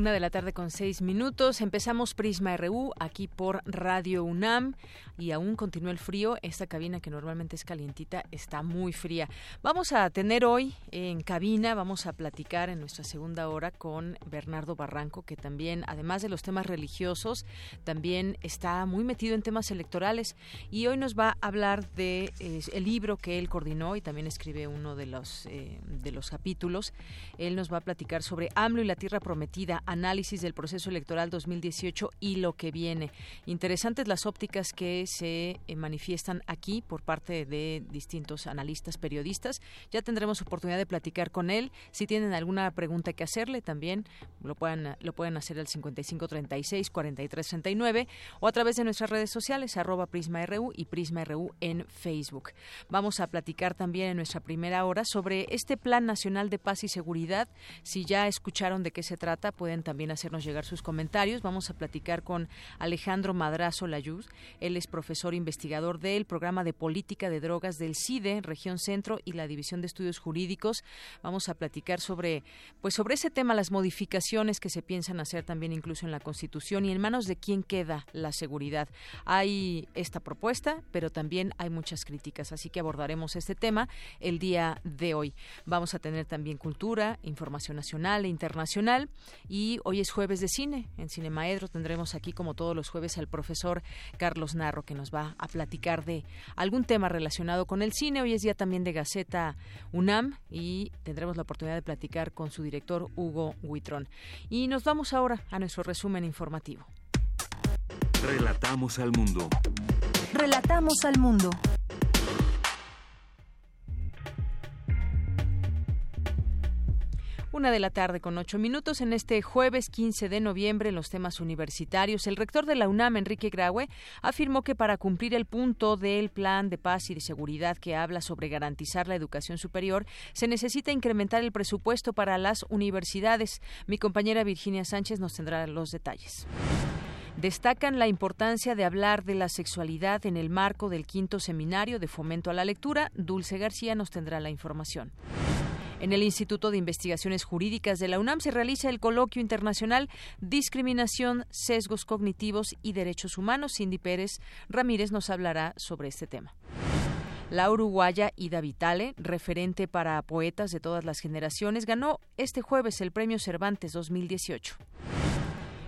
Una de la tarde con seis minutos. Empezamos Prisma RU aquí por Radio UNAM y aún continúa el frío. Esta cabina que normalmente es calientita está muy fría. Vamos a tener hoy en cabina, vamos a platicar en nuestra segunda hora con Bernardo Barranco, que también, además de los temas religiosos, también está muy metido en temas electorales y hoy nos va a hablar de eh, el libro que él coordinó y también escribe uno de los eh, de los capítulos. Él nos va a platicar sobre AMLO y la Tierra Prometida análisis del proceso electoral 2018 y lo que viene. Interesantes las ópticas que se eh, manifiestan aquí por parte de distintos analistas, periodistas. Ya tendremos oportunidad de platicar con él. Si tienen alguna pregunta que hacerle, también lo pueden, lo pueden hacer al 5536-4339 o a través de nuestras redes sociales, arroba PrismaRU y PrismaRU en Facebook. Vamos a platicar también en nuestra primera hora sobre este Plan Nacional de Paz y Seguridad. Si ya escucharon de qué se trata, pueden también hacernos llegar sus comentarios. Vamos a platicar con Alejandro Madrazo Layuz. Él es profesor investigador del programa de política de drogas del CIDE, región centro y la División de Estudios Jurídicos. Vamos a platicar sobre, pues sobre ese tema, las modificaciones que se piensan hacer también incluso en la Constitución y en manos de quién queda la seguridad. Hay esta propuesta, pero también hay muchas críticas, así que abordaremos este tema el día de hoy. Vamos a tener también cultura, información nacional e internacional y hoy es jueves de cine. En Cinemaedro tendremos aquí, como todos los jueves, al profesor Carlos Narro, que nos va a platicar de algún tema relacionado con el cine. Hoy es día también de Gaceta UNAM y tendremos la oportunidad de platicar con su director, Hugo Huitrón. Y nos vamos ahora a nuestro resumen informativo. Relatamos al mundo. Relatamos al mundo. Una de la tarde con ocho minutos en este jueves 15 de noviembre en los temas universitarios. El rector de la UNAM, Enrique Graue, afirmó que para cumplir el punto del plan de paz y de seguridad que habla sobre garantizar la educación superior, se necesita incrementar el presupuesto para las universidades. Mi compañera Virginia Sánchez nos tendrá los detalles. Destacan la importancia de hablar de la sexualidad en el marco del quinto seminario de fomento a la lectura. Dulce García nos tendrá la información. En el Instituto de Investigaciones Jurídicas de la UNAM se realiza el coloquio internacional Discriminación, Sesgos Cognitivos y Derechos Humanos. Cindy Pérez Ramírez nos hablará sobre este tema. La uruguaya Ida Vitale, referente para poetas de todas las generaciones, ganó este jueves el Premio Cervantes 2018.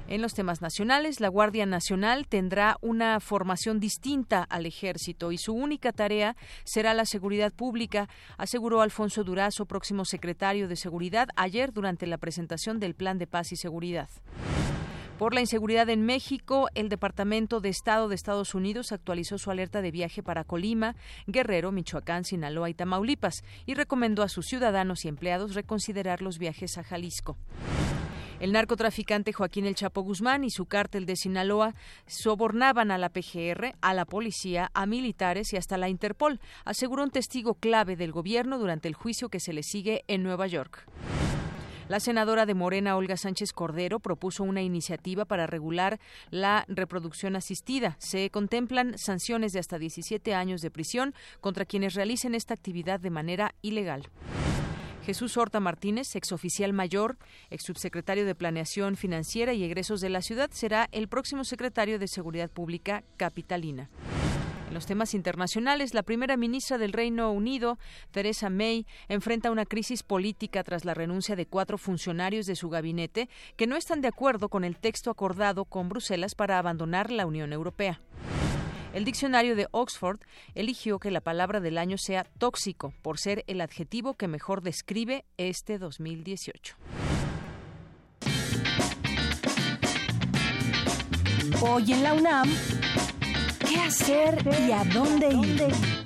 En los temas nacionales, la Guardia Nacional tendrá una formación distinta al ejército y su única tarea será la seguridad pública, aseguró Alfonso Durazo, próximo secretario de Seguridad, ayer durante la presentación del Plan de Paz y Seguridad. Por la inseguridad en México, el Departamento de Estado de Estados Unidos actualizó su alerta de viaje para Colima, Guerrero, Michoacán, Sinaloa y Tamaulipas y recomendó a sus ciudadanos y empleados reconsiderar los viajes a Jalisco. El narcotraficante Joaquín El Chapo Guzmán y su cártel de Sinaloa sobornaban a la PGR, a la policía, a militares y hasta la Interpol, aseguró un testigo clave del gobierno durante el juicio que se le sigue en Nueva York. La senadora de Morena, Olga Sánchez Cordero, propuso una iniciativa para regular la reproducción asistida. Se contemplan sanciones de hasta 17 años de prisión contra quienes realicen esta actividad de manera ilegal. Jesús Horta Martínez, exoficial mayor, ex subsecretario de Planeación Financiera y Egresos de la Ciudad, será el próximo secretario de Seguridad Pública capitalina. En los temas internacionales, la primera ministra del Reino Unido, Theresa May, enfrenta una crisis política tras la renuncia de cuatro funcionarios de su gabinete que no están de acuerdo con el texto acordado con Bruselas para abandonar la Unión Europea. El diccionario de Oxford eligió que la palabra del año sea tóxico por ser el adjetivo que mejor describe este 2018. Hoy en la UNAM, ¿qué hacer y a dónde ir?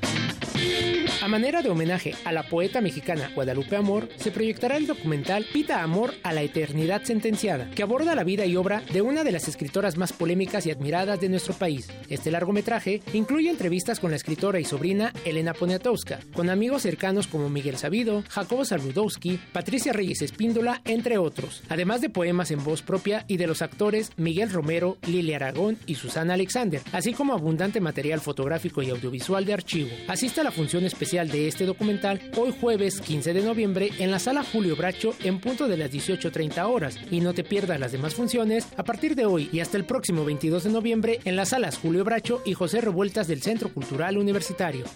A manera de homenaje a la poeta mexicana Guadalupe Amor, se proyectará el documental Pita Amor a la Eternidad Sentenciada, que aborda la vida y obra de una de las escritoras más polémicas y admiradas de nuestro país. Este largometraje incluye entrevistas con la escritora y sobrina Elena Poniatowska, con amigos cercanos como Miguel Sabido, Jacobo Saludowski, Patricia Reyes Espíndola, entre otros, además de poemas en voz propia y de los actores Miguel Romero, Lilia Aragón y Susana Alexander, así como abundante material fotográfico y audiovisual de archivo. Asiste a la función especial de este documental hoy jueves 15 de noviembre en la sala Julio Bracho en punto de las 18.30 horas y no te pierdas las demás funciones a partir de hoy y hasta el próximo 22 de noviembre en las salas Julio Bracho y José Revueltas del Centro Cultural Universitario.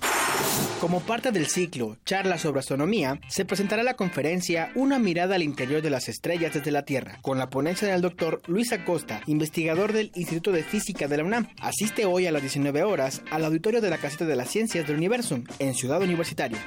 Como parte del ciclo Charlas sobre Astronomía, se presentará la conferencia Una mirada al interior de las estrellas desde la Tierra, con la ponencia del doctor Luis Acosta, investigador del Instituto de Física de la UNAM. Asiste hoy a las 19 horas al auditorio de la Caseta de las Ciencias del Universo, en Ciudad Universitaria.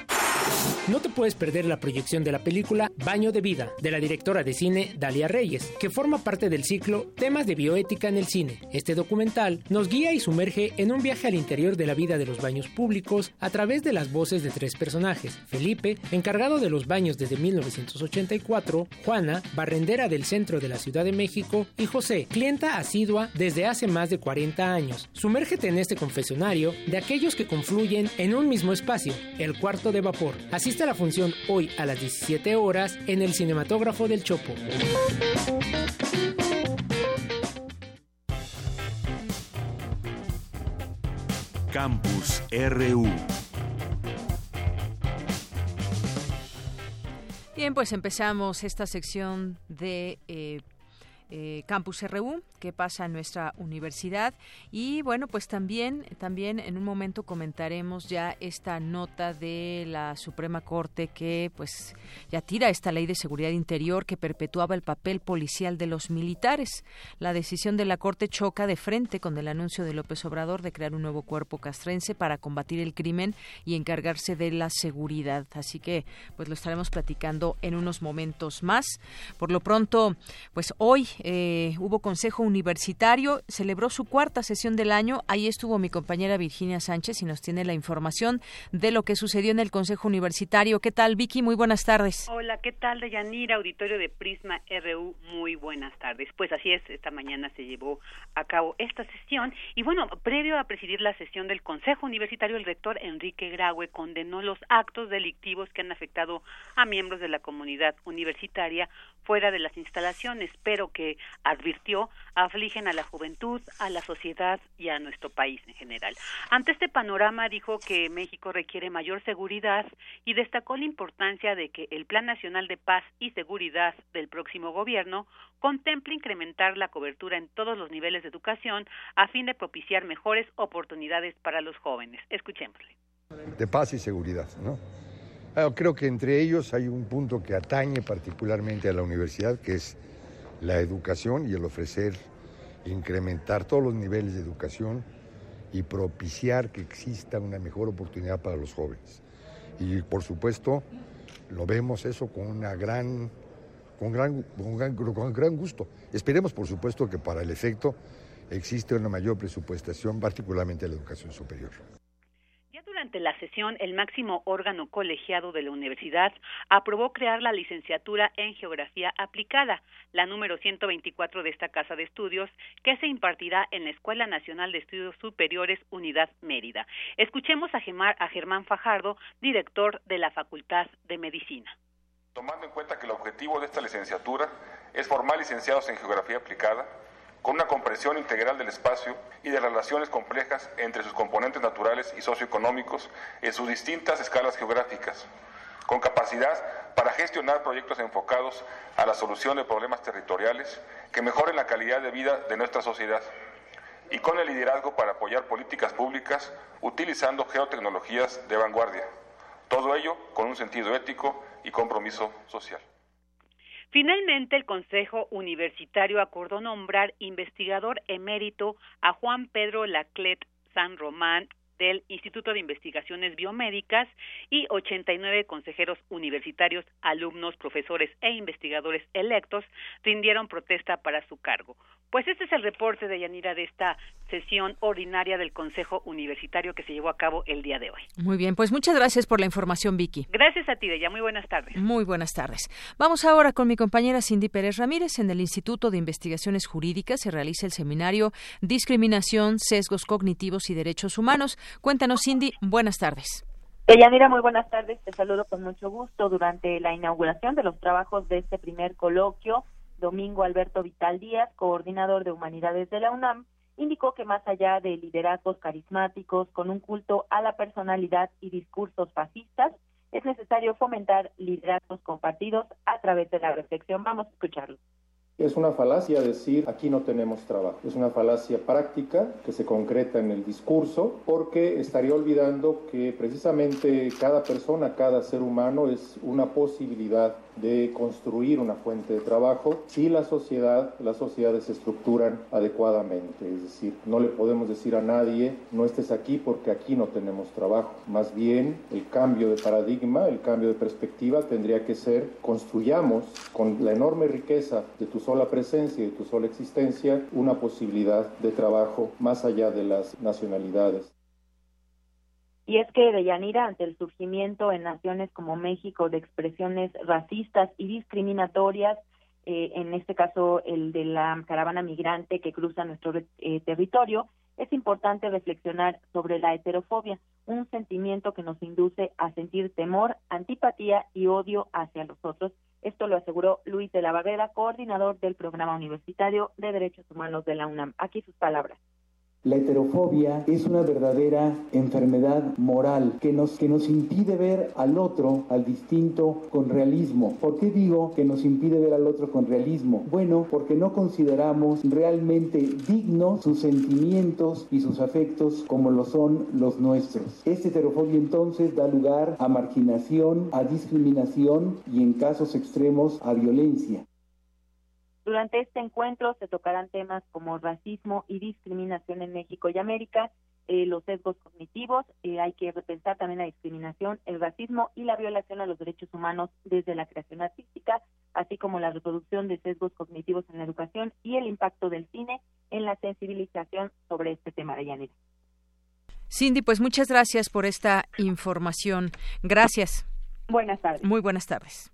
No te puedes perder la proyección de la película Baño de Vida, de la directora de cine Dalia Reyes, que forma parte del ciclo Temas de Bioética en el Cine. Este documental nos guía y sumerge en un viaje al interior de la vida de los baños públicos a través de las voces de tres personajes. Felipe, encargado de los baños desde 1984, Juana, barrendera del centro de la Ciudad de México, y José, clienta asidua desde hace más de 40 años. Sumérgete en este confesionario de aquellos que confluyen en un mismo espacio, el cuarto de vapor. Asiste a la función hoy a las 17 horas en el Cinematógrafo del Chopo. Campus RU. Bien, pues empezamos esta sección de eh, eh, Campus RU que pasa en nuestra universidad. Y bueno pues también también en un momento comentaremos ya esta nota de la Suprema Corte que pues ya tira esta ley de seguridad interior que perpetuaba el papel policial de los militares. La decisión de la Corte choca de frente con el anuncio de López Obrador de crear un nuevo cuerpo castrense para combatir el crimen y encargarse de la seguridad. Así que pues lo estaremos platicando en unos momentos más. Por lo pronto pues hoy eh, hubo consejo universitario, celebró su cuarta sesión del año. Ahí estuvo mi compañera Virginia Sánchez y nos tiene la información de lo que sucedió en el Consejo Universitario. ¿Qué tal, Vicky? Muy buenas tardes. Hola, ¿qué tal, Deyanira? Auditorio de Prisma RU, muy buenas tardes. Pues así es, esta mañana se llevó a cabo esta sesión y bueno, previo a presidir la sesión del Consejo Universitario, el rector Enrique Graue condenó los actos delictivos que han afectado a miembros de la comunidad universitaria fuera de las instalaciones, pero que advirtió afligen a la juventud, a la sociedad y a nuestro país en general. Ante este panorama dijo que México requiere mayor seguridad y destacó la importancia de que el Plan Nacional de Paz y Seguridad del próximo gobierno contemple incrementar la cobertura en todos los niveles de educación a fin de propiciar mejores oportunidades para los jóvenes. Escuchémosle. De paz y seguridad, ¿no? Ah, creo que entre ellos hay un punto que atañe particularmente a la universidad, que es la educación y el ofrecer, incrementar todos los niveles de educación y propiciar que exista una mejor oportunidad para los jóvenes. Y por supuesto, lo vemos eso con una gran, con gran, con con gran gusto. Esperemos, por supuesto, que para el efecto existe una mayor presupuestación, particularmente en la educación superior. Durante la sesión, el máximo órgano colegiado de la universidad aprobó crear la licenciatura en Geografía Aplicada, la número 124 de esta casa de estudios, que se impartirá en la Escuela Nacional de Estudios Superiores Unidad Mérida. Escuchemos a, a Germán Fajardo, director de la Facultad de Medicina. Tomando en cuenta que el objetivo de esta licenciatura es formar licenciados en Geografía Aplicada, con una comprensión integral del espacio y de relaciones complejas entre sus componentes naturales y socioeconómicos en sus distintas escalas geográficas, con capacidad para gestionar proyectos enfocados a la solución de problemas territoriales que mejoren la calidad de vida de nuestra sociedad y con el liderazgo para apoyar políticas públicas utilizando geotecnologías de vanguardia. Todo ello con un sentido ético y compromiso social. Finalmente, el Consejo Universitario acordó nombrar investigador emérito a Juan Pedro Laclet San Román del Instituto de Investigaciones Biomédicas y 89 consejeros universitarios, alumnos, profesores e investigadores electos rindieron protesta para su cargo. Pues este es el reporte de Yanira de esta sesión ordinaria del Consejo Universitario que se llevó a cabo el día de hoy. Muy bien, pues muchas gracias por la información, Vicky. Gracias a ti, Deya. Muy buenas tardes. Muy buenas tardes. Vamos ahora con mi compañera Cindy Pérez Ramírez. En el Instituto de Investigaciones Jurídicas se realiza el seminario Discriminación, Sesgos Cognitivos y Derechos Humanos. Cuéntanos, Cindy. Buenas tardes. Deyanira, muy buenas tardes. Te saludo con mucho gusto durante la inauguración de los trabajos de este primer coloquio Domingo Alberto Vital Díaz, coordinador de Humanidades de la UNAM, indicó que más allá de liderazgos carismáticos con un culto a la personalidad y discursos fascistas, es necesario fomentar liderazgos compartidos a través de la reflexión. Vamos a escucharlo. Es una falacia decir aquí no tenemos trabajo. Es una falacia práctica que se concreta en el discurso porque estaría olvidando que precisamente cada persona, cada ser humano es una posibilidad de construir una fuente de trabajo si la sociedad, las sociedades se estructuran adecuadamente. Es decir, no le podemos decir a nadie no estés aquí porque aquí no tenemos trabajo. Más bien el cambio de paradigma, el cambio de perspectiva tendría que ser construyamos con la enorme riqueza de tus sola presencia y tu sola existencia una posibilidad de trabajo más allá de las nacionalidades. Y es que Deyanira, ante el surgimiento en naciones como México de expresiones racistas y discriminatorias, eh, en este caso el de la caravana migrante que cruza nuestro eh, territorio, es importante reflexionar sobre la heterofobia, un sentimiento que nos induce a sentir temor, antipatía y odio hacia los otros esto lo aseguró Luis de la Barrera, coordinador del Programa Universitario de Derechos Humanos de la UNAM. Aquí sus palabras. La heterofobia es una verdadera enfermedad moral que nos, que nos impide ver al otro, al distinto, con realismo. ¿Por qué digo que nos impide ver al otro con realismo? Bueno, porque no consideramos realmente dignos sus sentimientos y sus afectos como lo son los nuestros. Esta heterofobia entonces da lugar a marginación, a discriminación y en casos extremos a violencia. Durante este encuentro se tocarán temas como racismo y discriminación en México y América, eh, los sesgos cognitivos, eh, hay que repensar también la discriminación, el racismo y la violación a los derechos humanos desde la creación artística, así como la reproducción de sesgos cognitivos en la educación y el impacto del cine en la sensibilización sobre este tema de llanera. Cindy, pues muchas gracias por esta información. Gracias. Buenas tardes. Muy buenas tardes.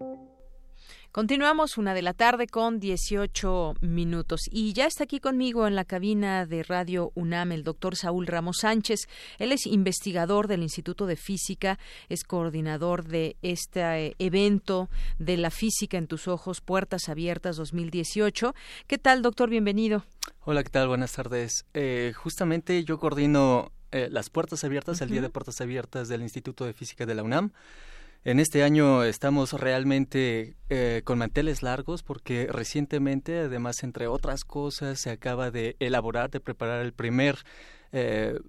Continuamos una de la tarde con 18 minutos y ya está aquí conmigo en la cabina de Radio UNAM el doctor Saúl Ramos Sánchez. Él es investigador del Instituto de Física, es coordinador de este evento de la física en tus ojos, Puertas Abiertas 2018. ¿Qué tal, doctor? Bienvenido. Hola, ¿qué tal? Buenas tardes. Eh, justamente yo coordino eh, las Puertas Abiertas, el Día de Puertas Abiertas del Instituto de Física de la UNAM. En este año estamos realmente eh, con manteles largos porque recientemente, además, entre otras cosas, se acaba de elaborar, de preparar el primer eh,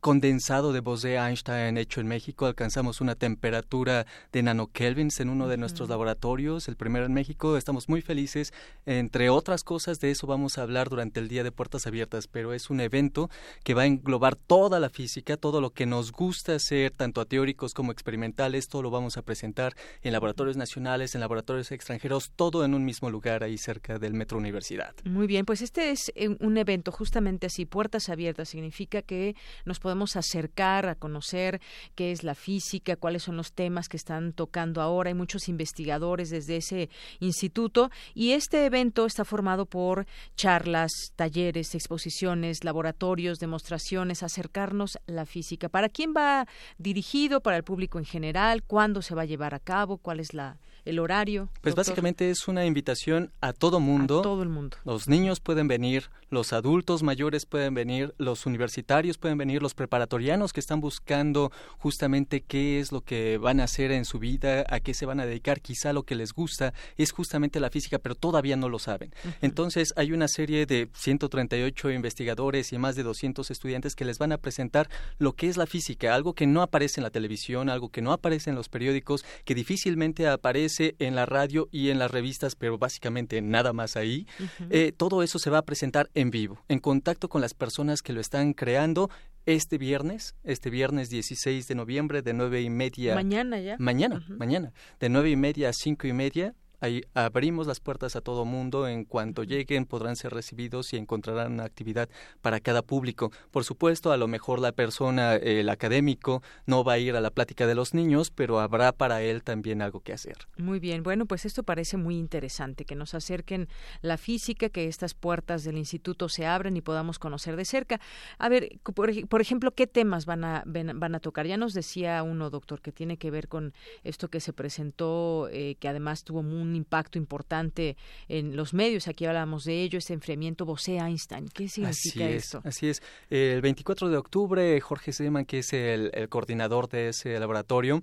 condensado de Bose-Einstein hecho en México. Alcanzamos una temperatura de nanokelvins en uno de nuestros laboratorios, el primero en México. Estamos muy felices. Entre otras cosas, de eso vamos a hablar durante el Día de Puertas Abiertas, pero es un evento que va a englobar toda la física, todo lo que nos gusta hacer, tanto a teóricos como experimentales. Todo lo vamos a presentar en laboratorios nacionales, en laboratorios extranjeros, todo en un mismo lugar ahí cerca del Metro Universidad. Muy bien, pues este es eh, un evento justamente así, Puertas Abiertas. Significa que nos podemos acercar a conocer qué es la física, cuáles son los temas que están tocando ahora. Hay muchos investigadores desde ese instituto y este evento está formado por charlas, talleres, exposiciones, laboratorios, demostraciones, acercarnos la física. ¿Para quién va dirigido? ¿Para el público en general? ¿Cuándo se va a llevar a cabo? ¿Cuál es la, el horario? Pues básicamente es una invitación a todo mundo. A todo el mundo. Los niños pueden venir, los adultos mayores pueden venir, los universitarios pueden venir, los preparatorianos que están buscando justamente qué es lo que van a hacer en su vida, a qué se van a dedicar, quizá lo que les gusta es justamente la física, pero todavía no lo saben. Entonces hay una serie de 138 investigadores y más de 200 estudiantes que les van a presentar lo que es la física, algo que no aparece en la televisión, algo que no aparece en los periódicos, que difícilmente aparece en la radio y en las revistas, pero básicamente nada más ahí. Eh, todo eso se va a presentar en vivo, en contacto con las personas que lo están creando este viernes, este viernes 16 de noviembre de nueve y media. Mañana ya. Mañana, mañana, de nueve y media a cinco y media Ahí abrimos las puertas a todo mundo. En cuanto lleguen podrán ser recibidos y encontrarán una actividad para cada público. Por supuesto, a lo mejor la persona, el académico, no va a ir a la plática de los niños, pero habrá para él también algo que hacer. Muy bien. Bueno, pues esto parece muy interesante, que nos acerquen la física, que estas puertas del instituto se abran y podamos conocer de cerca. A ver, por, ejemplo, ¿qué temas van a, van a tocar? Ya nos decía uno, doctor, que tiene que ver con esto que se presentó, eh, que además tuvo muy un impacto importante en los medios. Aquí hablamos de ello, ese enfriamiento Bose-Einstein. ¿Qué significa así esto? así es. El 24 de octubre, Jorge Seman, que es el coordinador de ese laboratorio,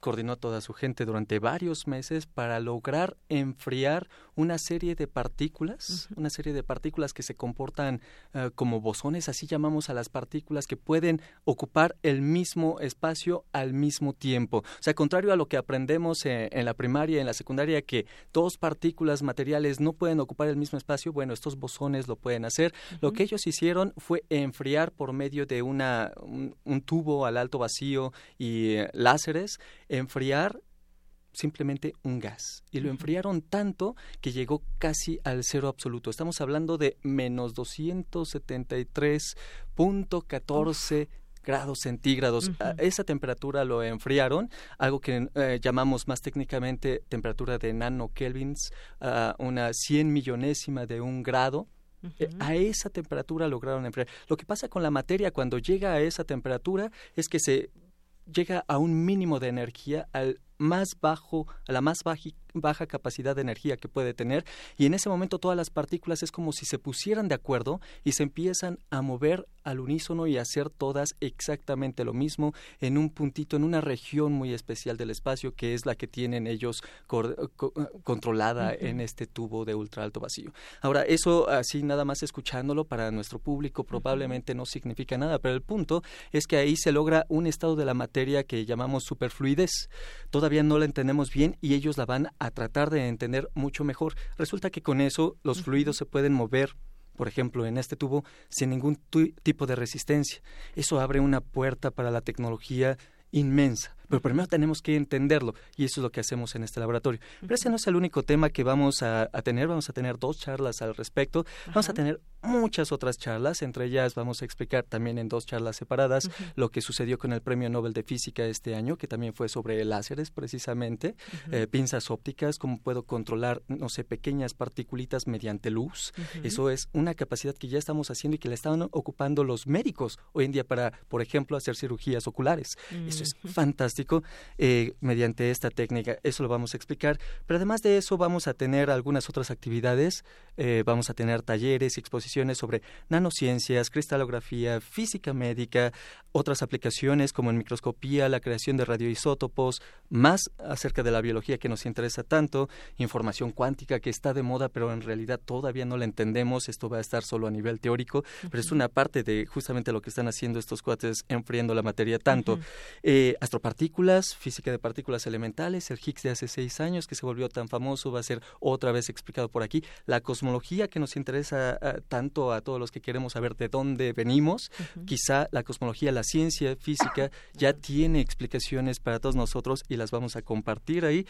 coordinó a toda su gente durante varios meses para lograr enfriar una serie de partículas, una serie de partículas que se comportan eh, como bosones, así llamamos a las partículas que pueden ocupar el mismo espacio al mismo tiempo. O sea, contrario a lo que aprendemos en, la primaria, en la secundaria, que dos partículas materiales no pueden ocupar el mismo espacio, bueno, estos bosones lo pueden hacer. Lo que ellos hicieron fue enfriar por medio de una, un, tubo al alto vacío y eh, láseres, enfriar simplemente un gas. Y lo enfriaron tanto que llegó casi al cero absoluto. Estamos hablando de menos 273.14 grados centígrados. esa temperatura lo enfriaron, algo que eh, llamamos más técnicamente temperatura de nanokelvins, uh, una cien millonésima de un grado. Eh, a esa temperatura lograron enfriar. Lo que pasa con la materia cuando llega a esa temperatura es que se llega a un mínimo de energía al más bajo, a la más baja capacidad de energía que puede tener. Y en ese momento todas las partículas es como si se pusieran de acuerdo y se empiezan a mover al unísono y hacer todas exactamente lo mismo en un puntito, en una región muy especial del espacio que es la que tienen ellos controlada en este tubo de ultra alto vacío. Ahora, eso así nada más escuchándolo para nuestro público probablemente no significa nada, pero el punto es que ahí se logra un estado de la materia que llamamos superfluidez. Todavía no la entendemos bien y ellos la van a tratar de entender mucho mejor. Resulta que con eso los fluidos se pueden mover por ejemplo, en este tubo, sin ningún tipo de resistencia. Eso abre una puerta para la tecnología inmensa. Pero primero tenemos que entenderlo y eso es lo que hacemos en este laboratorio. Pero ese no es el único tema que vamos a, tener. Vamos a tener dos charlas al respecto. Vamos a tener muchas otras charlas. Entre ellas vamos a explicar también en dos charlas separadas lo que sucedió con el Premio Nobel de Física este año, que también fue sobre láseres precisamente, eh, pinzas ópticas, cómo puedo controlar, no sé, pequeñas particulitas mediante luz. Eso es una capacidad que ya estamos haciendo y que le están ocupando los médicos hoy en día para, por ejemplo, hacer cirugías oculares. Eso es fantástico eh, mediante esta técnica. Eso lo vamos a explicar. Pero además de eso vamos a tener algunas otras actividades. Eh, vamos a tener talleres y exposiciones sobre nanociencias, cristalografía, física médica, otras aplicaciones como en microscopía, la creación de radioisótopos, más acerca de la biología que nos interesa tanto, información cuántica que está de moda pero en realidad todavía no la entendemos. Esto va a estar solo a nivel teórico, pero es una parte de justamente lo que están haciendo estos cuates enfriando la materia tanto. eh, astropartículas física de partículas elementales, el Higgs de hace seis años que se volvió tan famoso va a ser otra vez explicado por aquí, la cosmología que nos interesa ah, tanto a todos los que queremos saber de dónde venimos, quizá la cosmología, la ciencia física ya tiene explicaciones para todos nosotros y las vamos a compartir ahí.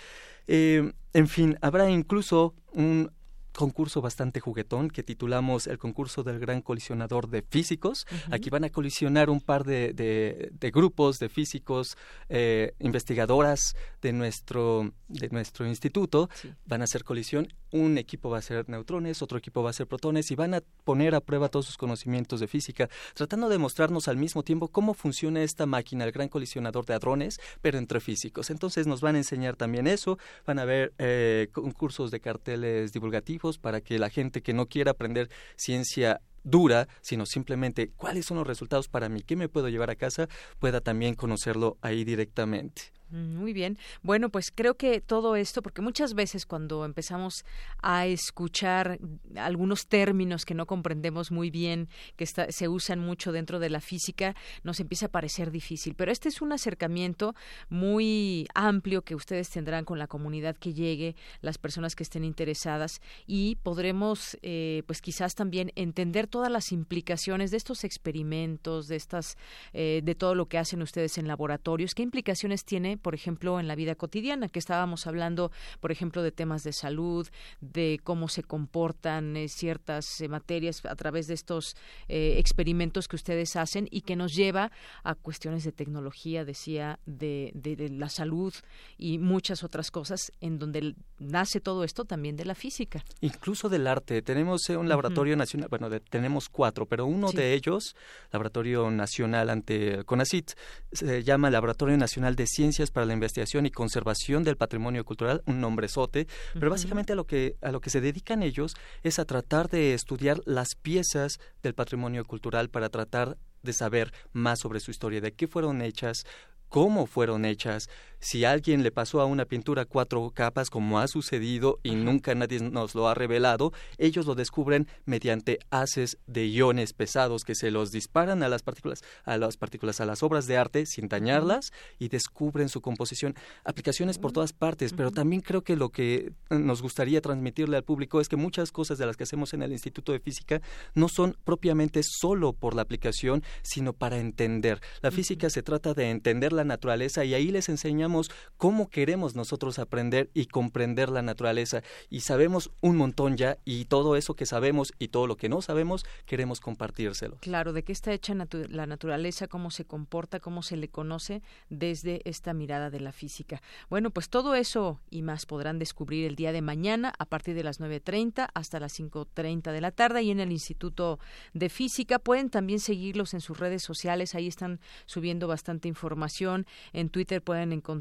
Eh, en fin, habrá incluso un concurso bastante juguetón que titulamos el concurso del gran colisionador de físicos. Aquí van a colisionar un par de, de, grupos de físicos, eh, investigadoras de nuestro, de nuestro instituto. Van a hacer colisión. Un equipo va a ser neutrones, otro equipo va a ser protones y van a poner a prueba todos sus conocimientos de física, tratando de mostrarnos al mismo tiempo cómo funciona esta máquina, el gran colisionador de hadrones, pero entre físicos. Entonces nos van a enseñar también eso. Van a ver eh, concursos de carteles divulgativos para que la gente que no quiera aprender ciencia dura, sino simplemente cuáles son los resultados para mí, qué me puedo llevar a casa, pueda también conocerlo ahí directamente. Mm, muy bien. Bueno, pues creo que todo esto, porque muchas veces cuando empezamos a escuchar algunos términos que no comprendemos muy bien, que se usan mucho dentro de la física, nos empieza a parecer difícil. Pero este es un acercamiento muy amplio que ustedes tendrán con la comunidad que llegue, las personas que estén interesadas, y podremos, eh, pues quizás también entender todas las implicaciones de estos experimentos, de estas, eh, de todo lo que hacen ustedes en laboratorios, qué implicaciones tiene por ejemplo, en la vida cotidiana, que estábamos hablando, por ejemplo, de temas de salud, de cómo se comportan eh, ciertas eh, materias a través de estos eh, experimentos que ustedes hacen y que nos lleva a cuestiones de tecnología, decía, de, de, la salud y muchas otras cosas, en donde nace todo esto también de la física. Incluso del arte. Tenemos un laboratorio nacional, bueno, tenemos cuatro, pero uno de ellos, Laboratorio Nacional ante CONACIT, se llama Laboratorio Nacional de Ciencias para la investigación y conservación del patrimonio cultural, un nombrezote, pero básicamente a lo que a lo que se dedican ellos es a tratar de estudiar las piezas del patrimonio cultural para tratar de saber más sobre su historia, de qué fueron hechas, cómo fueron hechas, si alguien le pasó a una pintura cuatro capas, como ha sucedido y nunca nadie nos lo ha revelado, ellos lo descubren mediante haces de iones pesados que se los disparan a las partículas, a las partículas, a las obras de arte sin dañarlas y descubren su composición. Aplicaciones por todas partes, pero también creo que lo que nos gustaría transmitirle al público es que muchas cosas de las que hacemos en el Instituto de Física no son propiamente solo por la aplicación, sino para entender. La física se trata de entender la naturaleza y ahí les enseñamos cómo queremos nosotros aprender y comprender la naturaleza. Y sabemos un montón ya y todo eso que sabemos y todo lo que no sabemos queremos compartírselo. Claro, de qué está hecha la naturaleza, cómo se comporta, cómo se le conoce desde esta mirada de la física. Bueno, pues todo eso y más podrán descubrir el día de mañana a partir de las 9.30 hasta las 5.30 de la tarde y en el Instituto de Física. Pueden también seguirlos en sus redes sociales, ahí están subiendo bastante información. En Twitter pueden encontrar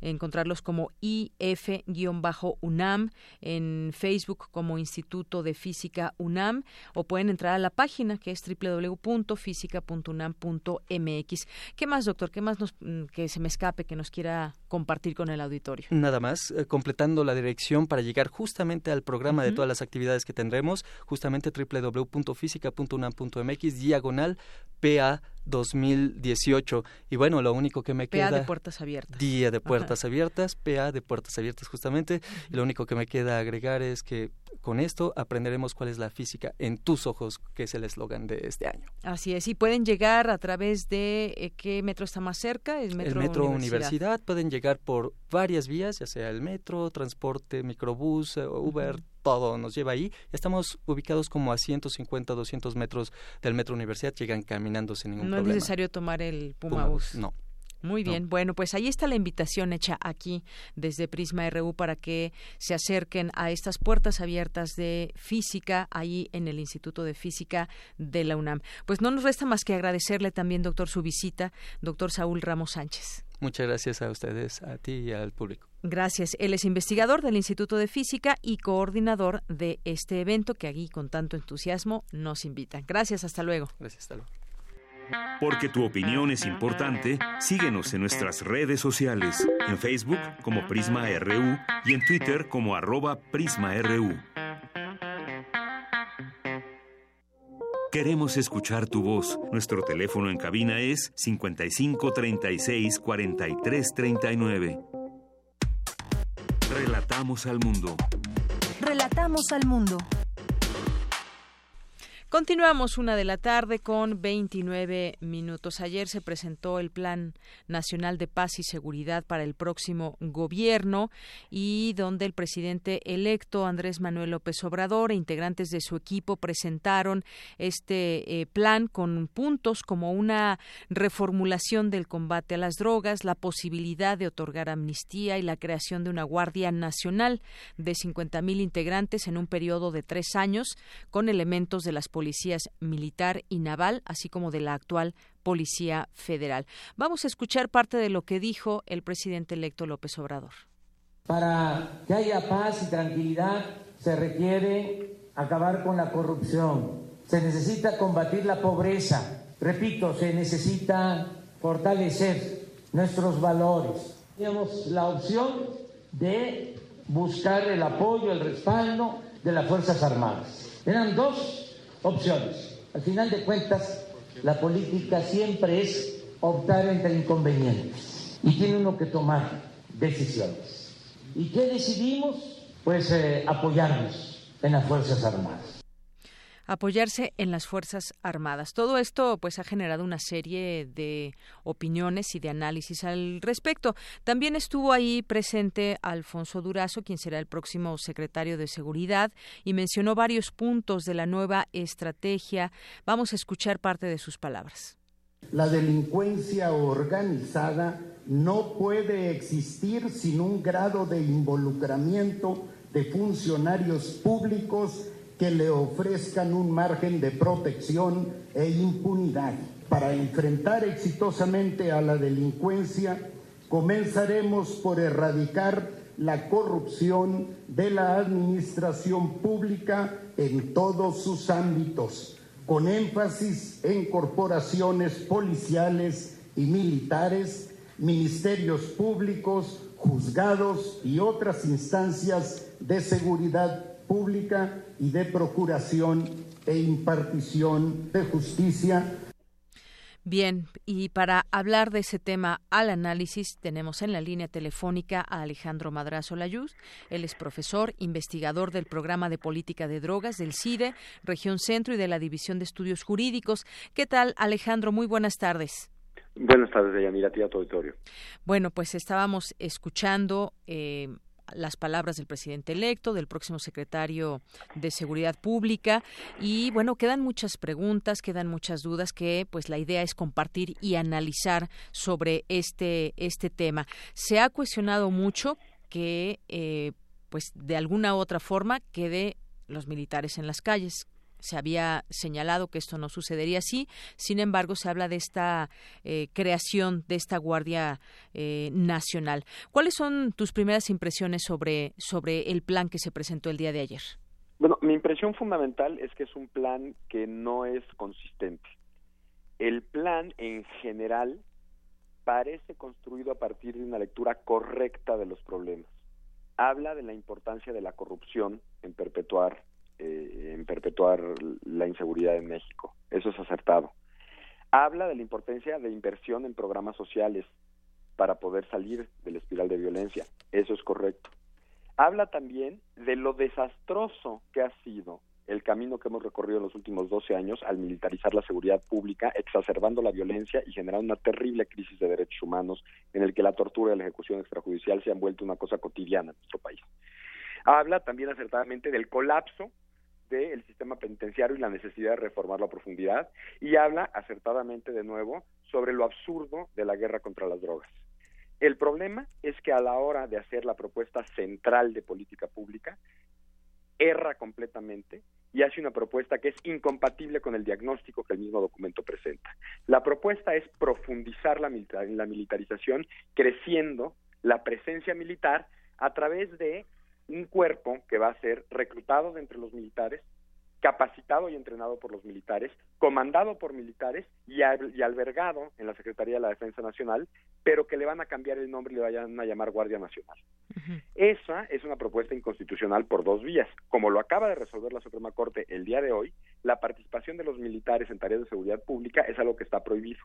encontrarlos como IF-UNAM, en Facebook como Instituto de Física UNAM, o pueden entrar a la página que es www.física.unam.mx. ¿Qué más, doctor? ¿Qué más nos, mm, que se me escape, que nos quiera compartir con el auditorio? Nada más, eh, completando la dirección para llegar justamente al programa de todas las actividades que tendremos, justamente www.física.unam.mx, diagonal PA 2018. Y bueno, lo único que me queda... PA de puertas abiertas. Día de puertas abiertas, PA de puertas abiertas justamente. Y lo único que me queda agregar es que con esto aprenderemos cuál es la física en tus ojos, que es el eslogan de este año. Así es, y pueden llegar a través de eh, qué metro está más cerca, el metro, universidad. Pueden llegar por varias vías, ya sea el metro, transporte, microbús, eh, Uber, todo nos lleva ahí. Estamos ubicados como a 150, 200 metros del metro universidad, llegan caminando sin ningún problema. No es necesario tomar el Puma, Bus. No. Muy bien, bueno, pues ahí está la invitación hecha aquí desde Prisma RU para que se acerquen a estas puertas abiertas de física ahí en el Instituto de Física de la UNAM. Pues no nos resta más que agradecerle también, doctor, su visita, doctor Saúl Ramos Sánchez. Muchas gracias a ustedes, a ti y al público. Gracias. Él es investigador del Instituto de Física y coordinador de este evento que aquí con tanto entusiasmo nos invitan. Gracias, hasta luego. Gracias, hasta luego. Porque tu opinión es importante, síguenos en nuestras redes sociales, en Facebook como Prisma RU y en Twitter como arroba PrismaRU. Queremos escuchar tu voz. Nuestro teléfono en cabina es 55 36 43 39. Relatamos al mundo. Relatamos al mundo. Continuamos una de la tarde con 29 minutos. Ayer se presentó el Plan Nacional de Paz y Seguridad para el próximo gobierno y donde el presidente electo Andrés Manuel López Obrador e integrantes de su equipo presentaron este eh, plan con puntos como una reformulación del combate a las drogas, la posibilidad de otorgar amnistía y la creación de una Guardia Nacional de 50 mil integrantes en un periodo de tres años con elementos de las policías militar y naval, así como de la actual Policía Federal. Vamos a escuchar parte de lo que dijo el presidente electo López Obrador. Para que haya paz y tranquilidad se requiere acabar con la corrupción, Se necesita combatir la pobreza. Repito, se necesita fortalecer nuestros valores. Tenemos la opción de buscar el apoyo, el respaldo de las Fuerzas Armadas. Eran dos opciones. Al final de cuentas, la política siempre es optar entre inconvenientes y tiene uno que tomar decisiones. ¿Y qué decidimos? Pues eh, apoyarnos en las Fuerzas Armadas apoyarse en las Fuerzas Armadas. Todo esto pues ha generado una serie de opiniones y de análisis al respecto. También estuvo ahí presente Alfonso Durazo, quien será el próximo secretario de Seguridad, y mencionó varios puntos de la nueva estrategia. Vamos a escuchar parte de sus palabras. La delincuencia organizada no puede existir sin un grado de involucramiento de funcionarios públicos que le ofrezcan un margen de protección e impunidad. Para enfrentar exitosamente a la delincuencia, comenzaremos por erradicar la corrupción de la administración pública en todos sus ámbitos, con énfasis en corporaciones policiales y militares, ministerios públicos, juzgados y otras instancias de seguridad pública y de procuración e impartición de justicia. Bien, y para hablar de ese tema al análisis tenemos en la línea telefónica a Alejandro Madrazo Layuz. Él es profesor, investigador del programa de política de drogas del CIDE, región centro y de la División de Estudios Jurídicos. ¿Qué tal, Alejandro? Muy buenas tardes. Buenas tardes, Deyanira, a ti a tu auditorio. Bueno, pues estábamos escuchando eh, las palabras del presidente electo, del próximo secretario de Seguridad Pública y bueno, quedan muchas preguntas, quedan muchas dudas que pues la idea es compartir y analizar sobre este este tema. Se ha cuestionado mucho que eh, pues de alguna u otra forma quede los militares en las calles, se había señalado que esto no sucedería así. Sin embargo, se habla de esta eh, creación de esta Guardia eh, Nacional. ¿Cuáles son tus primeras impresiones sobre, sobre el plan que se presentó el día de ayer? Bueno, mi impresión fundamental es que es un plan que no es consistente. El plan en general parece construido a partir de una lectura correcta de los problemas. Habla de la importancia de la corrupción en perpetuar eh, en perpetuar la inseguridad en México. Eso es acertado. Habla de la importancia de inversión en programas sociales para poder salir de la espiral de violencia. Eso es correcto. Habla también de lo desastroso que ha sido el camino que hemos recorrido en los últimos 12 años al militarizar la seguridad pública, exacerbando la violencia y generando una terrible crisis de derechos humanos en el que la tortura y la ejecución extrajudicial se han vuelto una cosa cotidiana en nuestro país. Habla también acertadamente del colapso del sistema penitenciario y la necesidad de reformarlo a profundidad y habla acertadamente de nuevo sobre lo absurdo de la guerra contra las drogas. El problema es que a la hora de hacer la propuesta central de política pública, erra completamente y hace una propuesta que es incompatible con el diagnóstico que el mismo documento presenta. La propuesta es profundizar la, la militarización, creciendo la presencia militar a través de un cuerpo que va a ser reclutado de entre los militares, capacitado y entrenado por los militares, comandado por militares y, albergado en la Secretaría de la Defensa Nacional, pero que le van a cambiar el nombre y le vayan a llamar Guardia Nacional. Esa es una propuesta inconstitucional por dos vías. Como lo acaba de resolver la Suprema Corte el día de hoy, la participación de los militares en tareas de seguridad pública es algo que está prohibido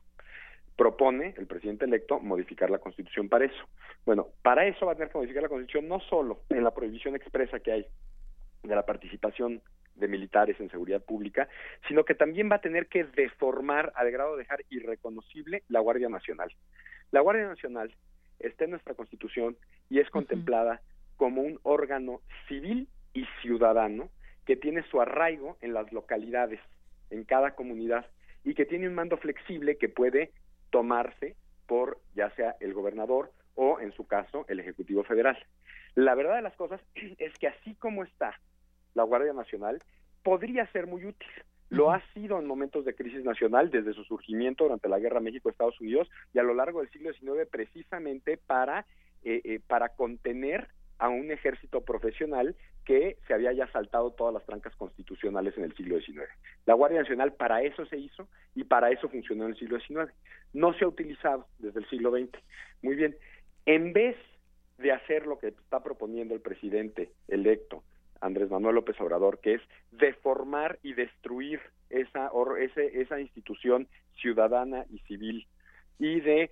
propone el presidente electo modificar la Constitución para eso. Bueno, para eso va a tener que modificar la Constitución no solo en la prohibición expresa que hay de la participación de militares en seguridad pública, sino que también va a tener que deformar al grado de dejar irreconocible la Guardia Nacional. La Guardia Nacional está en nuestra Constitución y es contemplada como un órgano civil y ciudadano que tiene su arraigo en las localidades, en cada comunidad, y que tiene un mando flexible que puede tomarse por ya sea el gobernador o en su caso el Ejecutivo Federal. La verdad de las cosas es que así como está la Guardia Nacional, podría ser muy útil. Lo ha sido en momentos de crisis nacional desde su surgimiento durante la Guerra México-Estados Unidos y a lo largo del siglo XIX precisamente para, eh, eh, para contener a un ejército profesional que se había ya saltado todas las trancas constitucionales en el siglo XIX. La Guardia Nacional para eso se hizo y para eso funcionó en el siglo XIX. No se ha utilizado desde el siglo XX. Muy bien, en vez de hacer lo que está proponiendo el presidente electo, Andrés Manuel López Obrador, que es deformar y destruir esa, ese, esa institución ciudadana y civil y de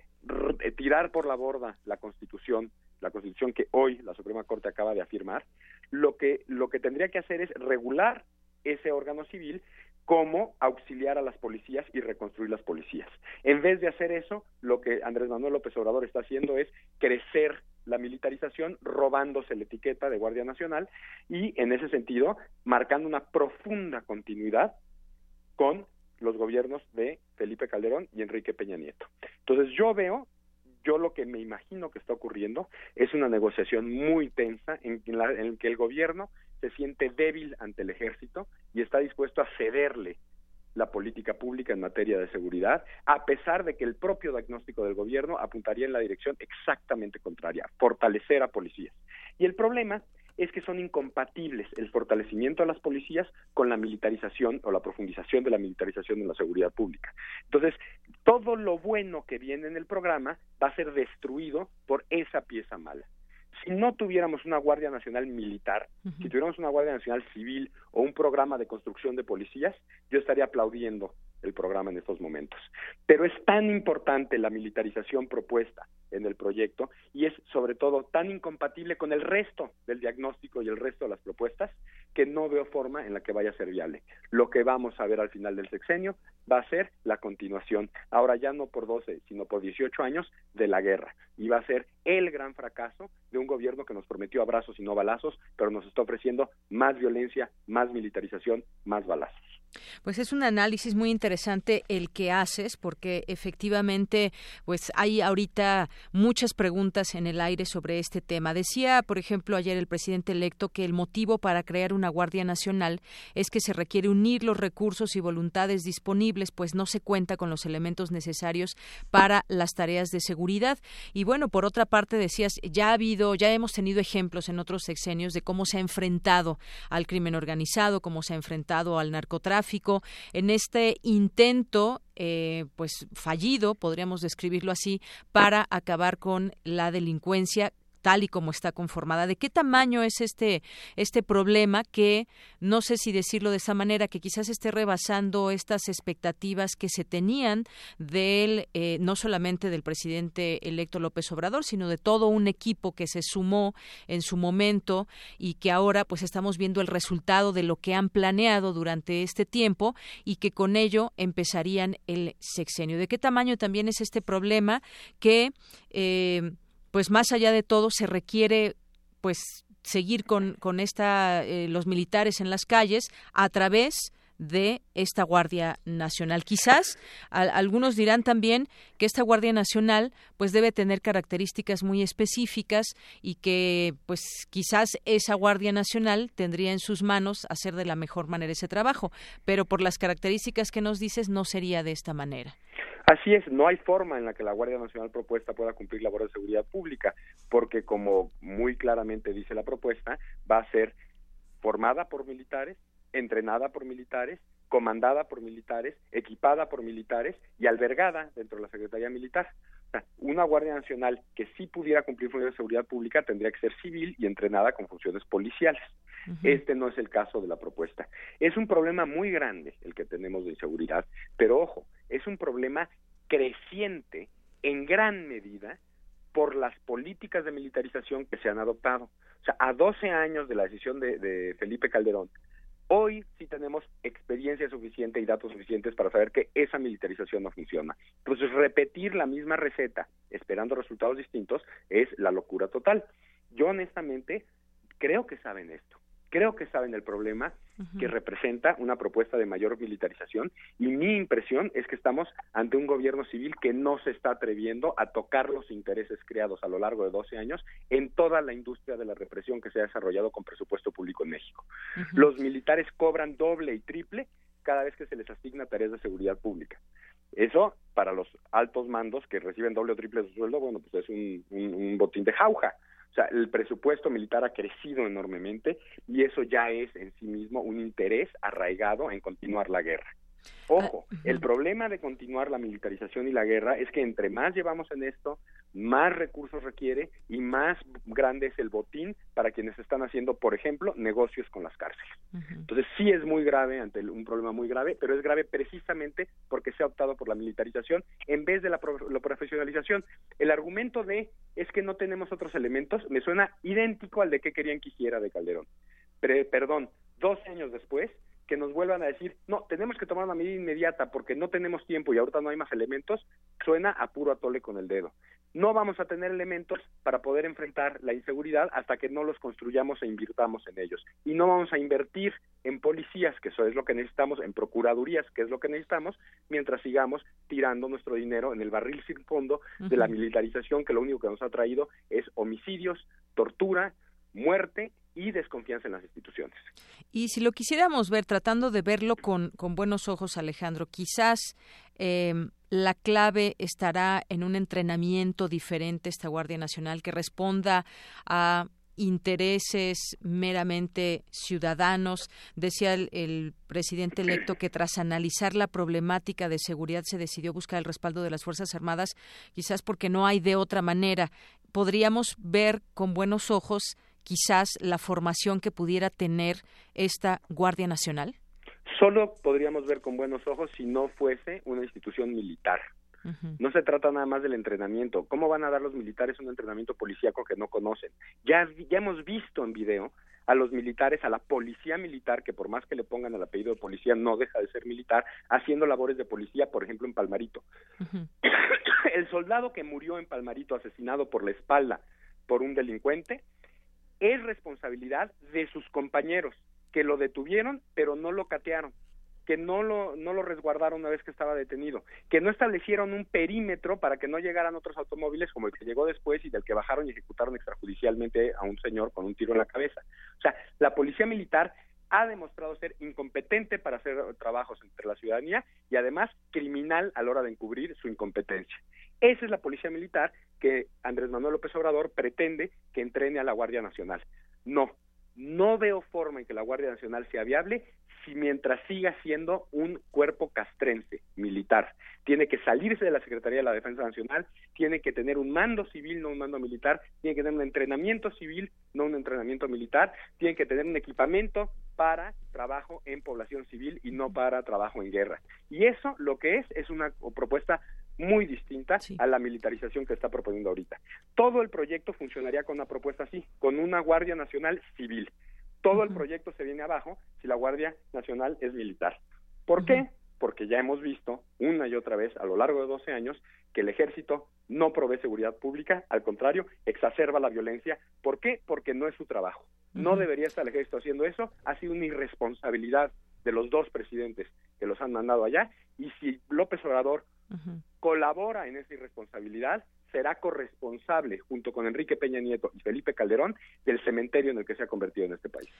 tirar por la borda la Constitución, la Constitución que hoy la Suprema Corte acaba de afirmar, lo que lo que tendría que hacer es regular ese órgano civil como auxiliar a las policías y reconstruir las policías. En vez de hacer eso, lo que Andrés Manuel López Obrador está haciendo es crecer la militarización, robándose la etiqueta de Guardia Nacional y, en ese sentido, marcando una profunda continuidad con los gobiernos de Felipe Calderón y Enrique Peña Nieto. Entonces yo veo, yo lo que me imagino que está ocurriendo es una negociación muy tensa en, la, en que el gobierno se siente débil ante el ejército y está dispuesto a cederle la política pública en materia de seguridad, a pesar de que el propio diagnóstico del gobierno apuntaría en la dirección exactamente contraria, fortalecer a policías. Y el problema es que son incompatibles el fortalecimiento de las policías con la militarización o la profundización de la militarización de la seguridad pública. Entonces, todo lo bueno que viene en el programa va a ser destruido por esa pieza mala. Si no tuviéramos una Guardia Nacional militar, si tuviéramos una Guardia Nacional civil o un programa de construcción de policías, yo estaría aplaudiendo el programa en estos momentos. Pero es tan importante la militarización propuesta en el proyecto y es sobre todo tan incompatible con el resto del diagnóstico y el resto de las propuestas que no veo forma en la que vaya a ser viable. Lo que vamos a ver al final del sexenio va a ser la continuación, ahora ya no por 12, sino por 18 años de la guerra. Y va a ser el gran fracaso de un gobierno que nos prometió abrazos y no balazos, pero nos está ofreciendo más violencia, más militarización, más balazos. Pues es un análisis muy interesante el que haces, porque efectivamente, pues hay ahorita muchas preguntas en el aire sobre este tema. Decía, por ejemplo, ayer el presidente electo que el motivo para crear una Guardia Nacional es que se requiere unir los recursos y voluntades disponibles, pues no se cuenta con los elementos necesarios para las tareas de seguridad. Y bueno, por otra parte decías, ya ha habido, ya hemos tenido ejemplos en otros sexenios de cómo se ha enfrentado al crimen organizado, cómo se ha enfrentado al narcotráfico en este intento eh, pues fallido, podríamos describirlo así, para acabar con la delincuencia tal y como está conformada. ¿De qué tamaño es este, este problema que, no sé si decirlo de esa manera, que quizás esté rebasando estas expectativas que se tenían del, eh, no solamente del presidente electo López Obrador, sino de todo un equipo que se sumó en su momento y que ahora pues estamos viendo el resultado de lo que han planeado durante este tiempo y que con ello empezarían el sexenio. ¿De qué tamaño también es este problema que eh, pues más allá de todo se requiere pues seguir con, con esta, eh, los militares en las calles a través de esta Guardia Nacional. Quizás algunos dirán también que esta Guardia Nacional pues debe tener características muy específicas y que pues quizás esa Guardia Nacional tendría en sus manos hacer de la mejor manera ese trabajo, pero por las características que nos dices no sería de esta manera. Así es, no hay forma en la que la Guardia Nacional propuesta pueda cumplir labores de seguridad pública, porque como muy claramente dice la propuesta, va a ser formada por militares, entrenada por militares, comandada por militares, equipada por militares y albergada dentro de la Secretaría Militar. una Guardia Nacional que sí pudiera cumplir funciones de seguridad pública tendría que ser civil y entrenada con funciones policiales. Este no es el caso de la propuesta. Es un problema muy grande el que tenemos de inseguridad, pero ojo, es un problema creciente en gran medida por las políticas de militarización que se han adoptado. O sea, a 12 años de la decisión de, de Felipe Calderón, Hoy sí tenemos experiencia suficiente y datos suficientes para saber que esa militarización no funciona. Entonces, repetir la misma receta esperando resultados distintos es la locura total. Yo honestamente creo que saben esto creo que saben el problema que representa una propuesta de mayor militarización y mi impresión es que estamos ante un gobierno civil que no se está atreviendo a tocar los intereses creados a lo largo de 12 años en toda la industria de la represión que se ha desarrollado con presupuesto público en México. Los militares cobran doble y triple cada vez que se les asigna tareas de seguridad pública. Eso, para los altos mandos que reciben doble o triple su sueldo, bueno, pues es un, un botín de jauja. O sea, el presupuesto militar ha crecido enormemente y eso ya es en sí mismo un interés arraigado en continuar la guerra. Ojo, Ah, el problema de continuar la militarización y la guerra es que entre más llevamos en esto, más recursos requiere y más grande es el botín para quienes están haciendo, por ejemplo, negocios con las cárceles. Entonces sí es muy grave, ante un problema muy grave, pero es grave precisamente porque se ha optado por la militarización en vez de la, pro- la profesionalización. El argumento de es que no tenemos otros elementos me suena idéntico al de que querían que hiciera de Calderón. Pre- perdón, dos años después, que nos vuelvan a decir, no, tenemos que tomar una medida inmediata porque no tenemos tiempo y ahorita no hay más elementos, suena a puro atole con el dedo. No vamos a tener elementos para poder enfrentar la inseguridad hasta que no los construyamos e invirtamos en ellos. Y no vamos a invertir en policías, que eso es lo que necesitamos, en procuradurías, que es lo que necesitamos, mientras sigamos tirando nuestro dinero en el barril sin fondo de la militarización, que lo único que nos ha traído es homicidios, tortura, muerte y desconfianza en las instituciones. Y si lo quisiéramos ver, tratando de verlo con, con buenos ojos, Alejandro, quizás eh, la clave estará en un entrenamiento diferente esta Guardia Nacional que responda a intereses meramente ciudadanos. Decía el presidente electo que tras analizar la problemática de seguridad se decidió buscar el respaldo de las Fuerzas Armadas, quizás porque no hay de otra manera. Podríamos ver con buenos ojos quizás la formación que pudiera tener esta Guardia Nacional. Solo podríamos ver con buenos ojos si no fuese una institución militar. No se trata nada más del entrenamiento. ¿Cómo van a dar los militares un entrenamiento policíaco que no conocen? Ya, ya hemos visto en video a los militares, a la policía militar, que por más que le pongan el apellido de policía, no deja de ser militar, haciendo labores de policía, por ejemplo, en Palmarito. el soldado que murió en Palmarito asesinado por la espalda por un delincuente es responsabilidad de sus compañeros que lo detuvieron pero no lo catearon que no lo no lo resguardaron una vez que estaba detenido, que no establecieron un perímetro para que no llegaran otros automóviles como el que llegó después y del que bajaron y ejecutaron extrajudicialmente a un señor con un tiro en la cabeza. O sea, la policía militar ha demostrado ser incompetente para hacer trabajos entre la ciudadanía y además criminal a la hora de encubrir su incompetencia. Esa es la policía militar que Andrés Manuel López Obrador pretende que entrene a la Guardia Nacional. No, no veo forma en que la Guardia Nacional sea viable si mientras siga siendo un cuerpo castrense militar. Tiene que salirse de la Secretaría de la Defensa Nacional, tiene que tener un mando civil, no un mando militar, tiene que tener un entrenamiento civil, no un entrenamiento militar, tiene que tener un equipamiento para trabajo en población civil y no para trabajo en guerra. Y eso lo que es es una propuesta muy distinta a la militarización que está proponiendo ahorita. Todo el proyecto funcionaría con una propuesta así, con una Guardia Nacional civil. Todo el proyecto se viene abajo si la Guardia Nacional es militar. ¿Por qué? Porque ya hemos visto una y otra vez a lo largo de 12 años que el ejército no provee seguridad pública, al contrario, exacerba la violencia. ¿Por qué? Porque no es su trabajo. No debería estar el ejército haciendo eso, ha sido una irresponsabilidad de los dos presidentes que los han mandado allá y si López Obrador colabora en esa irresponsabilidad, será corresponsable, junto con Enrique Peña Nieto y Felipe Calderón, del cementerio en el que se ha convertido en este país.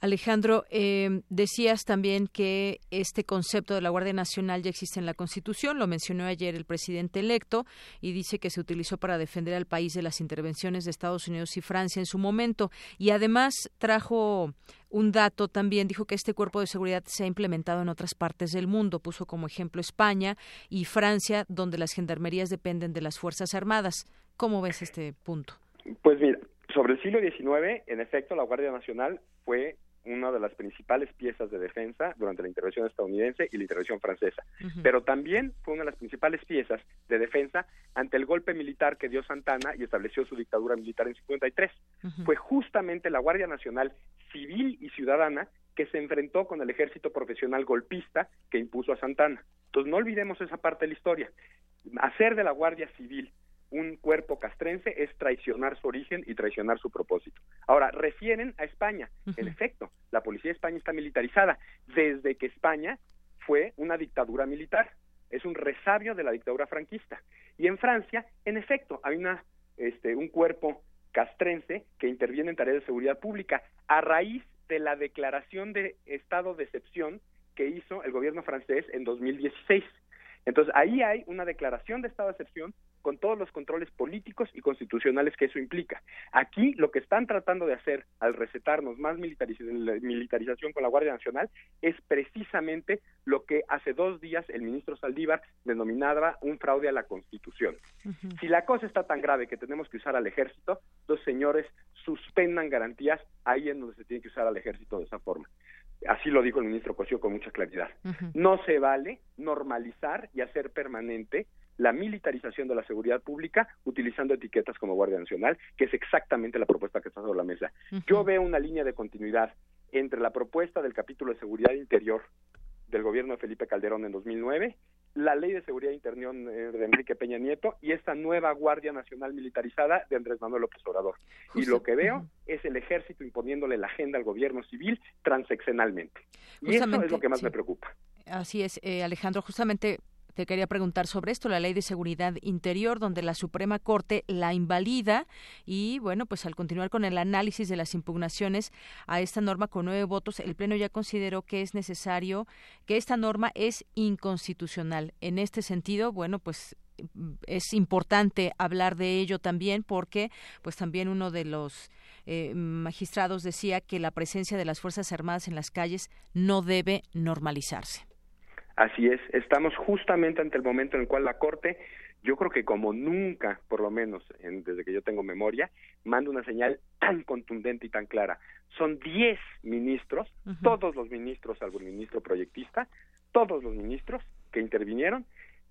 Alejandro, eh, decías también que este concepto de la Guardia Nacional ya existe en la Constitución, lo mencionó ayer el presidente electo y dice que se utilizó para defender al país de las intervenciones de Estados Unidos y Francia en su momento y además trajo un dato también, dijo que este cuerpo de seguridad se ha implementado en otras partes del mundo, puso como ejemplo España y Francia, donde las gendarmerías dependen de las Fuerzas Armadas. ¿Cómo ves este punto? Pues mira, sobre el siglo XIX, en efecto, la Guardia Nacional fue una de las principales piezas de defensa durante la intervención estadounidense y la intervención francesa. Pero también fue una de las principales piezas de defensa ante el golpe militar que dio Santana y estableció su dictadura militar en 53. Fue justamente la Guardia Nacional civil y ciudadana que se enfrentó con el ejército profesional golpista que impuso a Santana. Entonces no olvidemos esa parte de la historia. Hacer de la Guardia Civil un cuerpo castrense es traicionar su origen y traicionar su propósito. Ahora, refieren a España. En efecto, la policía de España está militarizada desde que España fue una dictadura militar. Es un resabio de la dictadura franquista. Y en Francia, en efecto, hay una, este, un cuerpo castrense que interviene en tareas de seguridad pública a raíz de la declaración de estado de excepción que hizo el gobierno francés en 2016. Entonces, ahí hay una declaración de estado de excepción con todos los controles políticos y constitucionales que eso implica. Aquí lo que están tratando de hacer al recetarnos más militarización con la Guardia Nacional es precisamente lo que hace dos días el ministro Saldívar denominaba un fraude a la Constitución. Si la cosa está tan grave que tenemos que usar al ejército, los señores suspendan garantías ahí en donde se tiene que usar al ejército de esa forma. Así lo dijo el ministro Cosío con mucha claridad. No se vale normalizar y hacer permanente la militarización de la seguridad pública utilizando etiquetas como Guardia Nacional, que es exactamente la propuesta que está sobre la mesa. Yo veo una línea de continuidad entre la propuesta del capítulo de seguridad interior del gobierno de Felipe Calderón en 2009, la ley de seguridad interior de Enrique Peña Nieto y esta nueva Guardia Nacional militarizada de Andrés Manuel López Obrador. Y lo que veo es el ejército imponiéndole la agenda al gobierno civil transeccionalmente. Y eso es lo que más me preocupa. Así es, eh, Alejandro, justamente te quería preguntar sobre esto, la Ley de Seguridad Interior, donde la Suprema Corte la invalida y, bueno, pues al continuar con el análisis de las impugnaciones a esta norma con nueve votos, el Pleno ya consideró que es necesario, que esta norma es inconstitucional. En este sentido, bueno, pues es importante hablar de ello también porque pues también uno de los eh, magistrados decía que la presencia de las Fuerzas Armadas en las calles no debe normalizarse. Así es, estamos justamente ante el momento en el cual la Corte, yo creo que como nunca, por lo menos desde que yo tengo memoria, manda una señal tan contundente y tan clara. Son diez ministros, todos los ministros, salvo el ministro proyectista, todos los ministros que intervinieron,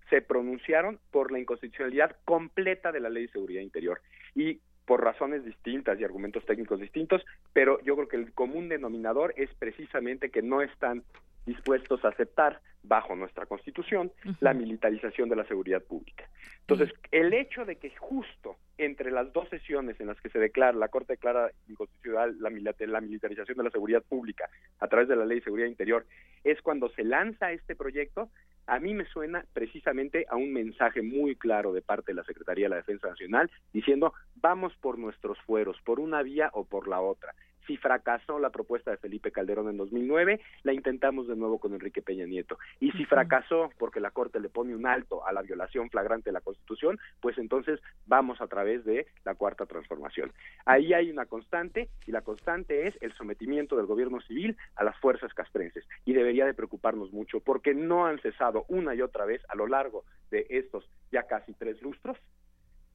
se pronunciaron por la inconstitucionalidad completa de la Ley de Seguridad Interior. Y por razones distintas y argumentos técnicos distintos, pero yo creo que el común denominador es precisamente que no están dispuestos a aceptar bajo nuestra constitución la militarización de la seguridad pública. Entonces, el hecho de que justo entre las dos sesiones en las que se declara, la Corte declara inconstitucional la, la militarización de la seguridad pública a través de la Ley de Seguridad Interior, es cuando se lanza este proyecto, a mí me suena precisamente a un mensaje muy claro de parte de la Secretaría de la Defensa Nacional diciendo vamos por nuestros fueros, por una vía o por la otra. Si fracasó la propuesta de Felipe Calderón en 2009, la intentamos de nuevo con Enrique Peña Nieto. Y si fracasó porque la Corte le pone un alto a la violación flagrante de la Constitución, pues entonces vamos a través de la cuarta transformación. Ahí hay una constante y la constante es el sometimiento del gobierno civil a las fuerzas castrenses. Y debería de preocuparnos mucho porque no han cesado una y otra vez a lo largo de estos ya casi tres lustros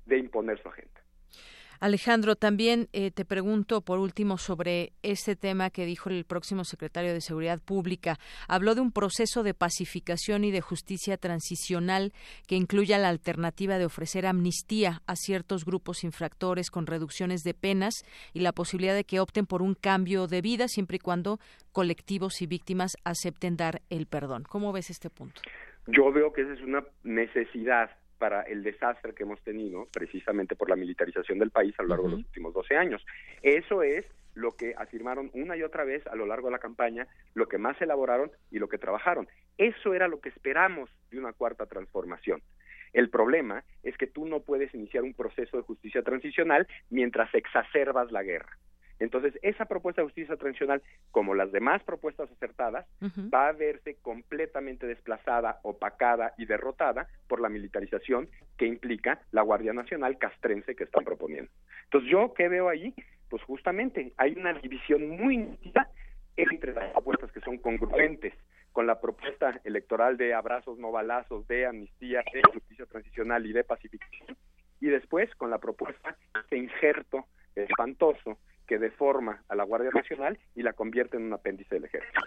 de imponer su agenda. Alejandro, también eh, te pregunto por último sobre este tema que dijo el próximo secretario de Seguridad Pública. Habló de un proceso de pacificación y de justicia transicional que incluya la alternativa de ofrecer amnistía a ciertos grupos infractores con reducciones de penas y la posibilidad de que opten por un cambio de vida siempre y cuando colectivos y víctimas acepten dar el perdón. ¿Cómo ves este punto? Yo veo que esa es una necesidad para el desastre que hemos tenido precisamente por la militarización del país a lo largo de los últimos 12 años. Eso es lo que afirmaron una y otra vez a lo largo de la campaña, lo que más elaboraron y lo que trabajaron. Eso era lo que esperamos de una cuarta transformación. El problema es que tú no puedes iniciar un proceso de justicia transicional mientras exacerbas la guerra. Entonces, esa propuesta de justicia transicional, como las demás propuestas acertadas, va a verse completamente desplazada, opacada y derrotada por la militarización que implica la Guardia Nacional castrense que están proponiendo. Entonces, yo qué veo ahí, pues justamente hay una división muy nítida entre las propuestas que son congruentes con la propuesta electoral de abrazos no balazos, de amnistía, de justicia transicional y de pacificación, y después con la propuesta de injerto espantoso que deforma a la Guardia Nacional y la convierte en un apéndice del ejército.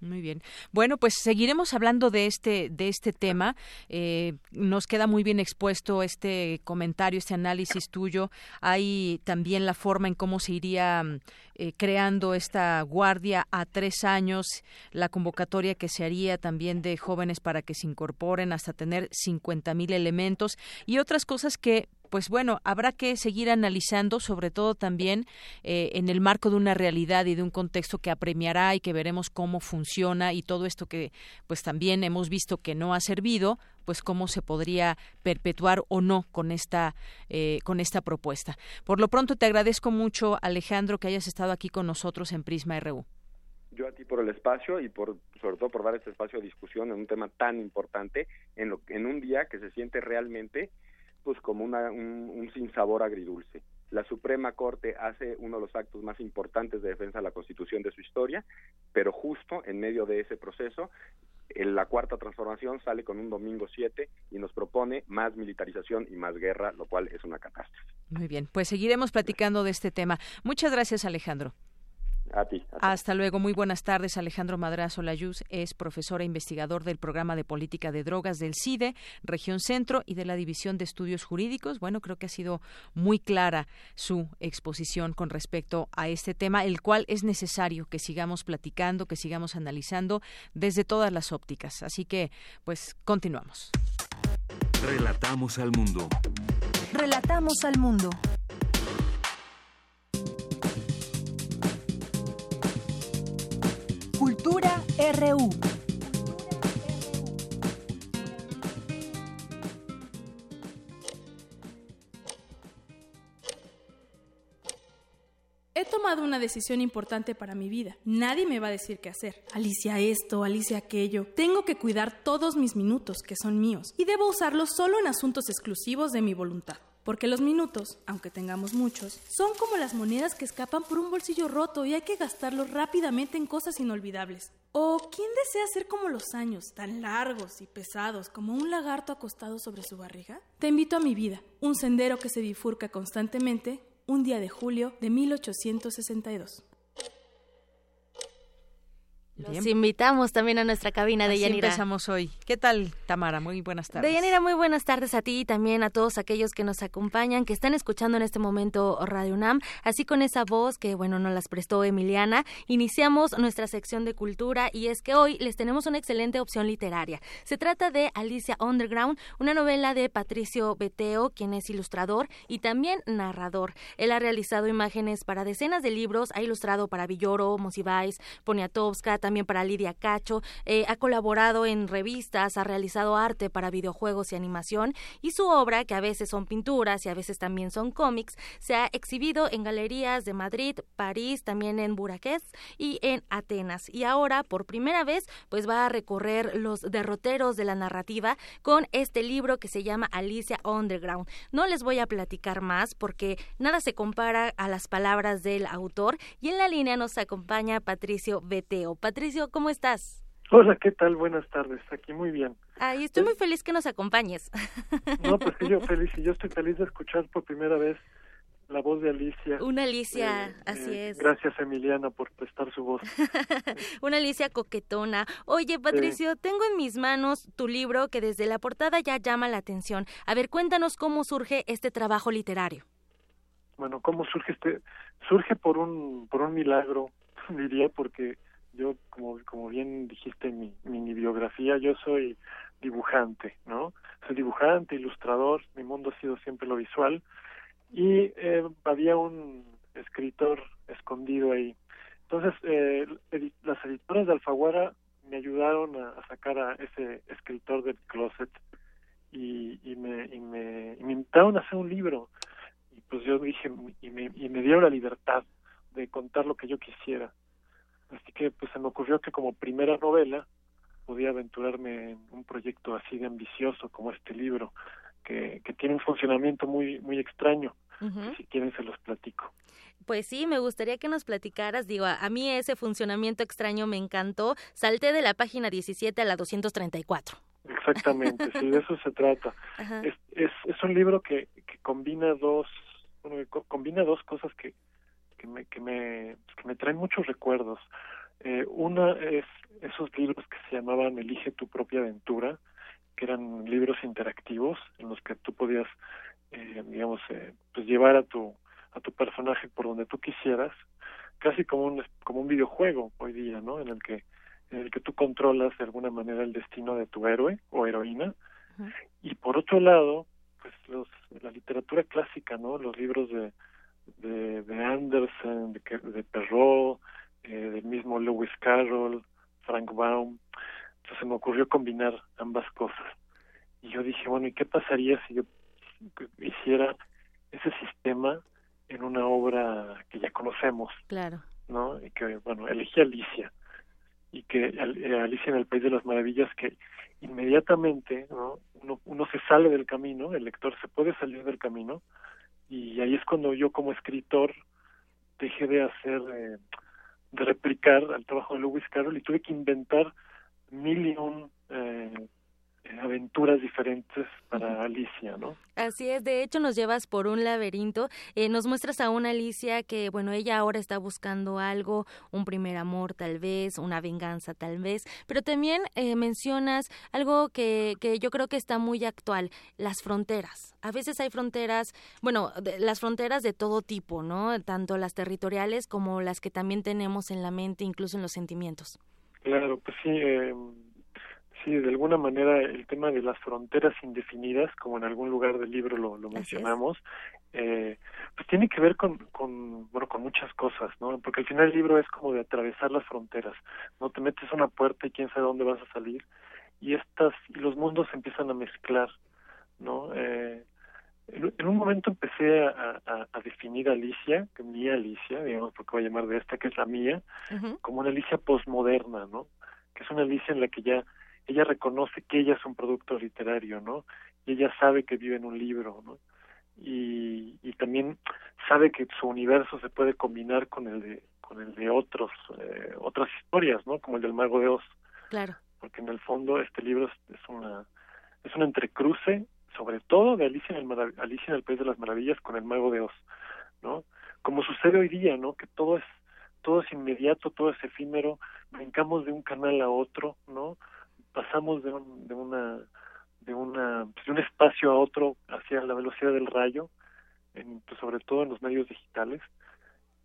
Muy bien. Bueno, pues seguiremos hablando de este de este tema. Eh, nos queda muy bien expuesto este comentario, este análisis tuyo. Hay también la forma en cómo se iría eh, creando esta guardia a tres años, la convocatoria que se haría también de jóvenes para que se incorporen hasta tener 50 mil elementos y otras cosas que pues bueno, habrá que seguir analizando, sobre todo también eh, en el marco de una realidad y de un contexto que apremiará y que veremos cómo funciona y todo esto que pues también hemos visto que no ha servido, pues cómo se podría perpetuar o no con esta eh, con esta propuesta. Por lo pronto te agradezco mucho, Alejandro, que hayas estado aquí con nosotros en Prisma RU. Yo a ti por el espacio y por sobre todo por dar este espacio de discusión en un tema tan importante en lo en un día que se siente realmente pues como una, un, sinsabor agridulce. La Suprema Corte hace uno de los actos más importantes de defensa de la Constitución de su historia, pero justo en medio de ese proceso en la cuarta transformación sale con un domingo 7 y nos propone más militarización y más guerra, lo cual es una catástrofe. Muy bien, pues seguiremos platicando de este tema. Muchas gracias, Alejandro. A ti, Hasta luego. Muy buenas tardes. Alejandro Madrazo Layuz es profesor e investigador del programa de política de drogas del CIDE, región centro y de la División de Estudios Jurídicos. Bueno, creo que ha sido muy clara su exposición con respecto a este tema, el cual es necesario que sigamos platicando, que sigamos analizando desde todas las ópticas. Así que, pues, continuamos. Relatamos al mundo. Relatamos al mundo. Cultura RU. He tomado una decisión importante para mi vida. Nadie me va a decir qué hacer. Alicia esto, Alicia aquello. Tengo que cuidar todos mis minutos, que son míos, y debo usarlos solo en asuntos exclusivos de mi voluntad. Porque los minutos, aunque tengamos muchos, son como las monedas que escapan por un bolsillo roto y hay que gastarlos rápidamente en cosas inolvidables. ¿O quién desea ser como los años, tan largos y pesados como un lagarto acostado sobre su barriga? Te invito a mi vida, un sendero que se bifurca constantemente, un día de julio de 1862. Los invitamos también a nuestra cabina de Así Yanira. empezamos hoy. ¿Qué tal, Tamara? Muy buenas tardes. Deyanira, muy buenas tardes a ti y también a todos aquellos que nos acompañan, que están escuchando en este momento Radio UNAM. Así con esa voz que, bueno, nos las prestó Emiliana, iniciamos nuestra sección de cultura y es que hoy les tenemos una excelente opción literaria. Se trata de Alicia Underground, una novela de Patricio Beteo, quien es ilustrador y también narrador. Él ha realizado imágenes para decenas de libros, ha ilustrado para Villoro, Monsiváis, Poniatowska, también para Lidia Cacho, eh, ha colaborado en revistas, ha realizado arte para videojuegos y animación y su obra, que a veces son pinturas y a veces también son cómics, se ha exhibido en galerías de Madrid, París, también en Bucarest y en Atenas. Y ahora, por primera vez, pues va a recorrer los derroteros de la narrativa con este libro que se llama Alicia Underground. No les voy a platicar más porque nada se compara a las palabras del autor y en la línea nos acompaña Patricio Beteo. ¿Cómo estás? Hola, ¿qué tal? Buenas tardes. Aquí muy bien. Ay, estoy muy feliz que nos acompañes. No, pues que yo feliz y yo estoy feliz de escuchar por primera vez la voz de Alicia. Una Alicia, Eh, así eh, es. Gracias Emiliana por prestar su voz. Una Alicia coquetona. Oye, Patricio, tengo en mis manos tu libro que desde la portada ya llama la atención. A ver, cuéntanos cómo surge este trabajo literario. Bueno, ¿cómo surge este? Surge por un por un milagro, diría, porque yo, como como bien dijiste en mi biografía, yo soy dibujante, ¿no? Soy dibujante, ilustrador, mi mundo ha sido siempre lo visual y eh, había un escritor escondido ahí. Entonces, eh, las editoras de Alfaguara me ayudaron a, a sacar a ese escritor del closet y, y, me, y, me, y me invitaron a hacer un libro. Y pues yo dije, y me, y me dieron la libertad de contar lo que yo quisiera. Así que pues se me ocurrió que como primera novela podía aventurarme en un proyecto así de ambicioso como este libro, que, que tiene un funcionamiento muy, muy extraño. Si quieren se los platico. Pues sí, me gustaría que nos platicaras. Digo, a, a mí ese funcionamiento extraño me encantó. Salté de la página 17 a la 234. Exactamente, sí, de eso se trata. Es, es, es un libro que, que combina dos bueno, combina dos cosas que, que me que me que me traen muchos recuerdos. Eh, una es esos libros que se llamaban Elige tu propia aventura, que eran libros interactivos en los que tú podías, eh, digamos, eh, pues llevar a tu a tu personaje por donde tú quisieras, casi como un como un videojuego hoy día, ¿no? En el que en el que tú controlas de alguna manera el destino de tu héroe o heroína. Y por otro lado, pues los, la literatura clásica, ¿no? Los libros de, de, de Anderson, de, de Perrault, eh, del mismo Lewis Carroll, Frank Baum. Entonces se me ocurrió combinar ambas cosas. Y yo dije, bueno, ¿y qué pasaría si yo hiciera ese sistema en una obra que ya conocemos? Claro. ¿no? Y que, bueno, elegí a Alicia. y que eh, Alicia en el País de las Maravillas que inmediatamente ¿no? uno, uno se sale del camino, el lector se puede salir del camino y ahí es cuando yo como escritor dejé de hacer, eh, de replicar al trabajo de Lewis Carroll y tuve que inventar mil y un eh, aventuras diferentes para Alicia, ¿no? Así es, de hecho nos llevas por un laberinto, eh, nos muestras a una Alicia que, bueno, ella ahora está buscando algo, un primer amor tal vez, una venganza tal vez, pero también eh, mencionas algo que, que yo creo que está muy actual, las fronteras. A veces hay fronteras, bueno, las fronteras de todo tipo, ¿no? Tanto las territoriales como las que también tenemos en la mente, incluso en los sentimientos. Claro, pues sí. Eh Sí, de alguna manera el tema de las fronteras indefinidas, como en algún lugar del libro lo, lo mencionamos, eh, pues tiene que ver con, con, bueno, con muchas cosas, ¿no? Porque al final el libro es como de atravesar las fronteras, ¿no? Te metes a una puerta y quién sabe dónde vas a salir, y estas, y los mundos se empiezan a mezclar, ¿no? Eh, en, un momento empecé a, a, definir a Alicia, que mi Alicia, digamos, porque voy a llamar de esta, que es la mía, como una Alicia posmoderna, ¿no? Que es una Alicia en la que ya ella reconoce que ella es un producto literario, ¿no? Y ella sabe que vive en un libro, ¿no? Y, y también sabe que su universo se puede combinar con el de con el de otros eh, otras historias, ¿no? Como el del mago de Oz. Claro. Porque en el fondo este libro es, es una es un entrecruce, sobre todo de Alicia en el Alicia en el País de las Maravillas con el mago de Oz, ¿no? Como sucede hoy día, ¿no? Que todo es todo es inmediato, todo es efímero, brincamos de un canal a otro, ¿no? Pasamos de, un, de una de una pues, de un espacio a otro hacia la velocidad del rayo en, pues, sobre todo en los medios digitales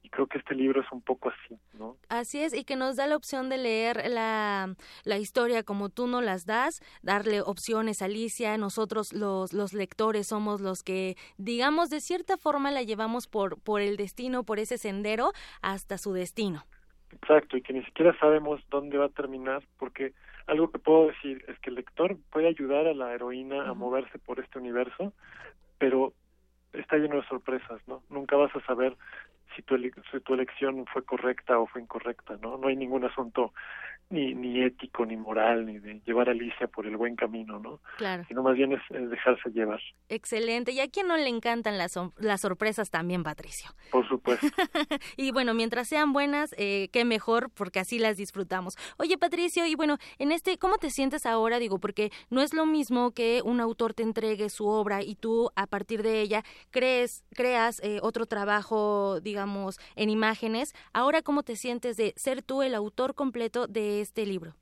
y creo que este libro es un poco así, ¿no? Así es, y que nos da la opción de leer la, la historia como tú nos las das, darle opciones a Alicia, nosotros los, los lectores somos los que, digamos, de cierta forma la llevamos por, por el destino, por ese sendero, hasta su destino. Exacto, y que ni siquiera sabemos dónde va a terminar, porque algo que puedo decir es que el lector puede ayudar a la heroína a moverse por este universo, pero está lleno de sorpresas, ¿no? Nunca vas a saber si tu, si tu elección fue correcta o fue incorrecta, ¿no? No hay ningún asunto ni, ni ético, ni moral, ni de llevar a Alicia por el buen camino, ¿no? Claro. Sino más bien es, dejarse llevar. Excelente. ¿Y a quién no le encantan las, las sorpresas también, Patricio? Por supuesto. y bueno, mientras sean buenas, eh, qué mejor, porque así las disfrutamos. Oye, Patricio, y bueno, en este, ¿cómo te sientes ahora? Digo, porque no es lo mismo que un autor te entregue su obra y tú, a partir de ella, crees, creas eh, otro trabajo, digamos, en imágenes. Ahora, ¿cómo te sientes de ser tú el autor completo de este libro?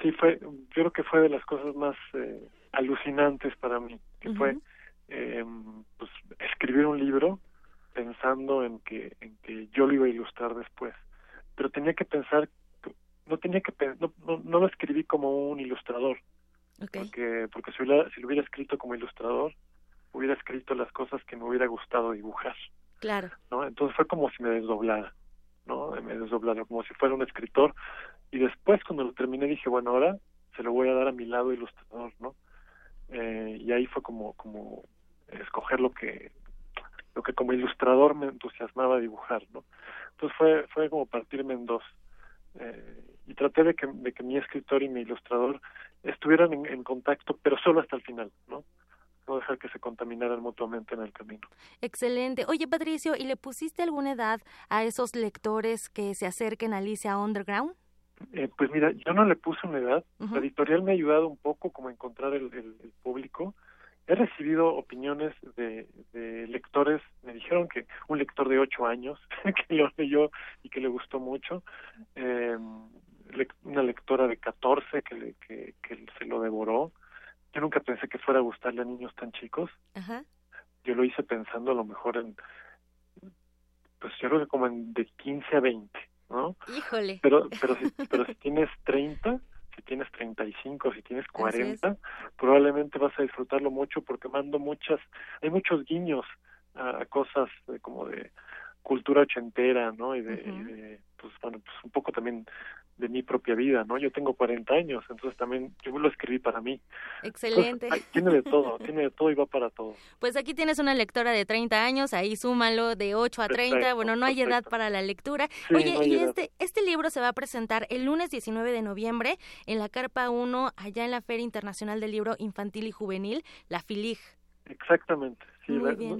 Sí, fue, yo creo que fue de las cosas más eh, alucinantes para mí, que fue eh, pues, escribir un libro pensando en que, en que yo lo iba a ilustrar después. Pero tenía que pensar, no tenía que no, no, lo escribí como un ilustrador, porque, porque si, hubiera, si lo hubiera escrito como ilustrador, hubiera escrito las cosas que me hubiera gustado dibujar. Claro. ¿no? Entonces fue como si me desdoblara, ¿no? Me desdoblara, como si fuera un escritor y después cuando lo terminé dije, bueno, ahora se lo voy a dar a mi lado ilustrador, ¿no? Eh, y ahí fue como, como escoger lo que, lo que como ilustrador me entusiasmaba dibujar, ¿no? Entonces fue, fue como partirme en dos. Eh, y traté de que, de que mi escritor y mi ilustrador estuvieran en, en contacto, pero solo hasta el final, ¿no? no dejar que se contaminaran mutuamente en el camino. Excelente. Oye, Patricio, ¿y le pusiste alguna edad a esos lectores que se acerquen a Alicia Underground? Eh, pues mira, yo no le puse una edad. La editorial me ha ayudado un poco como a encontrar el, público. He recibido opiniones de, lectores, me dijeron que un lector de ocho años, que lo leyó y que le gustó mucho, eh, una lectora de catorce que, que, que se lo devoró. Yo nunca pensé que fuera a gustarle a niños tan chicos. Yo lo hice pensando a lo mejor en, pues yo creo que como en de 15 a 20. ¿No? Híjole. Pero, pero, si, pero si tienes 30, si tienes 35, si tienes 40, probablemente vas a disfrutarlo mucho porque mando muchas, hay muchos guiños a, cosas como de, cultura ochentera, ¿no? Y de, pues bueno, pues un poco también de mi propia vida, ¿no? Yo tengo 40 años, entonces también yo lo escribí para mí. Excelente. tiene de todo, tiene de todo y va para todo. Pues aquí tienes una lectora de 30 años, ahí súmalo de 8 a 30, bueno, no hay edad para la lectura. Oye, y este este libro se va a presentar el lunes 19 de noviembre en la Carpa 1, allá en la Feria Internacional del Libro Infantil y Juvenil, la FILIG. Exactamente. Sí,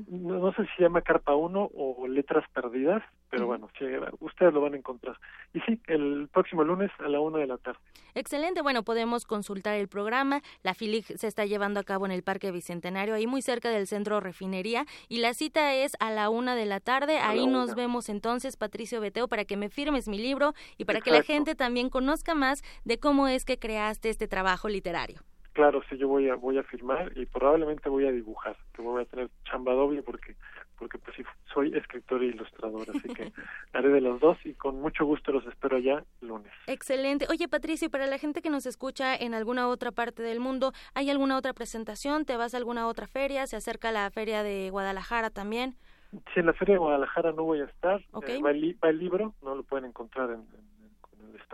no, sé si se llama Carpa 1 o Letras Perdidas, pero bueno, sí, ustedes lo van a encontrar. Y sí, el próximo lunes a la una de la tarde. Excelente, bueno, podemos consultar el programa. La FILIG se está llevando a cabo en el Parque Bicentenario, ahí muy cerca del centro Refinería, y la cita es a la una de la tarde. ahí nos vemos entonces, Patricio Beteo, para que me firmes mi libro y para que la gente también conozca más de cómo es que creaste este trabajo literario. Claro, sí, yo voy a voy a firmar y probablemente voy a dibujar, que voy a tener chamba doble porque porque pues sí, soy escritor e ilustrador, así que haré de los dos y con mucho gusto los espero ya lunes. Excelente. Oye, Patricio, para la gente que nos escucha en alguna otra parte del mundo, ¿hay alguna otra presentación? ¿Te vas a alguna otra feria? ¿Se acerca la feria de Guadalajara también? Sí, en la feria de Guadalajara no voy a estar. Okay. Eh, va, el, libro, no lo pueden encontrar en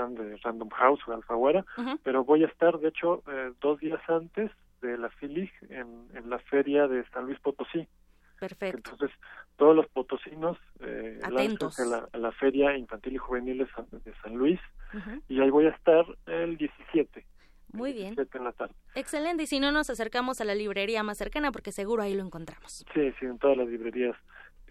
de Random House o Alfaguara, pero voy a estar, de hecho, eh, dos días antes de la FILIG en, en la feria de San Luis Potosí. Perfecto. Entonces, todos los potosinos eh, a la, a la, Feria Infantil y Juvenil de San, Luis y ahí voy a estar el 17. Muy bien. En la tarde. Excelente. Y si no, nos acercamos a la librería más cercana porque seguro ahí lo encontramos. Sí, sí, en todas las librerías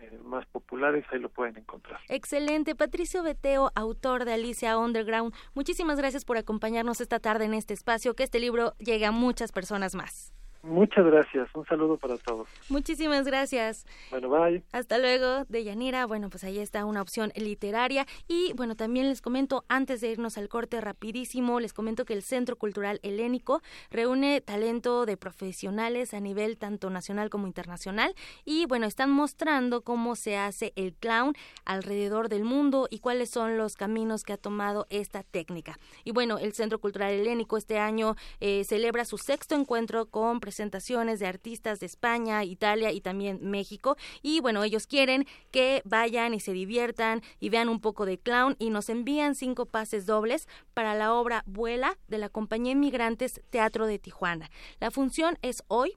eh, más populares, ahí lo pueden encontrar. Excelente. Patricio Beteo, autor de Alicia Underground, muchísimas gracias por acompañarnos esta tarde en este espacio, que este libro llegue a muchas personas más. Muchas gracias. Un saludo para todos. Muchísimas gracias. Bueno, bye. Hasta luego, de Yanira. Bueno, pues ahí está una opción literaria. Y bueno, también les comento, antes de irnos al corte rapidísimo, les comento que el Centro Cultural Helénico reúne talento de profesionales a nivel tanto nacional como internacional. Y bueno, están mostrando cómo se hace el clown alrededor del mundo y cuáles son los caminos que ha tomado esta técnica. Y bueno, el Centro Cultural Helénico este año eh, celebra su sexto encuentro con presentaciones de artistas de España, Italia y también México. Y bueno, ellos quieren que vayan y se diviertan y vean un poco de clown y nos envían cinco pases dobles para la obra Vuela de la compañía Inmigrantes Teatro de Tijuana. La función es hoy,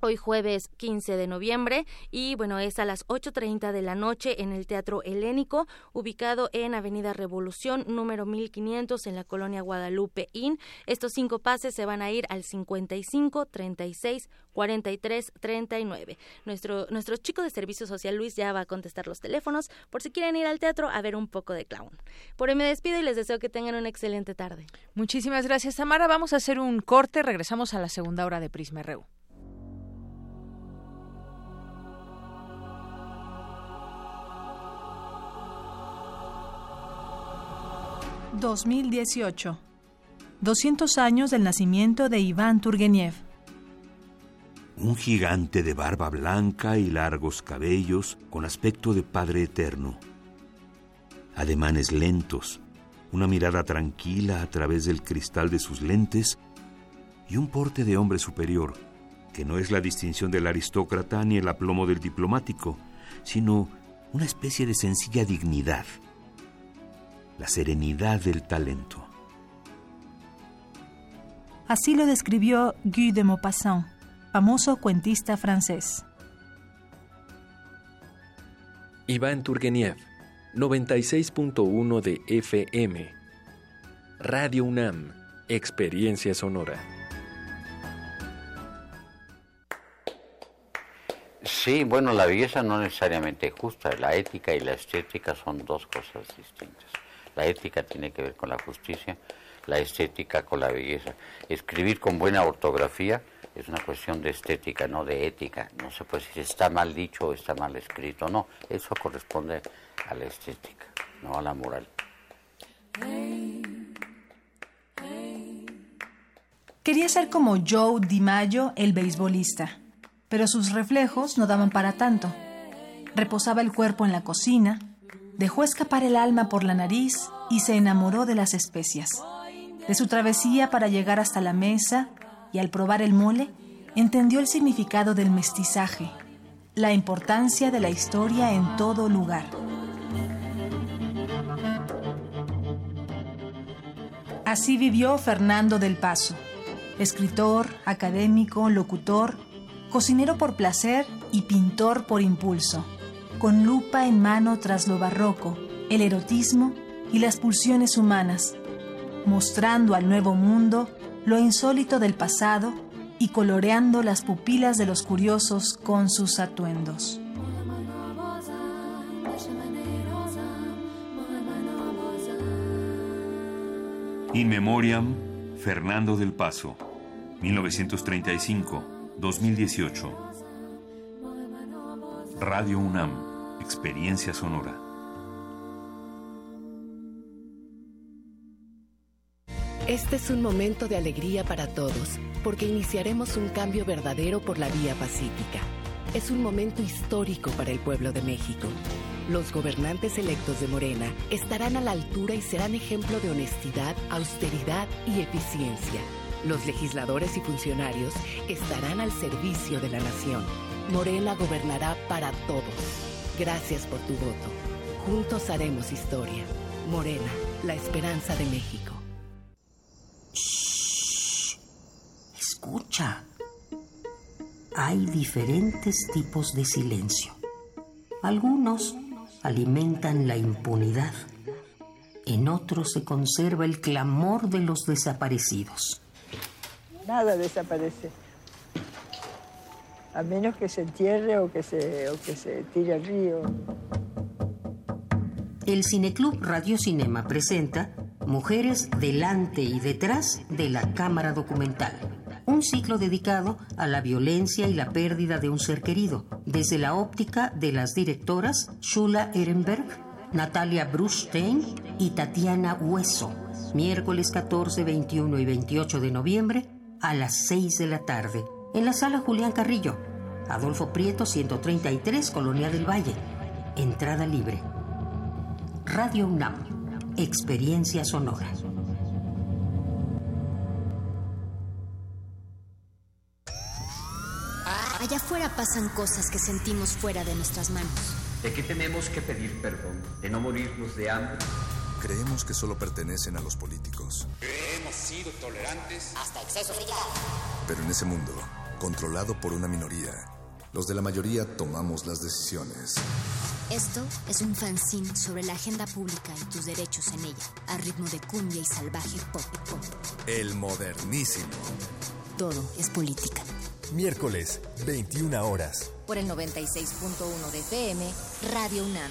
hoy jueves 15 de noviembre y bueno es a las 8.30 de la noche en el Teatro Helénico ubicado en Avenida Revolución número 1500 en la colonia Guadalupe Inn. Estos cinco pases se van a ir al 55 36 43 39. Nuestro, nuestro chico de servicio social Luis ya va a contestar los teléfonos por si quieren ir al teatro a ver un poco de clown. Por hoy me despido y les deseo que tengan una excelente tarde. Muchísimas gracias Tamara. Vamos a hacer un corte. Regresamos a la segunda hora de Prisma RU. 2018. 200 años del nacimiento de Iván Turgeniev. Un gigante de barba blanca y largos cabellos con aspecto de Padre Eterno. Ademanes lentos, una mirada tranquila a través del cristal de sus lentes y un porte de hombre superior, que no es la distinción del aristócrata ni el aplomo del diplomático, sino una especie de sencilla dignidad la serenidad del talento. Así lo describió Guy de Maupassant, famoso cuentista francés. Iván Turgeniev, 96.1 de FM. Radio UNAM, Experiencia Sonora. Sí, bueno, la belleza no necesariamente justa, la ética y la estética son dos cosas distintas. La ética tiene que ver con la justicia, la estética con la belleza. Escribir con buena ortografía es una cuestión de estética, no de ética. No se puede decir si está mal dicho o está mal escrito. No, eso corresponde a la estética, no a la moral. Quería ser como Joe DiMaggio, el beisbolista, pero sus reflejos no daban para tanto. Reposaba el cuerpo en la cocina, dejó escapar el alma por la nariz y se enamoró de las especias. De su travesía para llegar hasta la mesa y al probar el mole, entendió el significado del mestizaje, La importancia de la historia en todo lugar. Así vivió Fernando del Paso, escritor, académico, locutor, cocinero por placer y pintor por impulso, con lupa en mano tras lo barroco, el erotismo y las pulsiones humanas, mostrando al nuevo mundo lo insólito del pasado y coloreando las pupilas de los curiosos con sus atuendos. In Memoriam, Fernando del Paso, 1935-2018. Radio UNAM, Experiencia Sonora. Este es un momento de alegría para todos, porque iniciaremos un cambio verdadero por la vía pacífica. Es un momento histórico para el pueblo de México. Los gobernantes electos de Morena estarán a la altura y serán ejemplo de honestidad, austeridad y eficiencia. Los legisladores y funcionarios estarán al servicio de la nación. Morena gobernará para todos. Gracias por tu voto. Juntos haremos historia. Morena, la esperanza de México. Escucha. Hay diferentes tipos de silencio. Algunos alimentan la impunidad. En otros se conserva el clamor de los desaparecidos. Nada desaparece. A menos que se entierre o que se, o que se tire al río. El Cineclub Radio Cinema presenta Mujeres delante y detrás de la cámara documental. Un ciclo dedicado a la violencia y la pérdida de un ser querido, desde la óptica de las directoras Shula Ehrenberg, Natalia Brustein y Tatiana Hueso. Miércoles 14, 21 y 28 de noviembre a las 6 de la tarde, en la sala Julián Carrillo, Adolfo Prieto 133, Colonia del Valle. Entrada libre. Radio UNAM Experiencia sonora. Allá afuera pasan cosas que sentimos fuera de nuestras manos. ¿De qué tenemos que pedir perdón? ¿De no morirnos de hambre? Creemos que solo pertenecen a los políticos. Hemos sido tolerantes hasta exceso de Pero en ese mundo, controlado por una minoría, los de la mayoría tomamos las decisiones. Esto es un fanzine sobre la agenda pública y tus derechos en ella, a ritmo de cumbia y salvaje pop pop. El modernísimo. Todo es política. Miércoles, 21 horas. Por el 96.1 de FM, Radio UNAM.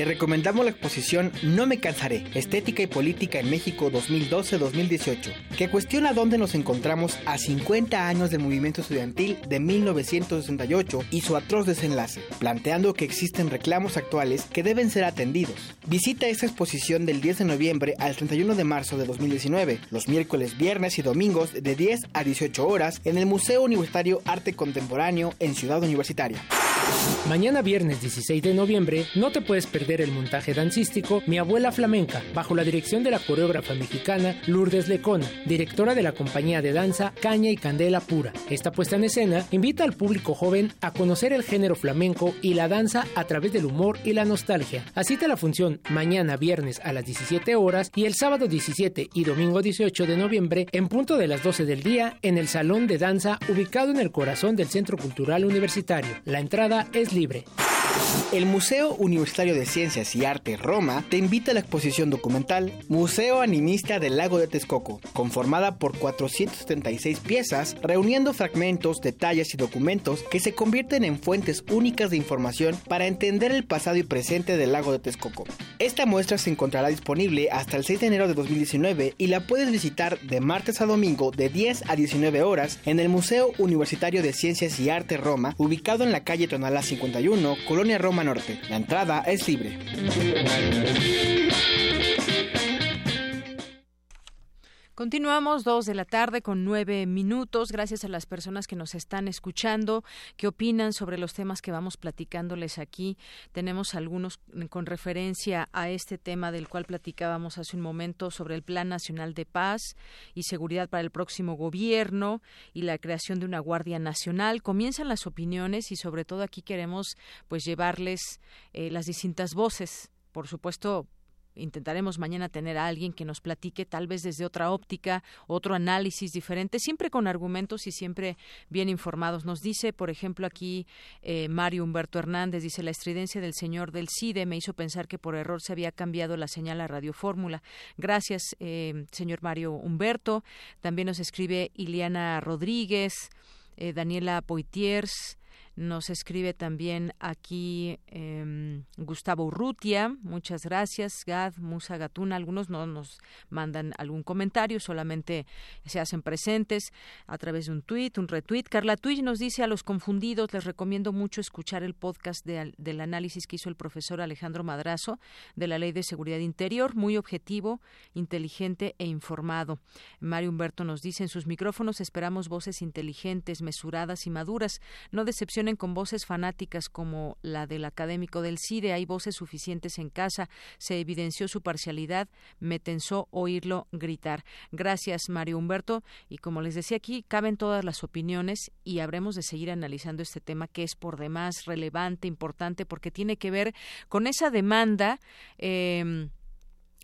Te recomendamos la exposición No me cansaré, Estética y Política en México 2012-2018, que cuestiona dónde nos encontramos a 50 años del movimiento estudiantil de 1968 y su atroz desenlace, planteando que existen reclamos actuales que deben ser atendidos. Visita esta exposición del 10 de noviembre al 31 de marzo de 2019, los miércoles, viernes y domingos de 10 a 18 horas en el Museo Universitario Arte Contemporáneo en Ciudad Universitaria. Mañana viernes 16 de noviembre no te puedes perder el montaje dancístico Mi abuela flamenca, bajo la dirección de la coreógrafa mexicana Lourdes Lecona, directora de la compañía de danza Caña y Candela Pura. Esta puesta en escena invita al público joven a conocer el género flamenco y la danza a través del humor y la nostalgia. Asiste a la función mañana viernes a las 17 horas y el sábado 17 y domingo 18 de noviembre en punto de las 12 del día en el Salón de Danza ubicado en el corazón del Centro Cultural Universitario. La entrada es libre. El Museo Universitario de Ciencias y Arte Roma te invita a la exposición documental Museo Animista del Lago de Texcoco, conformada por 476 piezas, reuniendo fragmentos, detalles y documentos que se convierten en fuentes únicas de información para entender el pasado y presente del lago de Texcoco. Esta muestra se encontrará disponible hasta el 6 de enero de 2019 y la puedes visitar de martes a domingo de 10 a 19 horas en el Museo Universitario de Ciencias y Arte Roma, ubicado en la calle Tonalá 51, Colonia Roma Norte. La entrada es libre. Continuamos dos de la tarde con nueve minutos. Gracias a las personas que nos están escuchando, que opinan sobre los temas que vamos platicándoles aquí. Tenemos algunos con referencia a este tema del cual platicábamos hace un momento sobre el Plan Nacional de Paz y Seguridad para el próximo gobierno y la creación de una Guardia Nacional. Comienzan las opiniones y sobre todo aquí queremos pues llevarles eh, las distintas voces por supuesto, intentaremos mañana tener a alguien que nos platique tal vez desde otra óptica, otro análisis diferente, siempre con argumentos y siempre bien informados. Nos dice, por ejemplo, aquí eh, Mario Humberto Hernández, dice, la estridencia del señor del CIDE me hizo pensar que por error se había cambiado la señal a radiofórmula. Gracias, eh, señor Mario Humberto. También nos escribe Iliana Rodríguez, eh, Daniela Poitiers, nos escribe también aquí em, Gustavo Urrutia. Muchas gracias. Gad, Musa Gatuna. Algunos no nos mandan algún comentario, solamente se hacen presentes a través de un tweet, un retweet. Carla Twitch nos dice a los confundidos, les recomiendo mucho escuchar el podcast del análisis que hizo el profesor Alejandro Madrazo de la Ley de Seguridad Interior. Muy objetivo, inteligente e informado. Mario Humberto nos dice en sus micrófonos esperamos voces inteligentes, mesuradas y maduras. No decepcionen con voces fanáticas como la del académico del CIDE. Hay voces suficientes en casa. Se evidenció su parcialidad. Me tensó oírlo gritar. Gracias, Mario Humberto. Y como les decía aquí, caben todas las opiniones y habremos de seguir analizando este tema que es por demás relevante, importante, porque tiene que ver con esa demanda. Eh,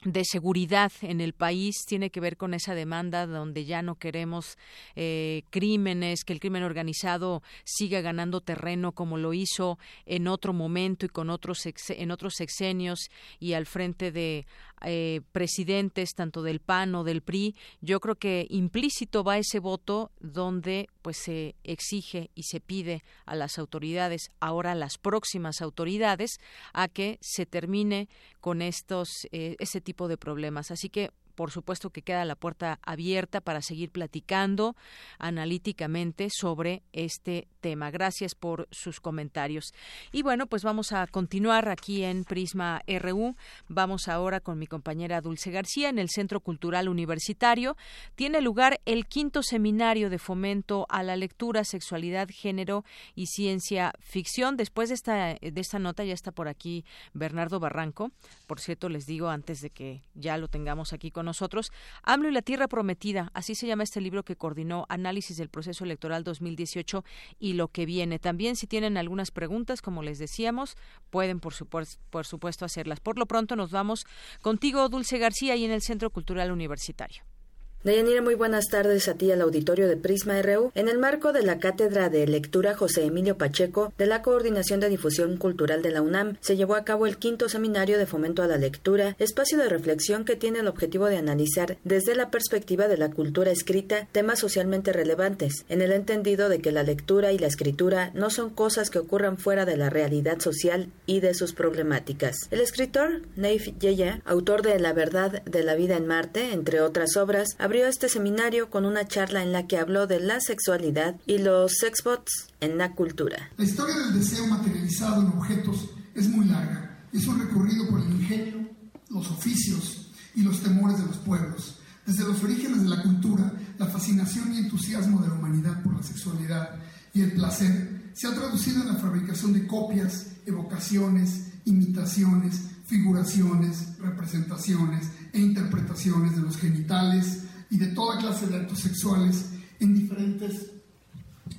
de seguridad en el país tiene que ver con esa demanda donde ya no queremos eh, crímenes, que el crimen organizado siga ganando terreno como lo hizo en otro momento y con otros en otros sexenios y al frente de eh, presidentes tanto del PAN o del PRI, yo creo que implícito va ese voto donde pues se exige y se pide a las autoridades, ahora las próximas autoridades, a que se termine con estos eh, ese tipo de problemas. Así que por supuesto que queda la puerta abierta para seguir platicando analíticamente sobre este tema. Gracias por sus comentarios. Y bueno, pues vamos a continuar aquí en Prisma RU. Vamos ahora con mi compañera Dulce García en el Centro Cultural Universitario. Tiene lugar el quinto seminario de fomento a la lectura, sexualidad, género y ciencia ficción. Después de esta, de esta nota ya está por aquí Bernardo Barranco. Por cierto, les digo antes de que ya lo tengamos aquí con nosotros. AMLO y la Tierra Prometida, así se llama este libro que coordinó Análisis del Proceso Electoral 2018 y lo que viene. También si tienen algunas preguntas, como les decíamos, pueden por por supuesto hacerlas. Por lo pronto nos vamos contigo, Dulce García, y en el Centro Cultural Universitario. Deyanira, muy buenas tardes a ti al auditorio de Prisma RU. En el marco de la Cátedra de Lectura José Emilio Pacheco de la Coordinación de Difusión Cultural de la UNAM, se llevó a cabo el quinto seminario de fomento a la lectura, espacio de reflexión que tiene el objetivo de analizar desde la perspectiva de la cultura escrita temas socialmente relevantes, en el entendido de que la lectura y la escritura no son cosas que ocurran fuera de la realidad social y de sus problemáticas. El escritor Neif Yeya, autor de La verdad de la vida en Marte, entre otras obras, este seminario con una charla en la que habló de la sexualidad y los sexbots en la cultura. La historia del deseo materializado en objetos es muy larga. Es un recorrido por el ingenio, los oficios y los temores de los pueblos. Desde los orígenes de la cultura, la fascinación y entusiasmo de la humanidad por la sexualidad y el placer se ha traducido en la fabricación de copias, evocaciones, imitaciones, figuraciones, representaciones e interpretaciones de los genitales, y de toda clase de actos sexuales en diferentes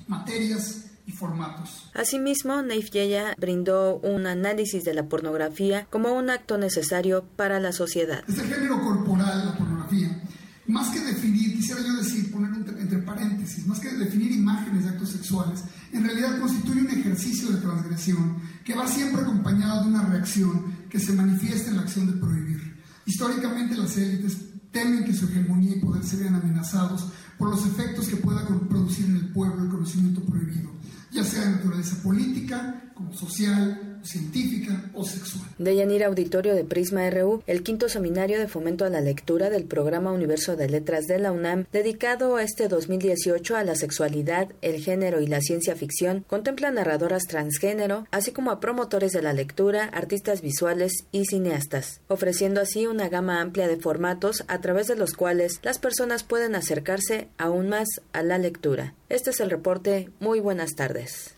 materias y formatos. Asimismo, Neif Yeya brindó un análisis de la pornografía como un acto necesario para la sociedad. Es el género corporal, la pornografía. Más que definir, quisiera yo decir, poner entre paréntesis, más que definir imágenes de actos sexuales, en realidad constituye un ejercicio de transgresión que va siempre acompañado de una reacción que se manifiesta en la acción de prohibir. Históricamente las élites temen que su hegemonía y poder se vean amenazados por los efectos que pueda producir en el pueblo el conocimiento prohibido, ya sea de naturaleza política, como social, científica o sexual. De Yanira Auditorio de Prisma RU, el quinto seminario de fomento a la lectura del programa Universo de Letras de la UNAM, dedicado a este 2018 a la sexualidad, el género y la ciencia ficción, contempla narradoras transgénero, así como a promotores de la lectura, artistas visuales y cineastas, ofreciendo así una gama amplia de formatos a través de los cuales las personas pueden acercarse aún más a la lectura. Este es el reporte. Muy buenas tardes.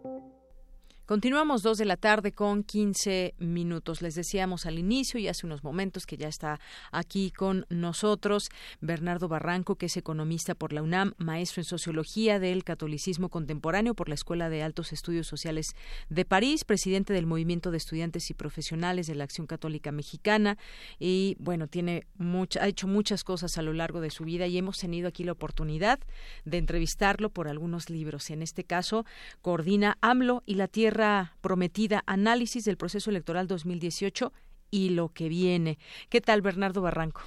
Continuamos dos de la tarde con 15 minutos. Les decíamos al inicio y hace unos momentos que ya está aquí con nosotros Bernardo Barranco, que es economista por la UNAM, maestro en sociología del catolicismo contemporáneo por la Escuela de Altos Estudios Sociales de París, presidente del Movimiento de Estudiantes y Profesionales de la Acción Católica Mexicana y bueno, tiene mucha, ha hecho muchas cosas a lo largo de su vida y hemos tenido aquí la oportunidad de entrevistarlo por algunos libros. En este caso, coordina AMLO y la Tierra prometida, análisis del proceso electoral 2018 y lo que viene. ¿Qué tal, Bernardo Barranco?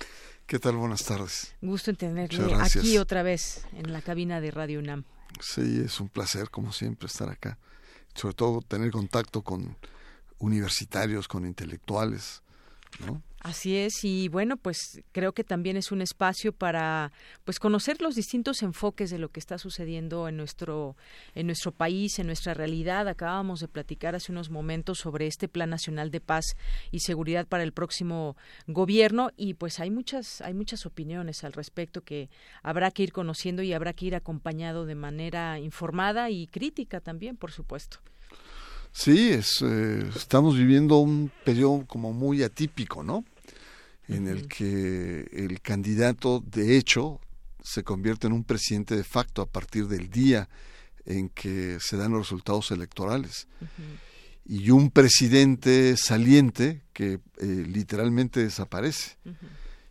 ¿Qué tal? Buenas tardes. Gusto en tenerle aquí otra vez en la cabina de Radio UNAM. Sí, es un placer, como siempre, estar acá. Sobre todo tener contacto con universitarios, con intelectuales, ¿no? Así es y bueno, pues creo que también es un espacio para pues conocer los distintos enfoques de lo que está sucediendo en nuestro en nuestro país, en nuestra realidad. Acabamos de platicar hace unos momentos sobre este Plan Nacional de Paz y Seguridad para el próximo gobierno y pues hay muchas hay muchas opiniones al respecto que habrá que ir conociendo y habrá que ir acompañado de manera informada y crítica también, por supuesto. Sí, es, eh, estamos viviendo un periodo como muy atípico, ¿no? En el que el candidato de hecho se convierte en un presidente de facto a partir del día en que se dan los resultados electorales. Y un presidente saliente que eh, literalmente desaparece.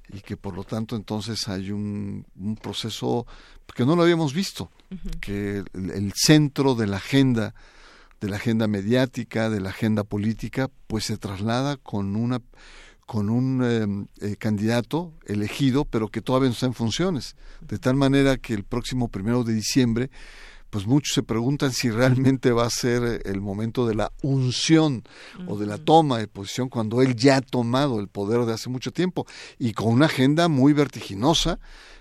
Y que por lo tanto entonces hay un, un proceso que no lo habíamos visto, que el, el centro de la agenda de la agenda mediática, de la agenda política, pues se traslada con una con un em, eh, candidato elegido, pero que todavía no está en funciones. De tal manera que el próximo primero de diciembre, pues muchos se preguntan si realmente va a ser el momento de la unción o de la toma de posición cuando él ya ha tomado el poder de hace mucho tiempo y con una agenda muy vertiginosa,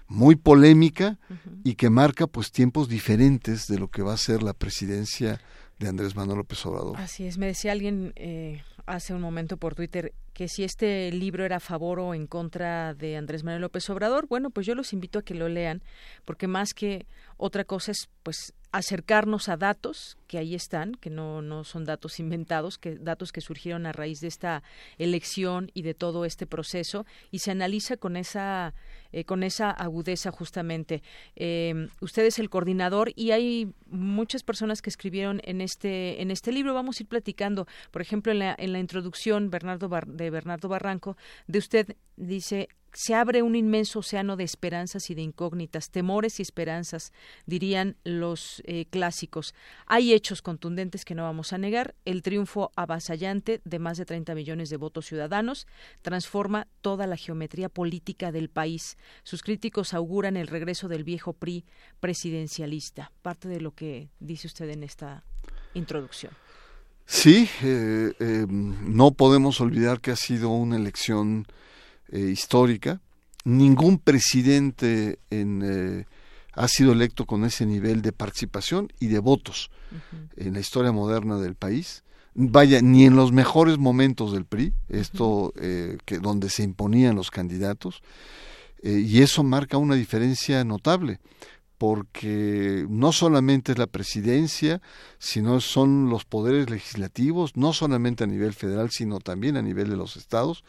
muy polémica y que marca pues tiempos diferentes de lo que va a ser la presidencia de Andrés Manuel López Obrador. Así es, me decía alguien eh, hace un momento por Twitter que si este libro era a favor o en contra de Andrés Manuel López Obrador, bueno, pues yo los invito a que lo lean, porque más que otra cosa es pues acercarnos a datos que ahí están, que no, no son datos inventados, que datos que surgieron a raíz de esta elección y de todo este proceso, y se analiza con esa, eh, con esa agudeza justamente. Eh, usted es el coordinador y hay muchas personas que escribieron en este, en este libro. Vamos a ir platicando, por ejemplo, en la, en la introducción de Bernardo Barranco, de usted dice se abre un inmenso océano de esperanzas y de incógnitas, temores y esperanzas, dirían los eh, clásicos. Hay hechos contundentes que no vamos a negar. El triunfo avasallante de más de 30 millones de votos ciudadanos transforma toda la geometría política del país. Sus críticos auguran el regreso del viejo PRI presidencialista. Parte de lo que dice usted en esta introducción. Sí, eh, eh, no podemos olvidar que ha sido una elección eh, histórica. Ningún presidente en, eh, ha sido electo con ese nivel de participación y de votos en la historia moderna del país. Vaya, ni en los mejores momentos del PRI, esto eh, que donde se imponían los candidatos, y eso marca una diferencia notable porque no solamente es la presidencia, sino son los poderes legislativos, no solamente a nivel federal, sino también a nivel de los estados.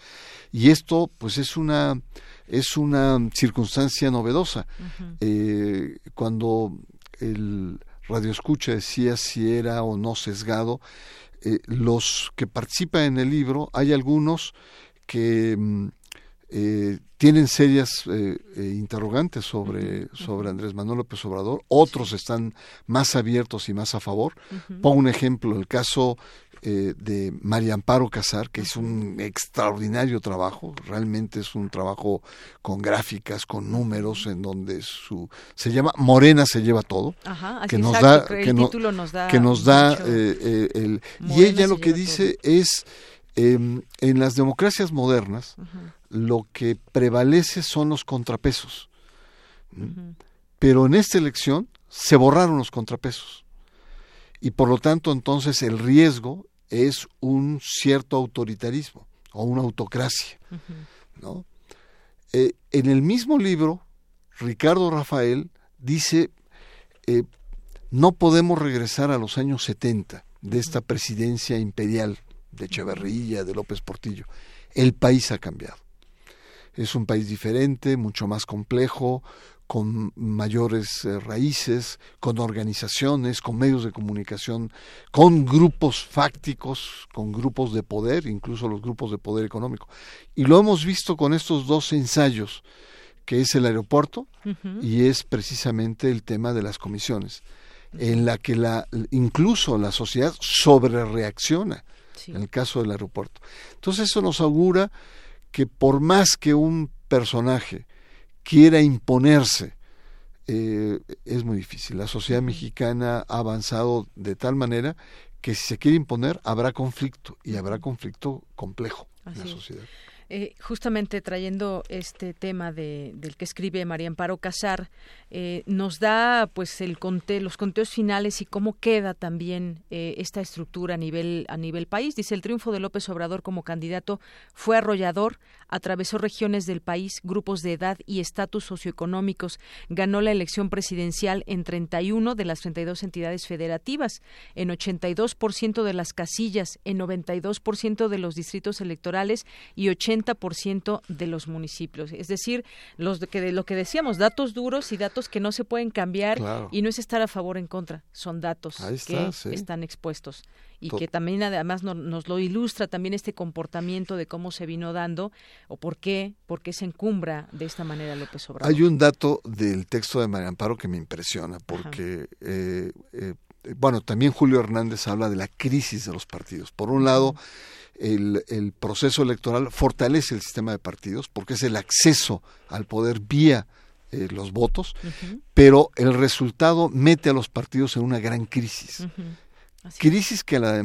Y esto, pues, es una es una circunstancia novedosa. Eh, cuando el radioescucha decía si era o no sesgado, eh, los que participan en el libro, hay algunos que mm, eh, tienen serias eh, interrogantes sobre, sobre Andrés Manuel López Obrador, otros están más abiertos y más a favor. Pongo un ejemplo, el caso de María Amparo Casar, que es un extraordinario trabajo, realmente es un trabajo con gráficas, con números, en donde su se llama Morena se lleva todo, que, nos da, que, nos da, que nos da el y ella lo que dice es em, en las democracias modernas lo que prevalece son los contrapesos. Pero en esta elección se borraron los contrapesos. Y por lo tanto entonces el riesgo es un cierto autoritarismo o una autocracia. ¿no? Eh, en el mismo libro, Ricardo Rafael dice, eh, no podemos regresar a los años 70 de esta presidencia imperial de Echeverría, de López Portillo. El país ha cambiado. Es un país diferente, mucho más complejo, con mayores eh, raíces, con organizaciones, con medios de comunicación, con grupos fácticos, con grupos de poder, incluso los grupos de poder económico. Y lo hemos visto con estos dos ensayos, que es el aeropuerto y es precisamente el tema de las comisiones, en la que la, incluso la sociedad sobre en el caso del aeropuerto. Entonces eso nos augura que por más que un personaje quiera imponerse, eh, es muy difícil. La sociedad mexicana ha avanzado de tal manera que si se quiere imponer habrá conflicto y habrá conflicto complejo en la sociedad. Eh, justamente trayendo este tema de, del que escribe María Amparo Casar, eh, nos da pues el conte, los conteos finales y cómo queda también eh, esta estructura a nivel a nivel país. Dice el triunfo de López Obrador como candidato fue arrollador, atravesó regiones del país, grupos de edad y estatus socioeconómicos, ganó la elección presidencial en 31 de las 32 entidades federativas, en 82% de las casillas, en 92% de los distritos electorales y 80% de los municipios. Es decir, los de que lo que decíamos, datos duros y datos que no se pueden cambiar y no es estar a favor o en contra, son datos que están expuestos y que también además nos lo ilustra también este comportamiento de cómo se vino dando o por qué, por qué se encumbra de esta manera López Obrador. Hay un dato del texto de María Amparo que me impresiona porque eh, eh, bueno, también Julio Hernández habla de la crisis de los partidos. Por un lado, el, el, proceso electoral fortalece el sistema de partidos porque es el acceso al poder vía eh, los votos, pero el resultado mete a los partidos en una gran crisis. Crisis que, la,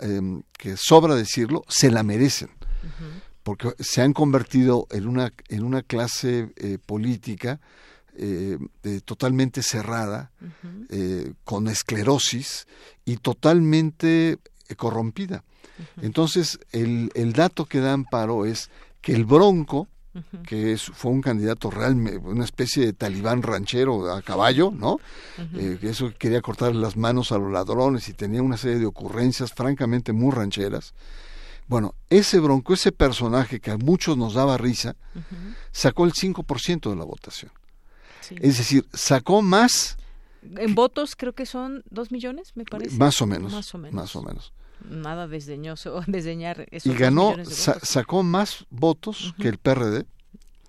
em, que sobra decirlo, se la merecen, porque se han convertido en una, en una clase eh, política eh, totalmente cerrada, con esclerosis y totalmente corrompida. Entonces, el, el dato que da Amparo es que el Bronco, que es, fue un candidato realmente, una especie de talibán ranchero a caballo, ¿no? Eh, que eso quería cortar las manos a los ladrones y tenía una serie de ocurrencias francamente muy rancheras. Bueno, ese bronco, ese personaje que a muchos nos daba risa, sacó el 5% de la votación. Es decir, sacó más... En votos creo que son dos millones, me parece. Más o menos. Más o menos. Más o menos nada desdeñoso desdeñar y ganó sacó más votos que el PRD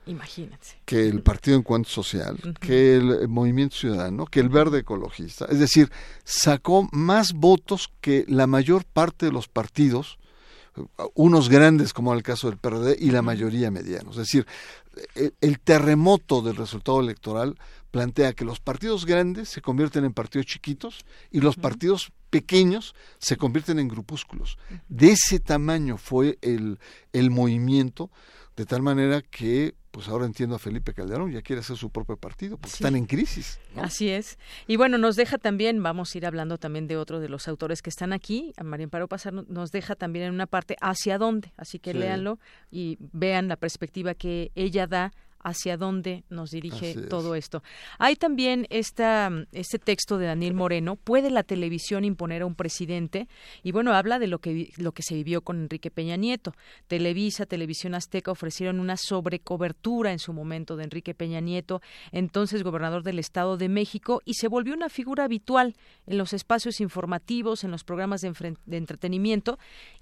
Imagínate. que el Partido Encuentro Social, que el Movimiento Ciudadano, que el Verde Ecologista. Es decir, sacó más votos que la mayor parte de los partidos, unos grandes como el caso del PRD y la mayoría medianos. Es decir, el terremoto del resultado electoral plantea que los partidos grandes se convierten en partidos chiquitos y los partidos pequeños se convierten en grupúsculos. De ese tamaño fue el, el movimiento, de tal manera que pues ahora entiendo a Felipe Calderón, ya quiere hacer su propio partido, porque están en crisis. Así es. Y bueno, nos deja también, vamos a ir hablando también de otro de los autores que están aquí, a María Amparo Pasar nos deja también en una parte hacia dónde, así que léanlo y vean la perspectiva que ella da hacia dónde nos dirige todo esto. Hay también esta, este texto de Daniel Moreno, ¿puede la televisión imponer a un presidente? Y bueno, habla de lo que, lo que se vivió con Enrique Peña Nieto. Televisa, Televisión Azteca ofrecieron una sobrecobertura en su momento de Enrique Peña Nieto, entonces gobernador del Estado de México, y se volvió una figura habitual en los espacios informativos, en los programas de, de entretenimiento,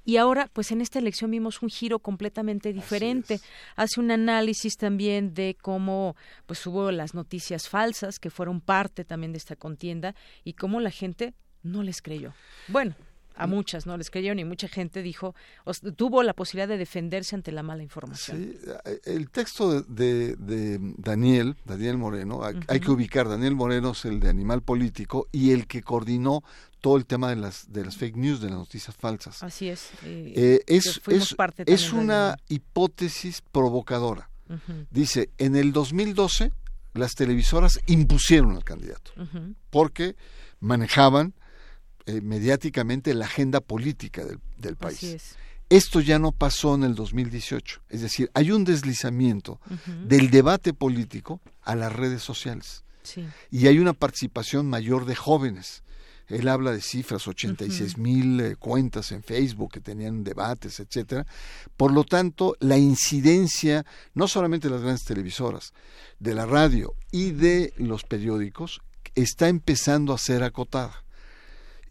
y ahora, pues en esta elección vimos un giro completamente diferente. Hace un análisis también de cómo pues hubo las noticias falsas que fueron parte también de esta contienda y cómo la gente no les creyó. Bueno, a muchas no les creyeron y mucha gente dijo tuvo la posibilidad de defenderse ante la mala información. Sí, eh, el texto de, Daniel, Daniel Moreno, hay, que ubicar, Daniel Moreno es el de Animal Político y el que coordinó todo el tema de las de las fake news, de las noticias falsas. Así es. Eh, es es una hipótesis provocadora. Dice, en el 2012 las televisoras impusieron al candidato porque manejaban eh, mediáticamente la agenda política del, país. Esto ya no pasó en el 2018, es decir, hay un deslizamiento del debate político a las redes sociales. Y hay una participación mayor de jóvenes él habla de cifras, 86 mil eh, cuentas en Facebook que tenían debates, etcétera. Por lo tanto, la incidencia, no solamente de las grandes televisoras, de la radio y de los periódicos, está empezando a ser acotada.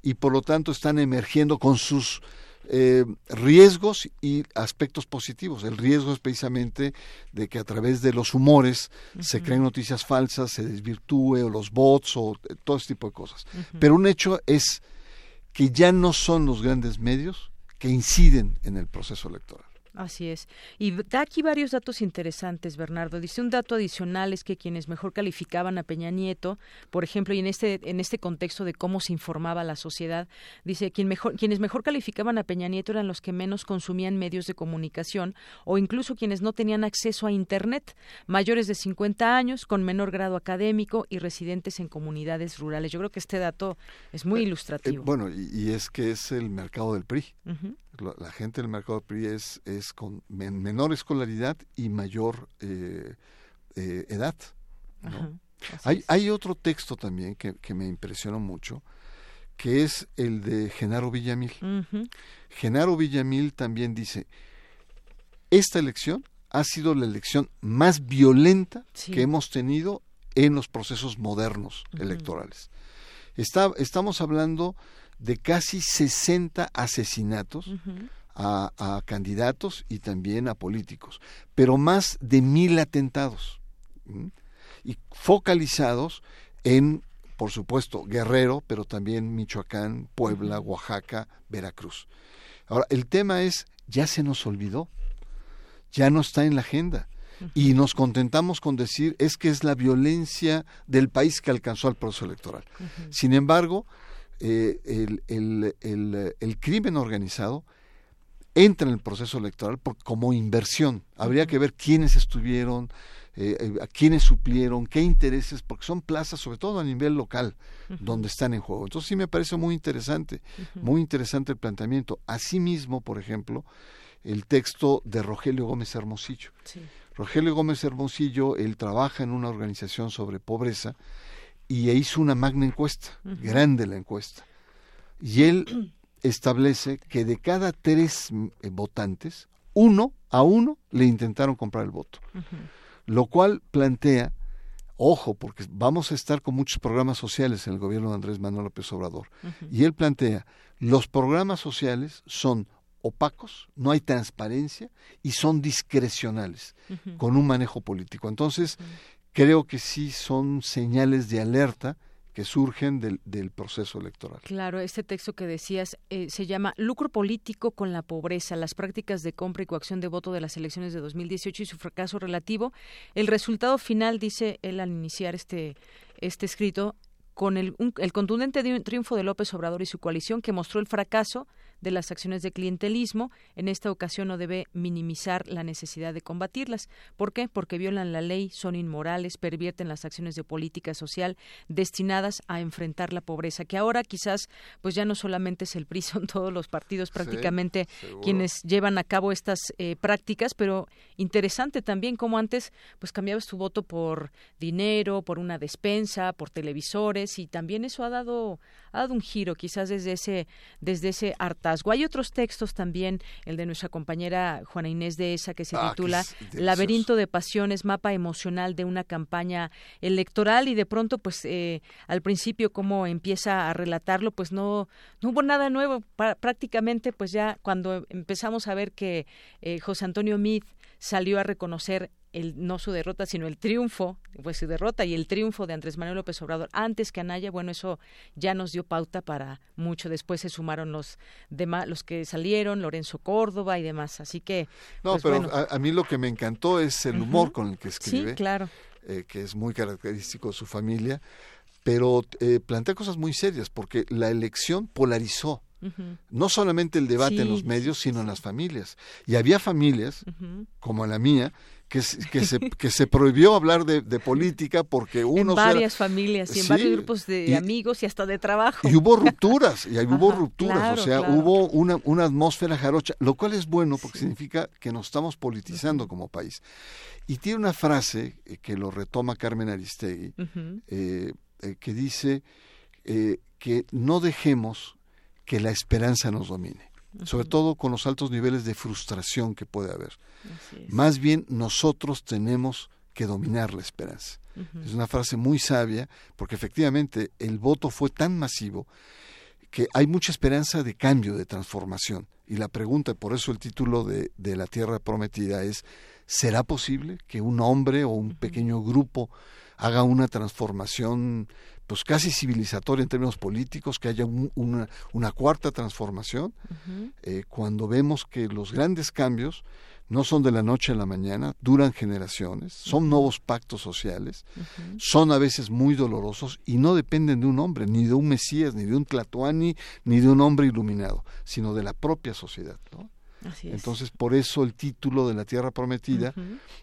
Y por lo tanto están emergiendo con sus eh, riesgos y aspectos positivos. El riesgo es precisamente de que a través de los humores se creen noticias falsas, se desvirtúe o los bots o eh, todo este tipo de cosas. Pero un hecho es que ya no son los grandes medios que inciden en el proceso electoral. Así es. Y da aquí varios datos interesantes, Bernardo. Dice un dato adicional es que quienes mejor calificaban a Peña Nieto, por ejemplo, y en este en este contexto de cómo se informaba la sociedad, dice quien mejor, quienes mejor calificaban a Peña Nieto eran los que menos consumían medios de comunicación o incluso quienes no tenían acceso a internet, mayores de 50 años, con menor grado académico y residentes en comunidades rurales. Yo creo que este dato es muy eh, ilustrativo. Eh, bueno, y, es que es el mercado del PRI la, gente del mercado PRI es, es con menor escolaridad y mayor eh, eh, edad. hay, hay otro texto también que, que, me impresionó mucho, que es el de Genaro Villamil. Genaro Villamil también dice, esta elección ha sido la elección más violenta que hemos tenido en los procesos modernos electorales. Está, estamos hablando de casi 60 asesinatos a, candidatos y también a políticos, pero más de mil atentados y focalizados en, por supuesto, Guerrero, pero también Michoacán, Puebla, Oaxaca, Veracruz. Ahora, el tema es, ya se nos olvidó, ya no está en la agenda. Y nos contentamos con decir es que es la violencia del país que alcanzó al proceso electoral. Sin embargo, eh, el, el, el, crimen organizado entra en el proceso electoral por, como inversión. Habría que ver quiénes estuvieron, eh, eh, a quiénes suplieron, qué intereses, porque son plazas, sobre todo a nivel local, donde están en juego. Entonces sí me parece muy interesante, muy interesante el planteamiento. Asimismo, por ejemplo, el texto de Rogelio Gómez Hermosillo. Rogelio Gómez Hermosillo, él trabaja en una organización sobre pobreza y hizo una magna encuesta, grande la encuesta. Y él establece que de cada tres eh, votantes, uno a uno le intentaron comprar el voto. Lo cual plantea, ojo, porque vamos a estar con muchos programas sociales en el gobierno de Andrés Manuel López Obrador. Y él plantea, los programas sociales son opacos, no hay transparencia y son discrecionales, con un manejo político. Entonces, creo que sí son señales de alerta que surgen del, proceso electoral. Claro, este texto que decías eh, se llama Lucro político con la pobreza, las prácticas de compra y coacción de voto de las elecciones de 2018 y su fracaso relativo. El resultado final, dice él al iniciar este, este escrito, con el, el contundente triunfo de López Obrador y su coalición que mostró el fracaso de las acciones de clientelismo. En esta ocasión no debe minimizar la necesidad de combatirlas. ¿Por qué? Porque violan la ley, son inmorales, pervierten las acciones de política social destinadas a enfrentar la pobreza, que ahora quizás pues ya no solamente es el PRI, son todos los partidos prácticamente quienes llevan a cabo estas eh, prácticas, pero interesante también como antes pues cambiabas tu voto por dinero, por una despensa, por televisores y también eso ha dado ha dado un giro quizás desde ese desde ese hartazgo. Hay otros textos también, el de nuestra compañera Juana Inés de esa que se ah, titula Laberinto de pasiones, mapa emocional de una campaña electoral. Y de pronto pues eh, al principio como empieza a relatarlo pues no no hubo nada nuevo. Prácticamente pues ya cuando empezamos a ver que eh, José Antonio Mid salió a reconocer el, no su derrota, sino el triunfo, pues su derrota y el triunfo de Andrés Manuel López Obrador antes que Anaya, bueno, eso ya nos dio pauta para mucho. Después se sumaron los demás, los que salieron, Lorenzo Córdoba y demás. Así que. No, pues pero a, mí lo que me encantó es el humor con el que escribe. Sí, claro. Eh, que es muy característico de su familia, pero eh, plantea cosas muy serias, porque la elección polarizó. No solamente el debate en los medios, sino en las familias. Y había familias, como la mía, que, que, se, que se prohibió hablar de, política porque uno... En varias familias y en varios grupos de amigos y hasta de trabajo. Y hubo rupturas, y hubo rupturas, o sea, hubo una, una atmósfera jarocha, lo cual es bueno porque significa que nos estamos politizando como país. Y tiene una frase eh, que lo retoma Carmen Aristegui, eh, eh, que dice que no dejemos que la esperanza nos domine sobre todo con los altos niveles de frustración que puede haber. Más bien nosotros tenemos que dominar la esperanza. Es una frase muy sabia porque efectivamente el voto fue tan masivo que hay mucha esperanza de cambio, de transformación. Y la pregunta, por eso el título de, de La Tierra Prometida es, ¿será posible que un hombre o un pequeño grupo haga una transformación pues casi civilizatoria en términos políticos, que haya una, una, cuarta transformación, eh, cuando vemos que los grandes cambios no son de la noche a la mañana, duran generaciones, son nuevos pactos sociales, son a veces muy dolorosos y no dependen de un hombre, ni de un Mesías, ni de un Tlatoani, ni de un hombre iluminado, sino de la propia sociedad. ¿no? Entonces, por eso el título de la Tierra Prometida,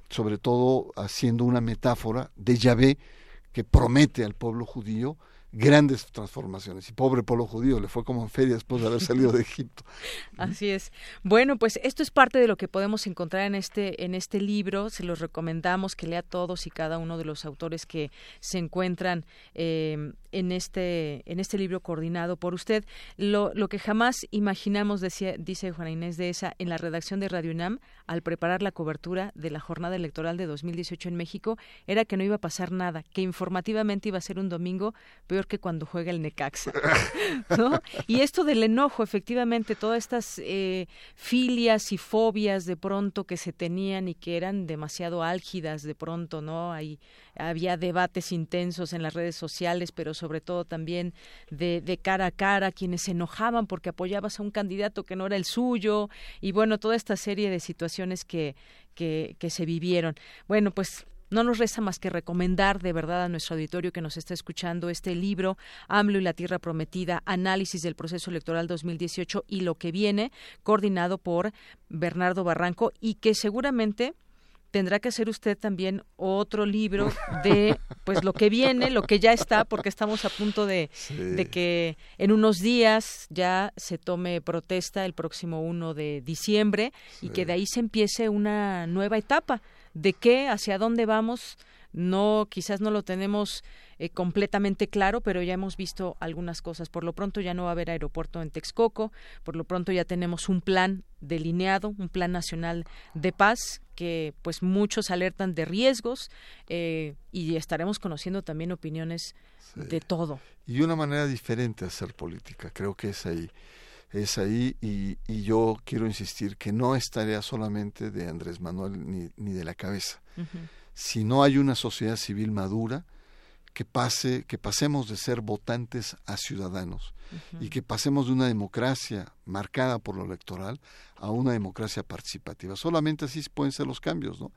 sobre todo haciendo una metáfora de Yahvé que promete al pueblo judío grandes transformaciones. Y pobre pueblo judío, le fue como en feria después de haber salido de Egipto. Así es. Bueno, pues esto es parte de lo que podemos encontrar en este, en este libro. Se los recomendamos que lea todos y cada uno de los autores que se encuentran eh, en, este, en este libro coordinado por usted. Lo, lo que jamás imaginamos, decía, dice Juana Inés de esa, en la redacción de Radio UNAM, al preparar la cobertura de la jornada electoral de 2018 en México, era que no iba a pasar nada, que informativamente iba a ser un domingo, pero que cuando juega el Necaxa. ¿no? Y esto del enojo, efectivamente, todas estas eh, filias y fobias de pronto que se tenían y que eran demasiado álgidas de pronto, ¿no? Hay, había debates intensos en las redes sociales, pero sobre todo también de, de cara a cara, quienes se enojaban porque apoyabas a un candidato que no era el suyo, y bueno, toda esta serie de situaciones que, que, que se vivieron. Bueno, pues no nos resta más que recomendar de verdad a nuestro auditorio que nos está escuchando este libro, AMLO y la Tierra Prometida, Análisis del Proceso Electoral 2018 y lo que viene, coordinado por Bernardo Barranco y que seguramente tendrá que hacer usted también otro libro de pues lo que viene, lo que ya está, porque estamos a punto de, de, que en unos días ya se tome protesta el próximo 1 de diciembre y que de ahí se empiece una nueva etapa de qué, hacia dónde vamos, no, quizás no lo tenemos eh, completamente claro, pero ya hemos visto algunas cosas. Por lo pronto ya no va a haber aeropuerto en Texcoco, por lo pronto ya tenemos un plan delineado, un plan nacional de paz que pues muchos alertan de riesgos eh, y estaremos conociendo también opiniones de todo. Y una manera diferente de hacer política, creo que es ahí es ahí y, y, yo quiero insistir que no es tarea solamente de Andrés Manuel ni, ni de la cabeza. Si no hay una sociedad civil madura, que pase, que pasemos de ser votantes a ciudadanos y que pasemos de una democracia marcada por lo electoral a una democracia participativa. Solamente así pueden ser los cambios, ¿no?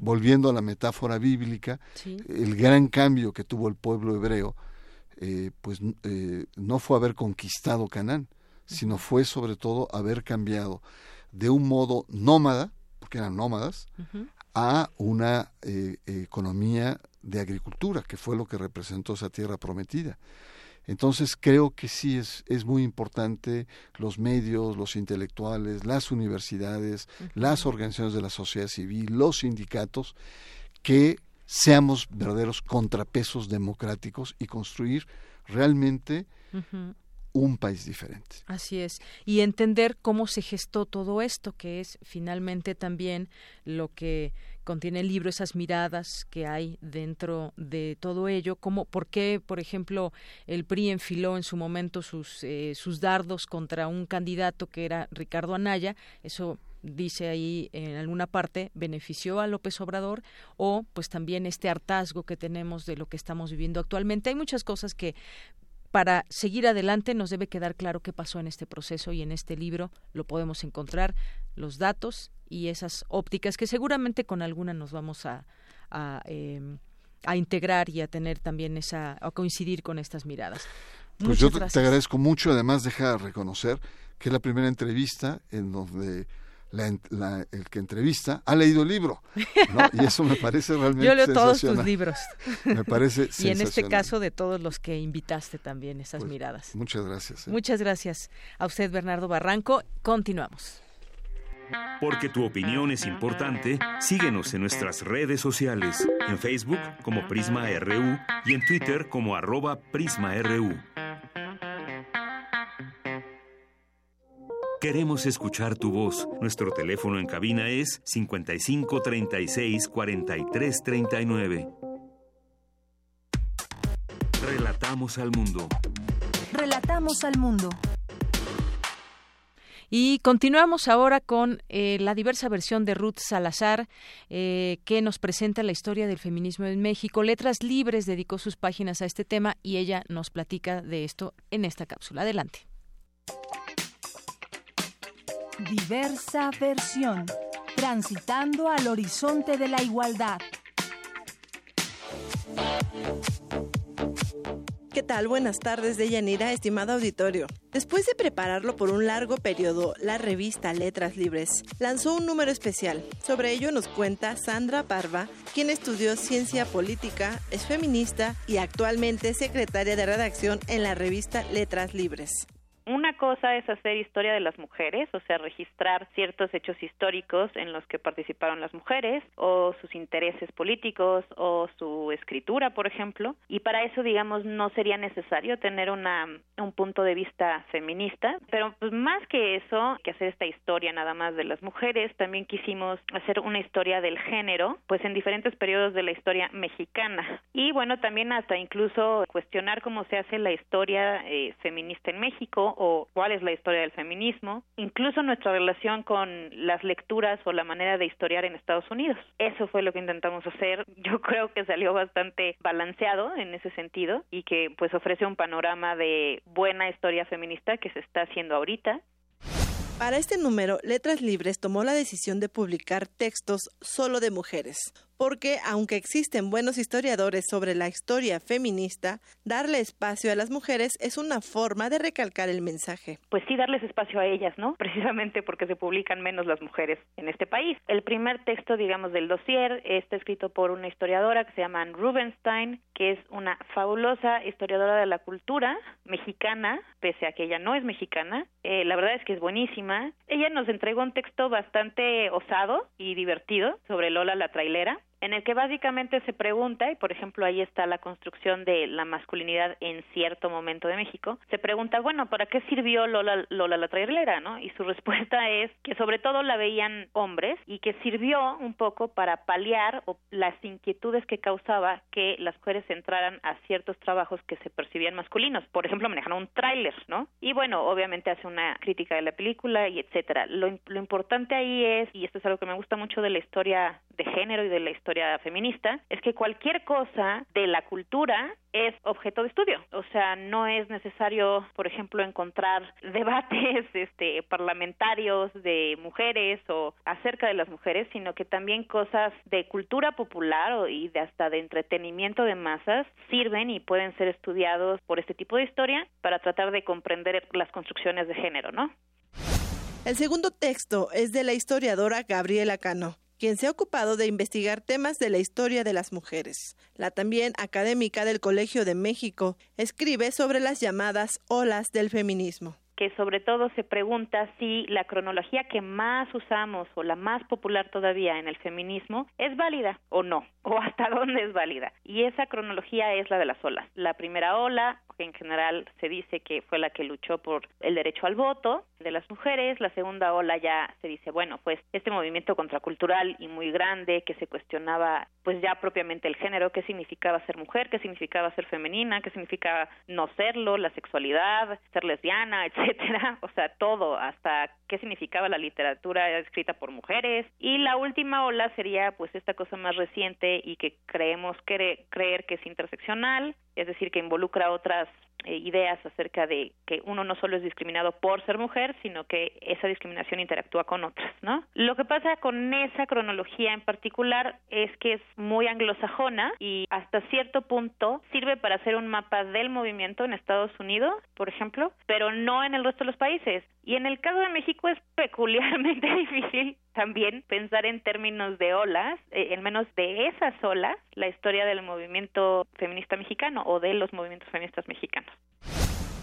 Volviendo a la metáfora bíblica, el gran cambio que tuvo el pueblo hebreo, eh, pues eh, no fue haber conquistado Canaán, sino fue sobre todo haber cambiado de un modo nómada, porque eran nómadas, a una eh, economía de agricultura, que fue lo que representó esa tierra prometida. Entonces creo que sí es, es muy importante los medios, los intelectuales, las universidades, las organizaciones de la sociedad civil, los sindicatos, que seamos verdaderos contrapesos democráticos y construir realmente un país diferente. Así es. Y entender cómo se gestó todo esto, que es finalmente también lo que contiene el libro, esas miradas que hay dentro de todo ello, como por qué, por ejemplo, el PRI enfiló en su momento sus, eh, sus dardos contra un candidato que era Ricardo Anaya, eso dice ahí en alguna parte, benefició a López Obrador o pues también este hartazgo que tenemos de lo que estamos viviendo actualmente. Hay muchas cosas que para seguir adelante nos debe quedar claro qué pasó en este proceso y en este libro. Lo podemos encontrar, los datos y esas ópticas que seguramente con alguna nos vamos a, a, em, a integrar y a tener también esa, a coincidir con estas miradas. Pues yo te, agradezco mucho, además deja reconocer que es la primera entrevista en donde la, el que entrevista ha leído el libro. Y eso me parece realmente Yo leo todos tus libros. Me parece Y en este caso de todos los que invitaste también, esas pues, miradas. Muchas gracias. ¿eh? Muchas gracias a usted, Bernardo Barranco. Continuamos. Porque tu opinión es importante, síguenos en nuestras redes sociales, en Facebook como Prisma RU y en Twitter como arroba PrismaRU. Queremos escuchar tu voz. Nuestro teléfono en cabina es 55 36 43 39. Relatamos al mundo. Relatamos al mundo. Y continuamos ahora con eh, la diversa versión de Ruth Salazar, eh, que nos presenta la historia del feminismo en México. Letras Libres dedicó sus páginas a este tema y ella nos platica de esto en esta cápsula. Adelante. Diversa versión. Transitando al horizonte de la igualdad. ¿Qué tal? Buenas tardes de Yanira, estimado auditorio. Después de prepararlo por un largo periodo, la revista Letras Libres lanzó un número especial. Sobre ello nos cuenta Sandra Parva, quien estudió ciencia política, es feminista y actualmente secretaria de redacción en la revista Letras Libres. Una cosa es hacer historia de las mujeres, o sea, registrar ciertos hechos históricos en los que participaron las mujeres, o sus intereses políticos, o su escritura, por ejemplo. Y para eso, digamos, no sería necesario tener una, un punto de vista feminista. Pero pues, más que eso, que hacer esta historia nada más de las mujeres, también quisimos hacer una historia del género, pues en diferentes periodos de la historia mexicana. Y bueno, también hasta incluso cuestionar cómo se hace la historia eh, feminista en México o cuál es la historia del feminismo, incluso nuestra relación con las lecturas o la manera de historiar en Estados Unidos. Eso fue lo que intentamos hacer. Yo creo que salió bastante balanceado en ese sentido y que pues ofrece un panorama de buena historia feminista que se está haciendo ahorita para este número, Letras Libres tomó la decisión de publicar textos solo de mujeres, porque aunque existen buenos historiadores sobre la historia feminista, darle espacio a las mujeres es una forma de recalcar el mensaje. Pues sí, darles espacio a ellas, ¿no? Precisamente porque se publican menos las mujeres en este país. El primer texto, digamos, del dossier está escrito por una historiadora que se llama Anne Rubenstein, que es una fabulosa historiadora de la cultura mexicana, pese a que ella no es mexicana. Eh, la verdad es que es buenísima. Ella nos entregó un texto bastante osado y divertido sobre Lola la trailera en el que básicamente se pregunta, y por ejemplo ahí está la construcción de la masculinidad en cierto momento de México, se pregunta, bueno, ¿para qué sirvió Lola, Lola la trailera? ¿no? Y su respuesta es que sobre todo la veían hombres y que sirvió un poco para paliar las inquietudes que causaba que las mujeres entraran a ciertos trabajos que se percibían masculinos, por ejemplo, manejar un tráiler, ¿no? Y bueno, obviamente hace una crítica de la película y etcétera. Lo, lo importante ahí es, y esto es algo que me gusta mucho de la historia de género y de la historia historia feminista, es que cualquier cosa de la cultura es objeto de estudio. O sea, no es necesario, por ejemplo, encontrar debates este, parlamentarios de mujeres o acerca de las mujeres, sino que también cosas de cultura popular y de hasta de entretenimiento de masas sirven y pueden ser estudiados por este tipo de historia para tratar de comprender las construcciones de género, ¿no? El segundo texto es de la historiadora Gabriela Cano quien se ha ocupado de investigar temas de la historia de las mujeres. La también académica del Colegio de México escribe sobre las llamadas olas del feminismo que sobre todo se pregunta si la cronología que más usamos o la más popular todavía en el feminismo es válida o no, o hasta dónde es válida. Y esa cronología es la de las olas. La primera ola, que en general se dice que fue la que luchó por el derecho al voto de las mujeres. La segunda ola ya se dice, bueno, pues este movimiento contracultural y muy grande que se cuestionaba pues ya propiamente el género, qué significaba ser mujer, qué significaba ser femenina, qué significaba no serlo, la sexualidad, ser lesbiana, etc etcétera, o sea, todo, hasta qué significaba la literatura escrita por mujeres. Y la última ola sería pues esta cosa más reciente y que creemos creer que es interseccional, es decir, que involucra otras eh, ideas acerca de que uno no solo es discriminado por ser mujer, sino que esa discriminación interactúa con otras, ¿no? Lo que pasa con esa cronología en particular es que es muy anglosajona y hasta cierto punto sirve para hacer un mapa del movimiento en Estados Unidos, por ejemplo, pero no en el resto de los países. Y en el caso de México es peculiarmente difícil también pensar en términos de olas, eh, en menos de esas olas, la historia del movimiento feminista mexicano o de los movimientos feministas mexicanos.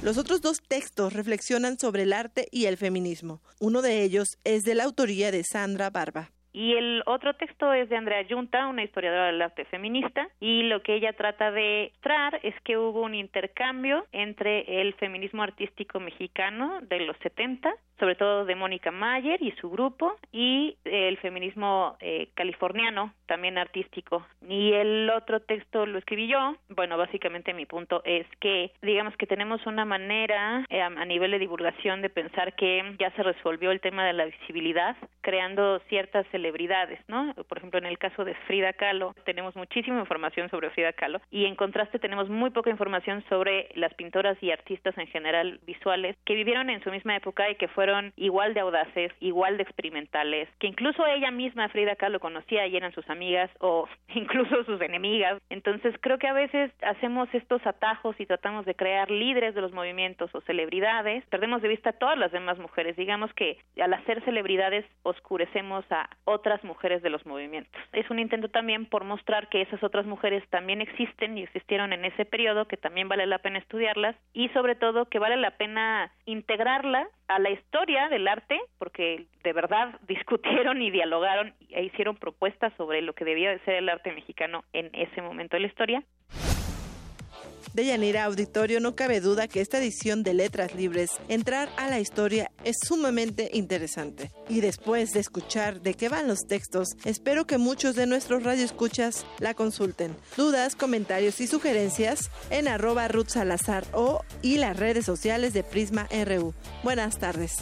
Los otros dos textos reflexionan sobre el arte y el feminismo. Uno de ellos es de la autoría de Sandra Barba. Y el otro texto es de Andrea Yunta, una historiadora del arte feminista, y lo que ella trata de mostrar es que hubo un intercambio entre el feminismo artístico mexicano de los 70 sobre todo de Mónica Mayer y su grupo, y el feminismo eh, californiano, también artístico. Y el otro texto lo escribí yo. Bueno, básicamente mi punto es que, digamos que tenemos una manera eh, a nivel de divulgación de pensar que ya se resolvió el tema de la visibilidad, creando ciertas celebridades, ¿no? Por ejemplo, en el caso de Frida Kahlo, tenemos muchísima información sobre Frida Kahlo, y en contraste tenemos muy poca información sobre las pintoras y artistas en general visuales que vivieron en su misma época y que fue fueron igual de audaces, igual de experimentales, que incluso ella misma, Frida Kahlo, conocía y eran sus amigas o incluso sus enemigas. Entonces creo que a veces hacemos estos atajos y tratamos de crear líderes de los movimientos o celebridades, perdemos de vista a todas las demás mujeres. Digamos que al hacer celebridades oscurecemos a otras mujeres de los movimientos. Es un intento también por mostrar que esas otras mujeres también existen y existieron en ese periodo, que también vale la pena estudiarlas y sobre todo que vale la pena integrarlas a la historia del arte, porque de verdad discutieron y dialogaron e hicieron propuestas sobre lo que debía de ser el arte mexicano en ese momento de la historia de Yanira Auditorio, no cabe duda que esta edición de Letras Libres, entrar a la historia, es sumamente interesante. Y después de escuchar de qué van los textos, espero que muchos de nuestros radioescuchas la consulten. Dudas, comentarios y sugerencias en arroba Ruth Salazar o y las redes sociales de Prisma RU. Buenas tardes.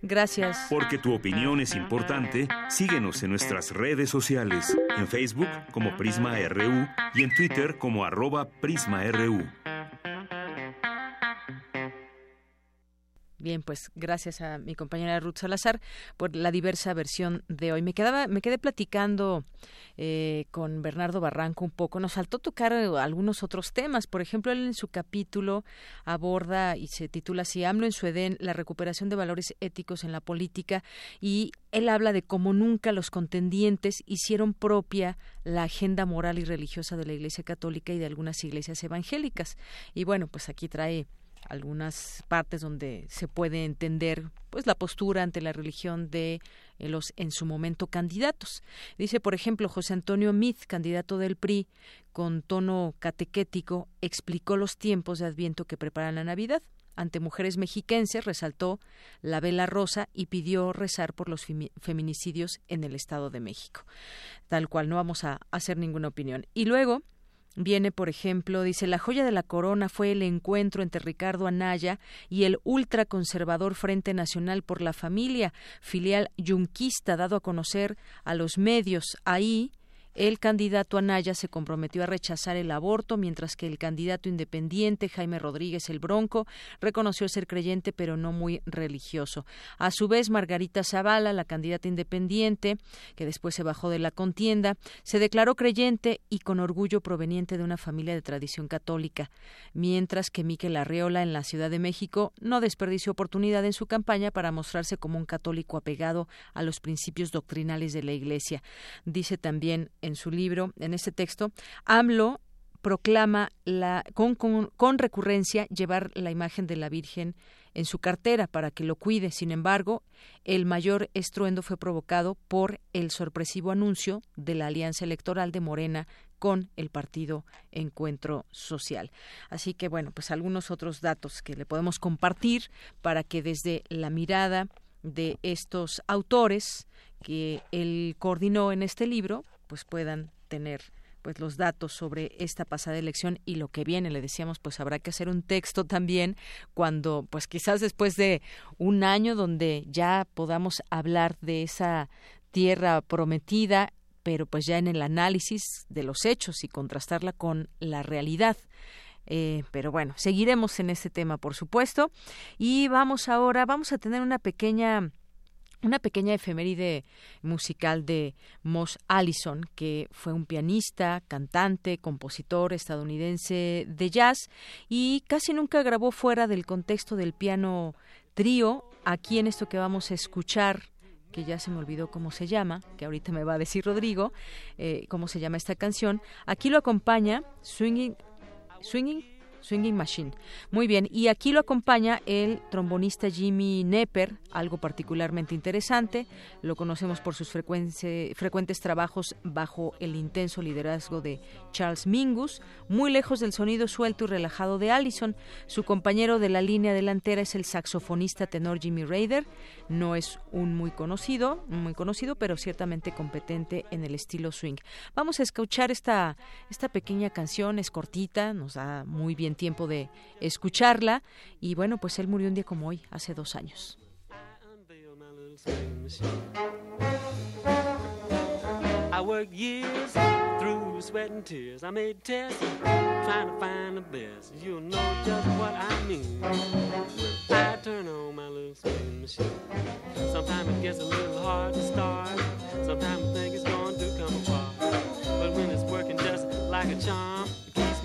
Gracias. Porque tu opinión es importante, síguenos en nuestras redes sociales, en Facebook como Prisma RU y en Twitter como arroba PrismaRU. Bien, pues gracias a mi compañera Ruth Salazar por la diversa versión de hoy. Me quedaba, me quedé platicando eh, con Bernardo Barranco un poco. Nos saltó tocar eh, algunos otros temas. Por ejemplo, él en su capítulo aborda y se titula así AMLO en su Edén, la recuperación de valores éticos en la política y él habla de cómo nunca los contendientes hicieron propia la agenda moral y religiosa de la Iglesia Católica y de algunas iglesias evangélicas. Y bueno, pues aquí trae algunas partes donde se puede entender pues la postura ante la religión de eh, los en su momento candidatos. Dice, por ejemplo, José Antonio Mith, candidato del PRI, con tono catequético, explicó los tiempos de Adviento que preparan la Navidad. Ante mujeres mexiquenses resaltó la vela rosa y pidió rezar por los feminicidios en el Estado de México. Tal cual, no vamos a hacer ninguna opinión. Y luego Viene, por ejemplo, dice, la joya de la corona fue el encuentro entre Ricardo Anaya y el ultraconservador Frente Nacional por la Familia, filial yunquista dado a conocer a los medios. Ahí el candidato Anaya se comprometió a rechazar el aborto, mientras que el candidato independiente Jaime Rodríguez el Bronco reconoció ser creyente pero no muy religioso. A su vez, Margarita Zavala, la candidata independiente, que después se bajó de la contienda, se declaró creyente y con orgullo proveniente de una familia de tradición católica, mientras que Miquel Arreola en la Ciudad de México no desperdició oportunidad en su campaña para mostrarse como un católico apegado a los principios doctrinales de la Iglesia. Dice también en su libro, en este texto, AMLO proclama la, con, con, recurrencia llevar la imagen de la Virgen en su cartera para que lo cuide. Sin embargo, el mayor estruendo fue provocado por el sorpresivo anuncio de la alianza electoral de Morena con el partido Encuentro Social. Así que, bueno, pues algunos otros datos que le podemos compartir para que desde la mirada de estos autores que él coordinó en este libro, pues puedan tener pues los datos sobre esta pasada elección y lo que viene le decíamos pues habrá que hacer un texto también cuando pues quizás después de un año donde ya podamos hablar de esa tierra prometida pero pues ya en el análisis de los hechos y contrastarla con la realidad eh, pero bueno, seguiremos en este tema, por supuesto. Y vamos ahora, vamos a tener una pequeña una pequeña efeméride musical de Moss Allison, que fue un pianista, cantante, compositor estadounidense de jazz y casi nunca grabó fuera del contexto del piano trío. Aquí en esto que vamos a escuchar que ya se me olvidó cómo se llama, que ahorita me va a decir Rodrigo, eh, cómo se llama esta canción. Aquí lo acompaña Swinging, Swinging Swinging Machine. Muy bien, y aquí lo acompaña el trombonista Jimmy Nepper, algo particularmente interesante. Lo conocemos por sus frecuentes trabajos bajo el intenso liderazgo de Charles Mingus, muy lejos del sonido suelto y relajado de Allison. Su compañero de la línea delantera es el saxofonista tenor Jimmy Raider. No es un muy conocido, muy conocido, pero ciertamente competente en el estilo swing. Vamos a escuchar esta, esta pequeña canción, es cortita, nos da muy bien tiempo de escucharla. Y bueno, pues él murió un día como hoy, hace dos años.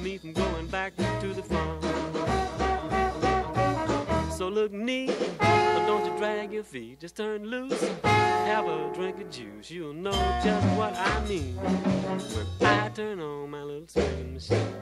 Me from going back to the farm. So look neat, but don't you drag your feet. Just turn loose, have a drink of juice. You'll know just what I mean when I turn on my little swinging machine.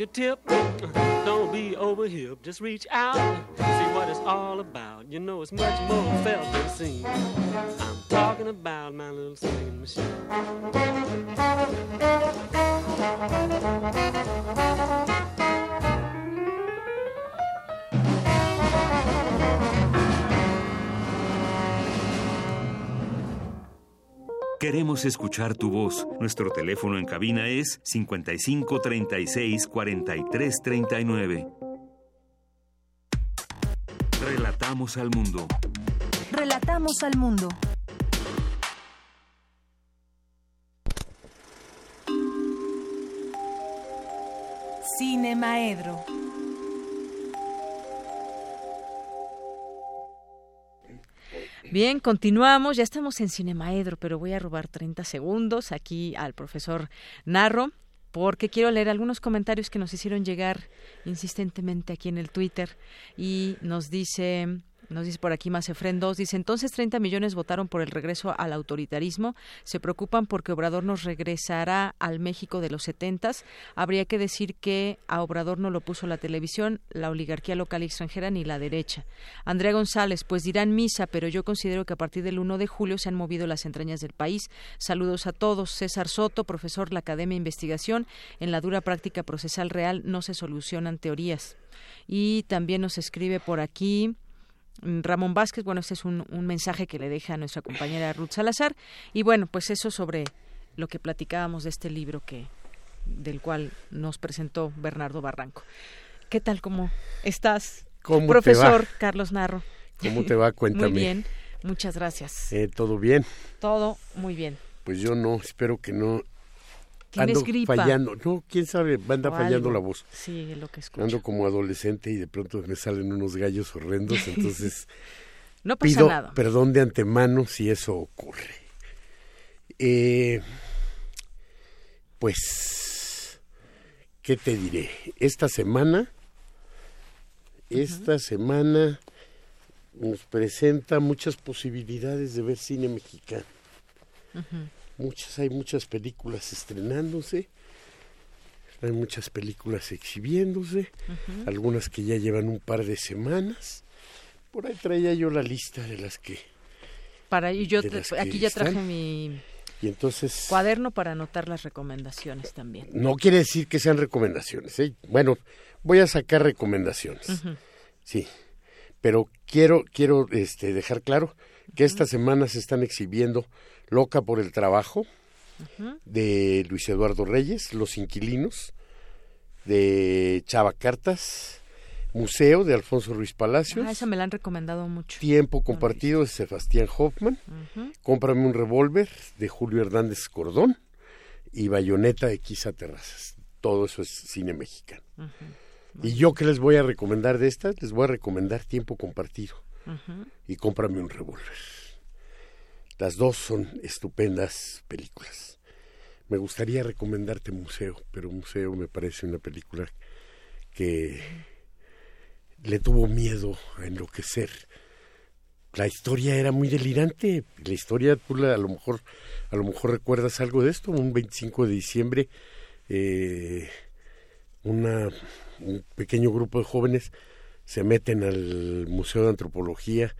Take a tip. Don't be over here. Just reach out, see what it's all about. You know it's much more felt Queremos escuchar tu voz. Nuestro teléfono en cabina es 55 36 43 39. Relatamos al mundo. Relatamos al mundo. Cine Maedro. Bien, continuamos. Ya estamos en Cinemaedro, pero voy a robar 30 segundos aquí al profesor Narro porque quiero leer algunos comentarios que nos hicieron llegar insistentemente aquí en el Twitter y nos dice nos dice por aquí Macefren 2, dice, entonces 30 millones votaron por el regreso al autoritarismo, se preocupan porque Obrador nos regresará al México de los 70. Habría que decir que a Obrador no lo puso la televisión, la oligarquía local y extranjera ni la derecha. Andrea González, pues dirán misa, pero yo considero que a partir del 1 de julio se han movido las entrañas del país. Saludos a todos. César Soto, profesor de la Academia de Investigación, en la dura práctica procesal real no se solucionan teorías. Y también nos escribe por aquí Ramón Vázquez, bueno, este es un, mensaje que le deja a nuestra compañera Ruth Salazar. Y bueno, pues eso sobre lo que platicábamos de este libro que del cual nos presentó Bernardo Barranco. ¿Qué tal? ¿Cómo estás, profesor Carlos Narro? ¿Cómo te va? Cuéntame. Muy bien, muchas gracias. Eh, ¿Todo bien? Todo muy bien. Pues yo no, espero que no ando gripa? fallando. No, quién sabe, anda fallando la voz. Sí, lo que escucho. Ando como adolescente y de pronto me salen unos gallos horrendos, entonces no pasa pido nada. perdón de antemano si eso ocurre. Eh, pues, ¿qué te diré? Esta semana, esta semana nos presenta muchas posibilidades de ver cine mexicano muchas, hay muchas películas estrenándose, hay muchas películas exhibiéndose, algunas que ya llevan un par de semanas. Por ahí traía yo la lista de las que... Para y yo aquí ya traje mi y entonces cuaderno para anotar las recomendaciones también. No quiere decir que sean recomendaciones. ¿eh? Bueno, voy a sacar recomendaciones. Sí, pero quiero quiero este dejar claro que esta semana se están exhibiendo Loca por el Trabajo, de Luis Eduardo Reyes, Los Inquilinos, de Chava Cartas, Museo de Alfonso Ruiz Palacios. Ah, esa me la han recomendado mucho. Tiempo compartido de Sebastián Hoffman. Cómprame un revólver de Julio Hernández Cordón y Bayoneta de Quisa Terrazas. Todo eso es cine mexicano. Y yo que les voy a recomendar de estas, les voy a recomendar Tiempo compartido y Cómprame un revólver. Las dos son estupendas películas. Me gustaría recomendarte Museo, pero Museo me parece una película que le tuvo miedo a enloquecer. La historia era muy delirante. La historia, tú a lo mejor, a lo mejor recuerdas algo de esto. Un 25 de diciembre, eh, una, un pequeño grupo de jóvenes se meten al Museo de Antropología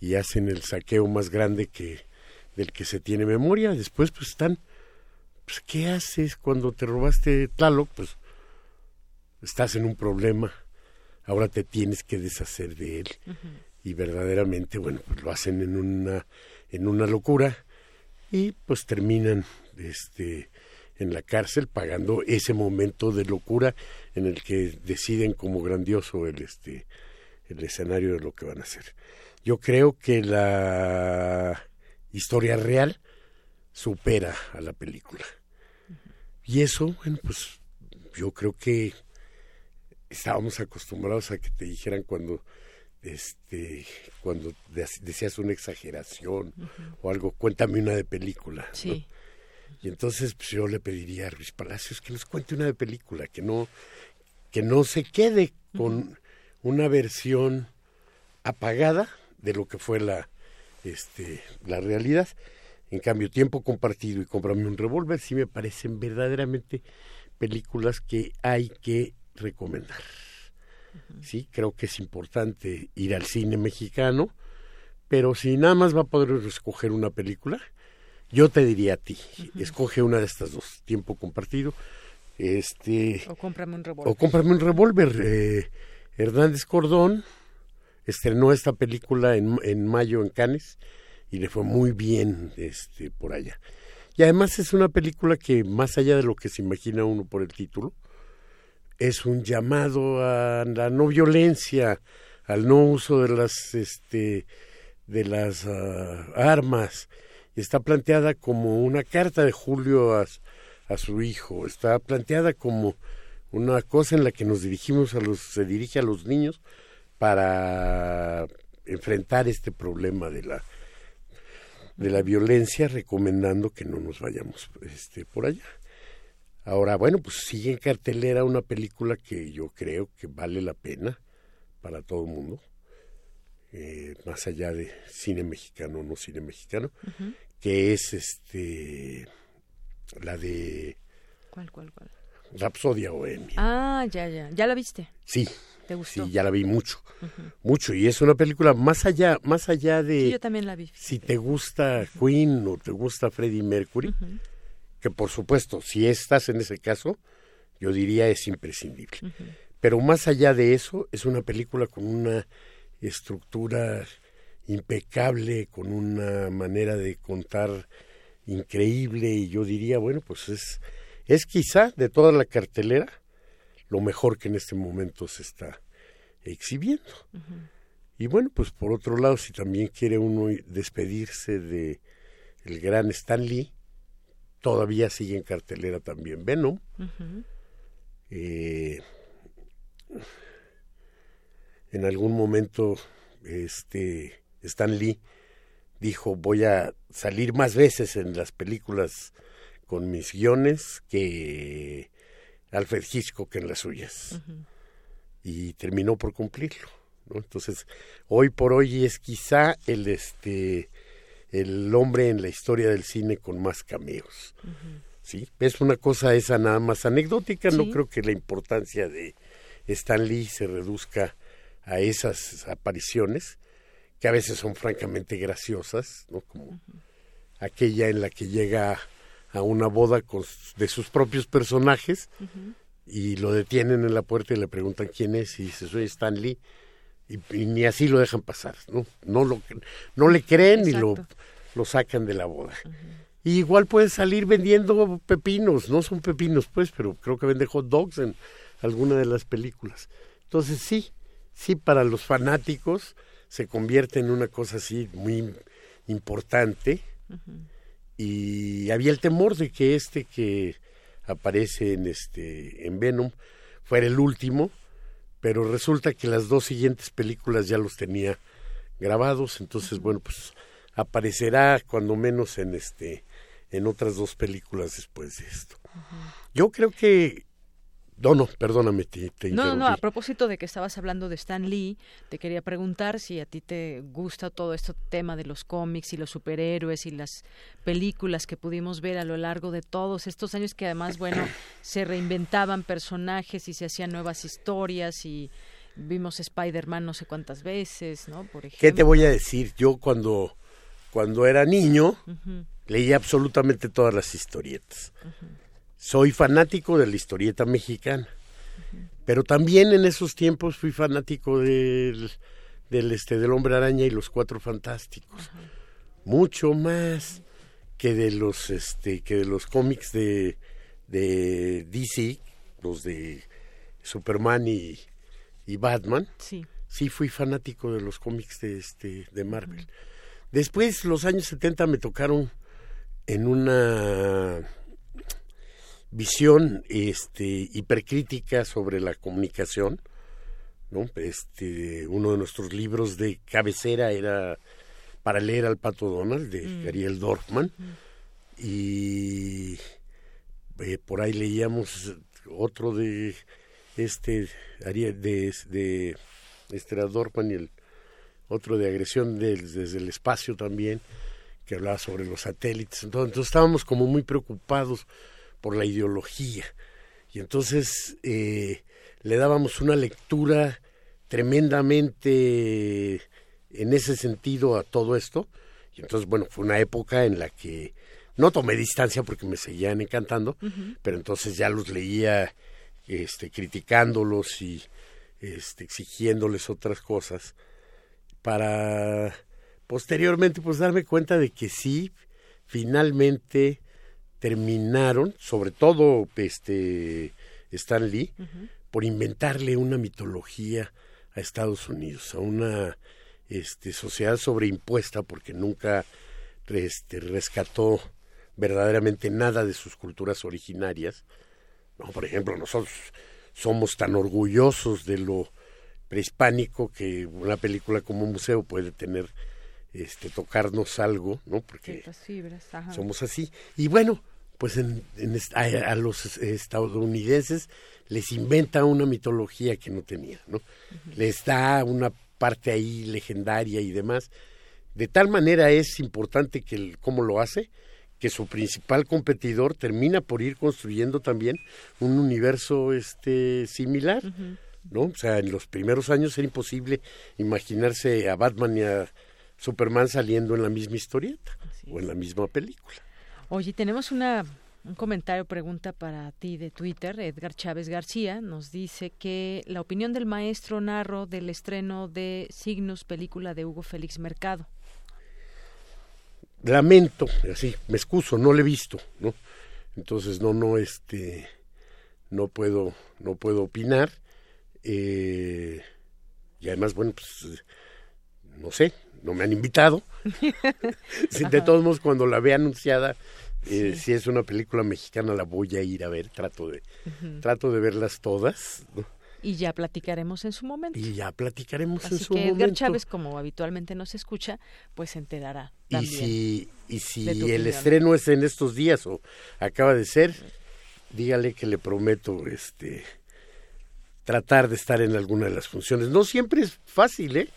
y hacen el saqueo más grande que del que se tiene memoria. Después, pues están, pues, ¿qué haces cuando te robaste Tlaloc? Pues estás en un problema, ahora te tienes que deshacer de él. Y verdaderamente, bueno, pues lo hacen en una, en una locura y pues terminan este, en la cárcel pagando ese momento de locura en el que deciden como grandioso el, este, el escenario de lo que van a hacer. Yo creo que la historia real supera a la película. Y eso, bueno, pues yo creo que estábamos acostumbrados a que te dijeran cuando este cuando decías una exageración o algo, cuéntame una de película. Y entonces pues, yo le pediría a Luis Palacios que nos cuente una de película, que no que no se quede con una versión apagada de lo que fue la este, la realidad. En cambio, Tiempo Compartido y Cómprame un Revólver sí me parecen verdaderamente películas que hay que recomendar. Sí, creo que es importante ir al cine mexicano, pero si nada más va a poder escoger una película, yo te diría a ti, escoge una de estas dos, Tiempo Compartido, este o cómprame un revólver. O cómprame un revólver. Eh, Hernández Cordón estrenó esta película en, en mayo en Cannes y le fue muy bien este por allá. Y además es una película que más allá de lo que se imagina uno por el título, es un llamado a la no violencia, al no uso de las este de las ah, armas. Está planteada como una carta de Julio a, a su hijo, está planteada como una cosa en la que nos dirigimos a los se dirige a los niños para enfrentar este problema de la de la violencia recomendando que no nos vayamos este por allá. Ahora, bueno, pues sigue en cartelera una película que yo creo que vale la pena para todo el mundo, eh, más allá de cine mexicano o no cine mexicano, que es este la de ¿Cuál, cuál, cuál? Rapsodia Bohemia. Ah, ya, ya. ¿Ya la viste? Sí. ¿Te gustó? Sí, ya la vi mucho. Mucho. Y es una película más allá, más allá de. Sí, yo también la vi. Si te gusta Queen o te gusta Freddie Mercury, que por supuesto, si estás en ese caso, yo diría es imprescindible. Pero más allá de eso, es una película con una estructura impecable, con una manera de contar increíble y yo diría, bueno, pues es, es quizá de toda la cartelera lo mejor que en este momento se está exhibiendo. Y bueno, pues por otro lado, si también quiere uno despedirse de el gran Stan Lee, todavía sigue en cartelera también Venom. eh, en algún momento este Stan Lee dijo voy a salir más veces en las películas con mis guiones que Alfred Hitchcock en las suyas y terminó por cumplirlo ¿no? entonces hoy por hoy es quizá el este el hombre en la historia del cine con más cameos sí es una cosa esa nada más anecdótica no creo que la importancia de Stan Lee se reduzca a esas apariciones que a veces son francamente graciosas, ¿no? Como aquella en la que llega a una boda con, de sus propios personajes y lo detienen en la puerta y le preguntan quién es y dice soy Stan Lee y, y ni así lo dejan pasar, ¿no? No, lo, no le creen y lo, Exacto. lo sacan de la boda. Y igual puede salir vendiendo pepinos, no son pepinos pues, pero creo que vende hot dogs en alguna de las películas. Entonces sí, sí para los fanáticos se convierte en una cosa así muy importante. Y había el temor de que este que aparece en este en Venom fuera el último, pero resulta que las dos siguientes películas ya los tenía grabados, entonces bueno, pues aparecerá cuando menos en este en otras dos películas después de esto. Yo creo que no, no, perdóname, te, te No, no, a propósito de que estabas hablando de Stan Lee, te quería preguntar si a ti te gusta todo este tema de los cómics y los superhéroes y las películas que pudimos ver a lo largo de todos estos años que además, bueno, se reinventaban personajes y se hacían nuevas historias y vimos Spider-Man no sé cuántas veces, ¿no? Por ejemplo. ¿Qué te voy a decir? Yo cuando, cuando era niño Ujú. leía absolutamente todas las historietas. Soy fanático de la historieta mexicana, pero también en esos tiempos fui fanático del, del, este, del Hombre Araña y los Cuatro Fantásticos. Mucho más que de los, este, que de los cómics de, de DC, los de Superman y, y Batman. Sí. Sí fui fanático de los cómics de, este, de Marvel. Después, los años 70 me tocaron en una visión este, hipercrítica sobre la comunicación. ¿no? Este, uno de nuestros libros de cabecera era para leer al Pato Donald de Mm. Ariel Dorfman. Y eh, por ahí leíamos otro de este Ariel, de, de este era Dorfman y el otro de agresión desde el espacio también, que hablaba sobre los satélites. Entonces, entonces estábamos como muy preocupados por la ideología. Y entonces eh, le dábamos una lectura tremendamente en ese sentido a todo esto. Y entonces, bueno, fue una época en la que no tomé distancia porque me seguían encantando, pero entonces ya los leía este, criticándolos y este, exigiéndoles otras cosas para, posteriormente pues darme cuenta de que sí, finalmente terminaron, sobre todo este Stan Lee, por inventarle una mitología a Estados Unidos, a una este, sociedad sobreimpuesta porque nunca este, rescató verdaderamente nada de sus culturas originarias. No, por ejemplo, nosotros somos tan orgullosos de lo prehispánico que una película como un museo puede tener este tocarnos algo, ¿no? Porque somos así. Y bueno, pues en, a, los estadounidenses les inventa una mitología que no tenía, ¿no? Les da una parte ahí legendaria y demás. De tal manera es importante que el, cómo lo hace, que su principal competidor termina por ir construyendo también un universo este similar, ¿no? O sea, en los primeros años era imposible imaginarse a Batman y a Superman saliendo en la misma historieta o en la misma película. Oye, tenemos una un comentario, pregunta para ti de Twitter. Edgar Chávez García nos dice que la opinión del maestro Narro del estreno de Signos, película de Hugo Félix Mercado. Lamento, así, me excuso, no lo he visto, ¿no? Entonces no, no, este, no puedo, no puedo opinar. Eh, y además, bueno, pues, no sé, no me han invitado. de todos modos, cuando la ve anunciada, eh, si es una película mexicana la voy a ir a ver, trato de, trato de verlas todas. Y ya platicaremos en su momento. Y ya platicaremos en su que Edgar Chávez, como habitualmente nos escucha, pues se enterará. También y si, y si el estreno es en estos días o acaba de ser, dígale que le prometo este tratar de estar en alguna de las funciones. No siempre es fácil, ¿eh?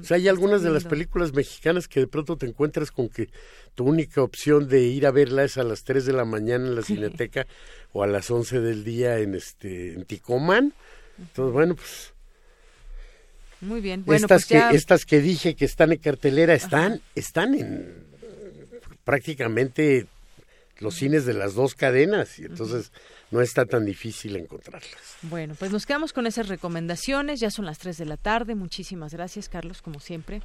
O sea, hay algunas de las películas mexicanas que de pronto te encuentras con que tu única opción de ir a verla es a las 3 de la mañana en la Cineteca o a las 11 del día en este en Ticomán. Entonces, bueno, pues Muy bien. Bueno, estas pues que estas que dije que están en cartelera están están en prácticamente los cines de las dos cadenas y entonces no está tan difícil encontrarlas. Bueno, pues nos quedamos con esas recomendaciones. Ya son las 3 de la tarde. Muchísimas gracias, Carlos, como siempre.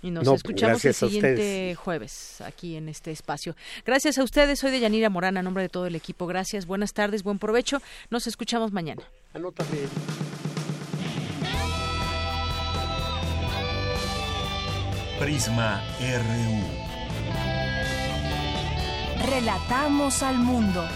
Y nos escuchamos el siguiente jueves aquí en este espacio. Gracias a ustedes. Soy de Yanira Morán, a nombre de todo el equipo. Gracias, buenas tardes, buen provecho. Nos escuchamos mañana. Anótame. Prisma RU. Relatamos al mundo.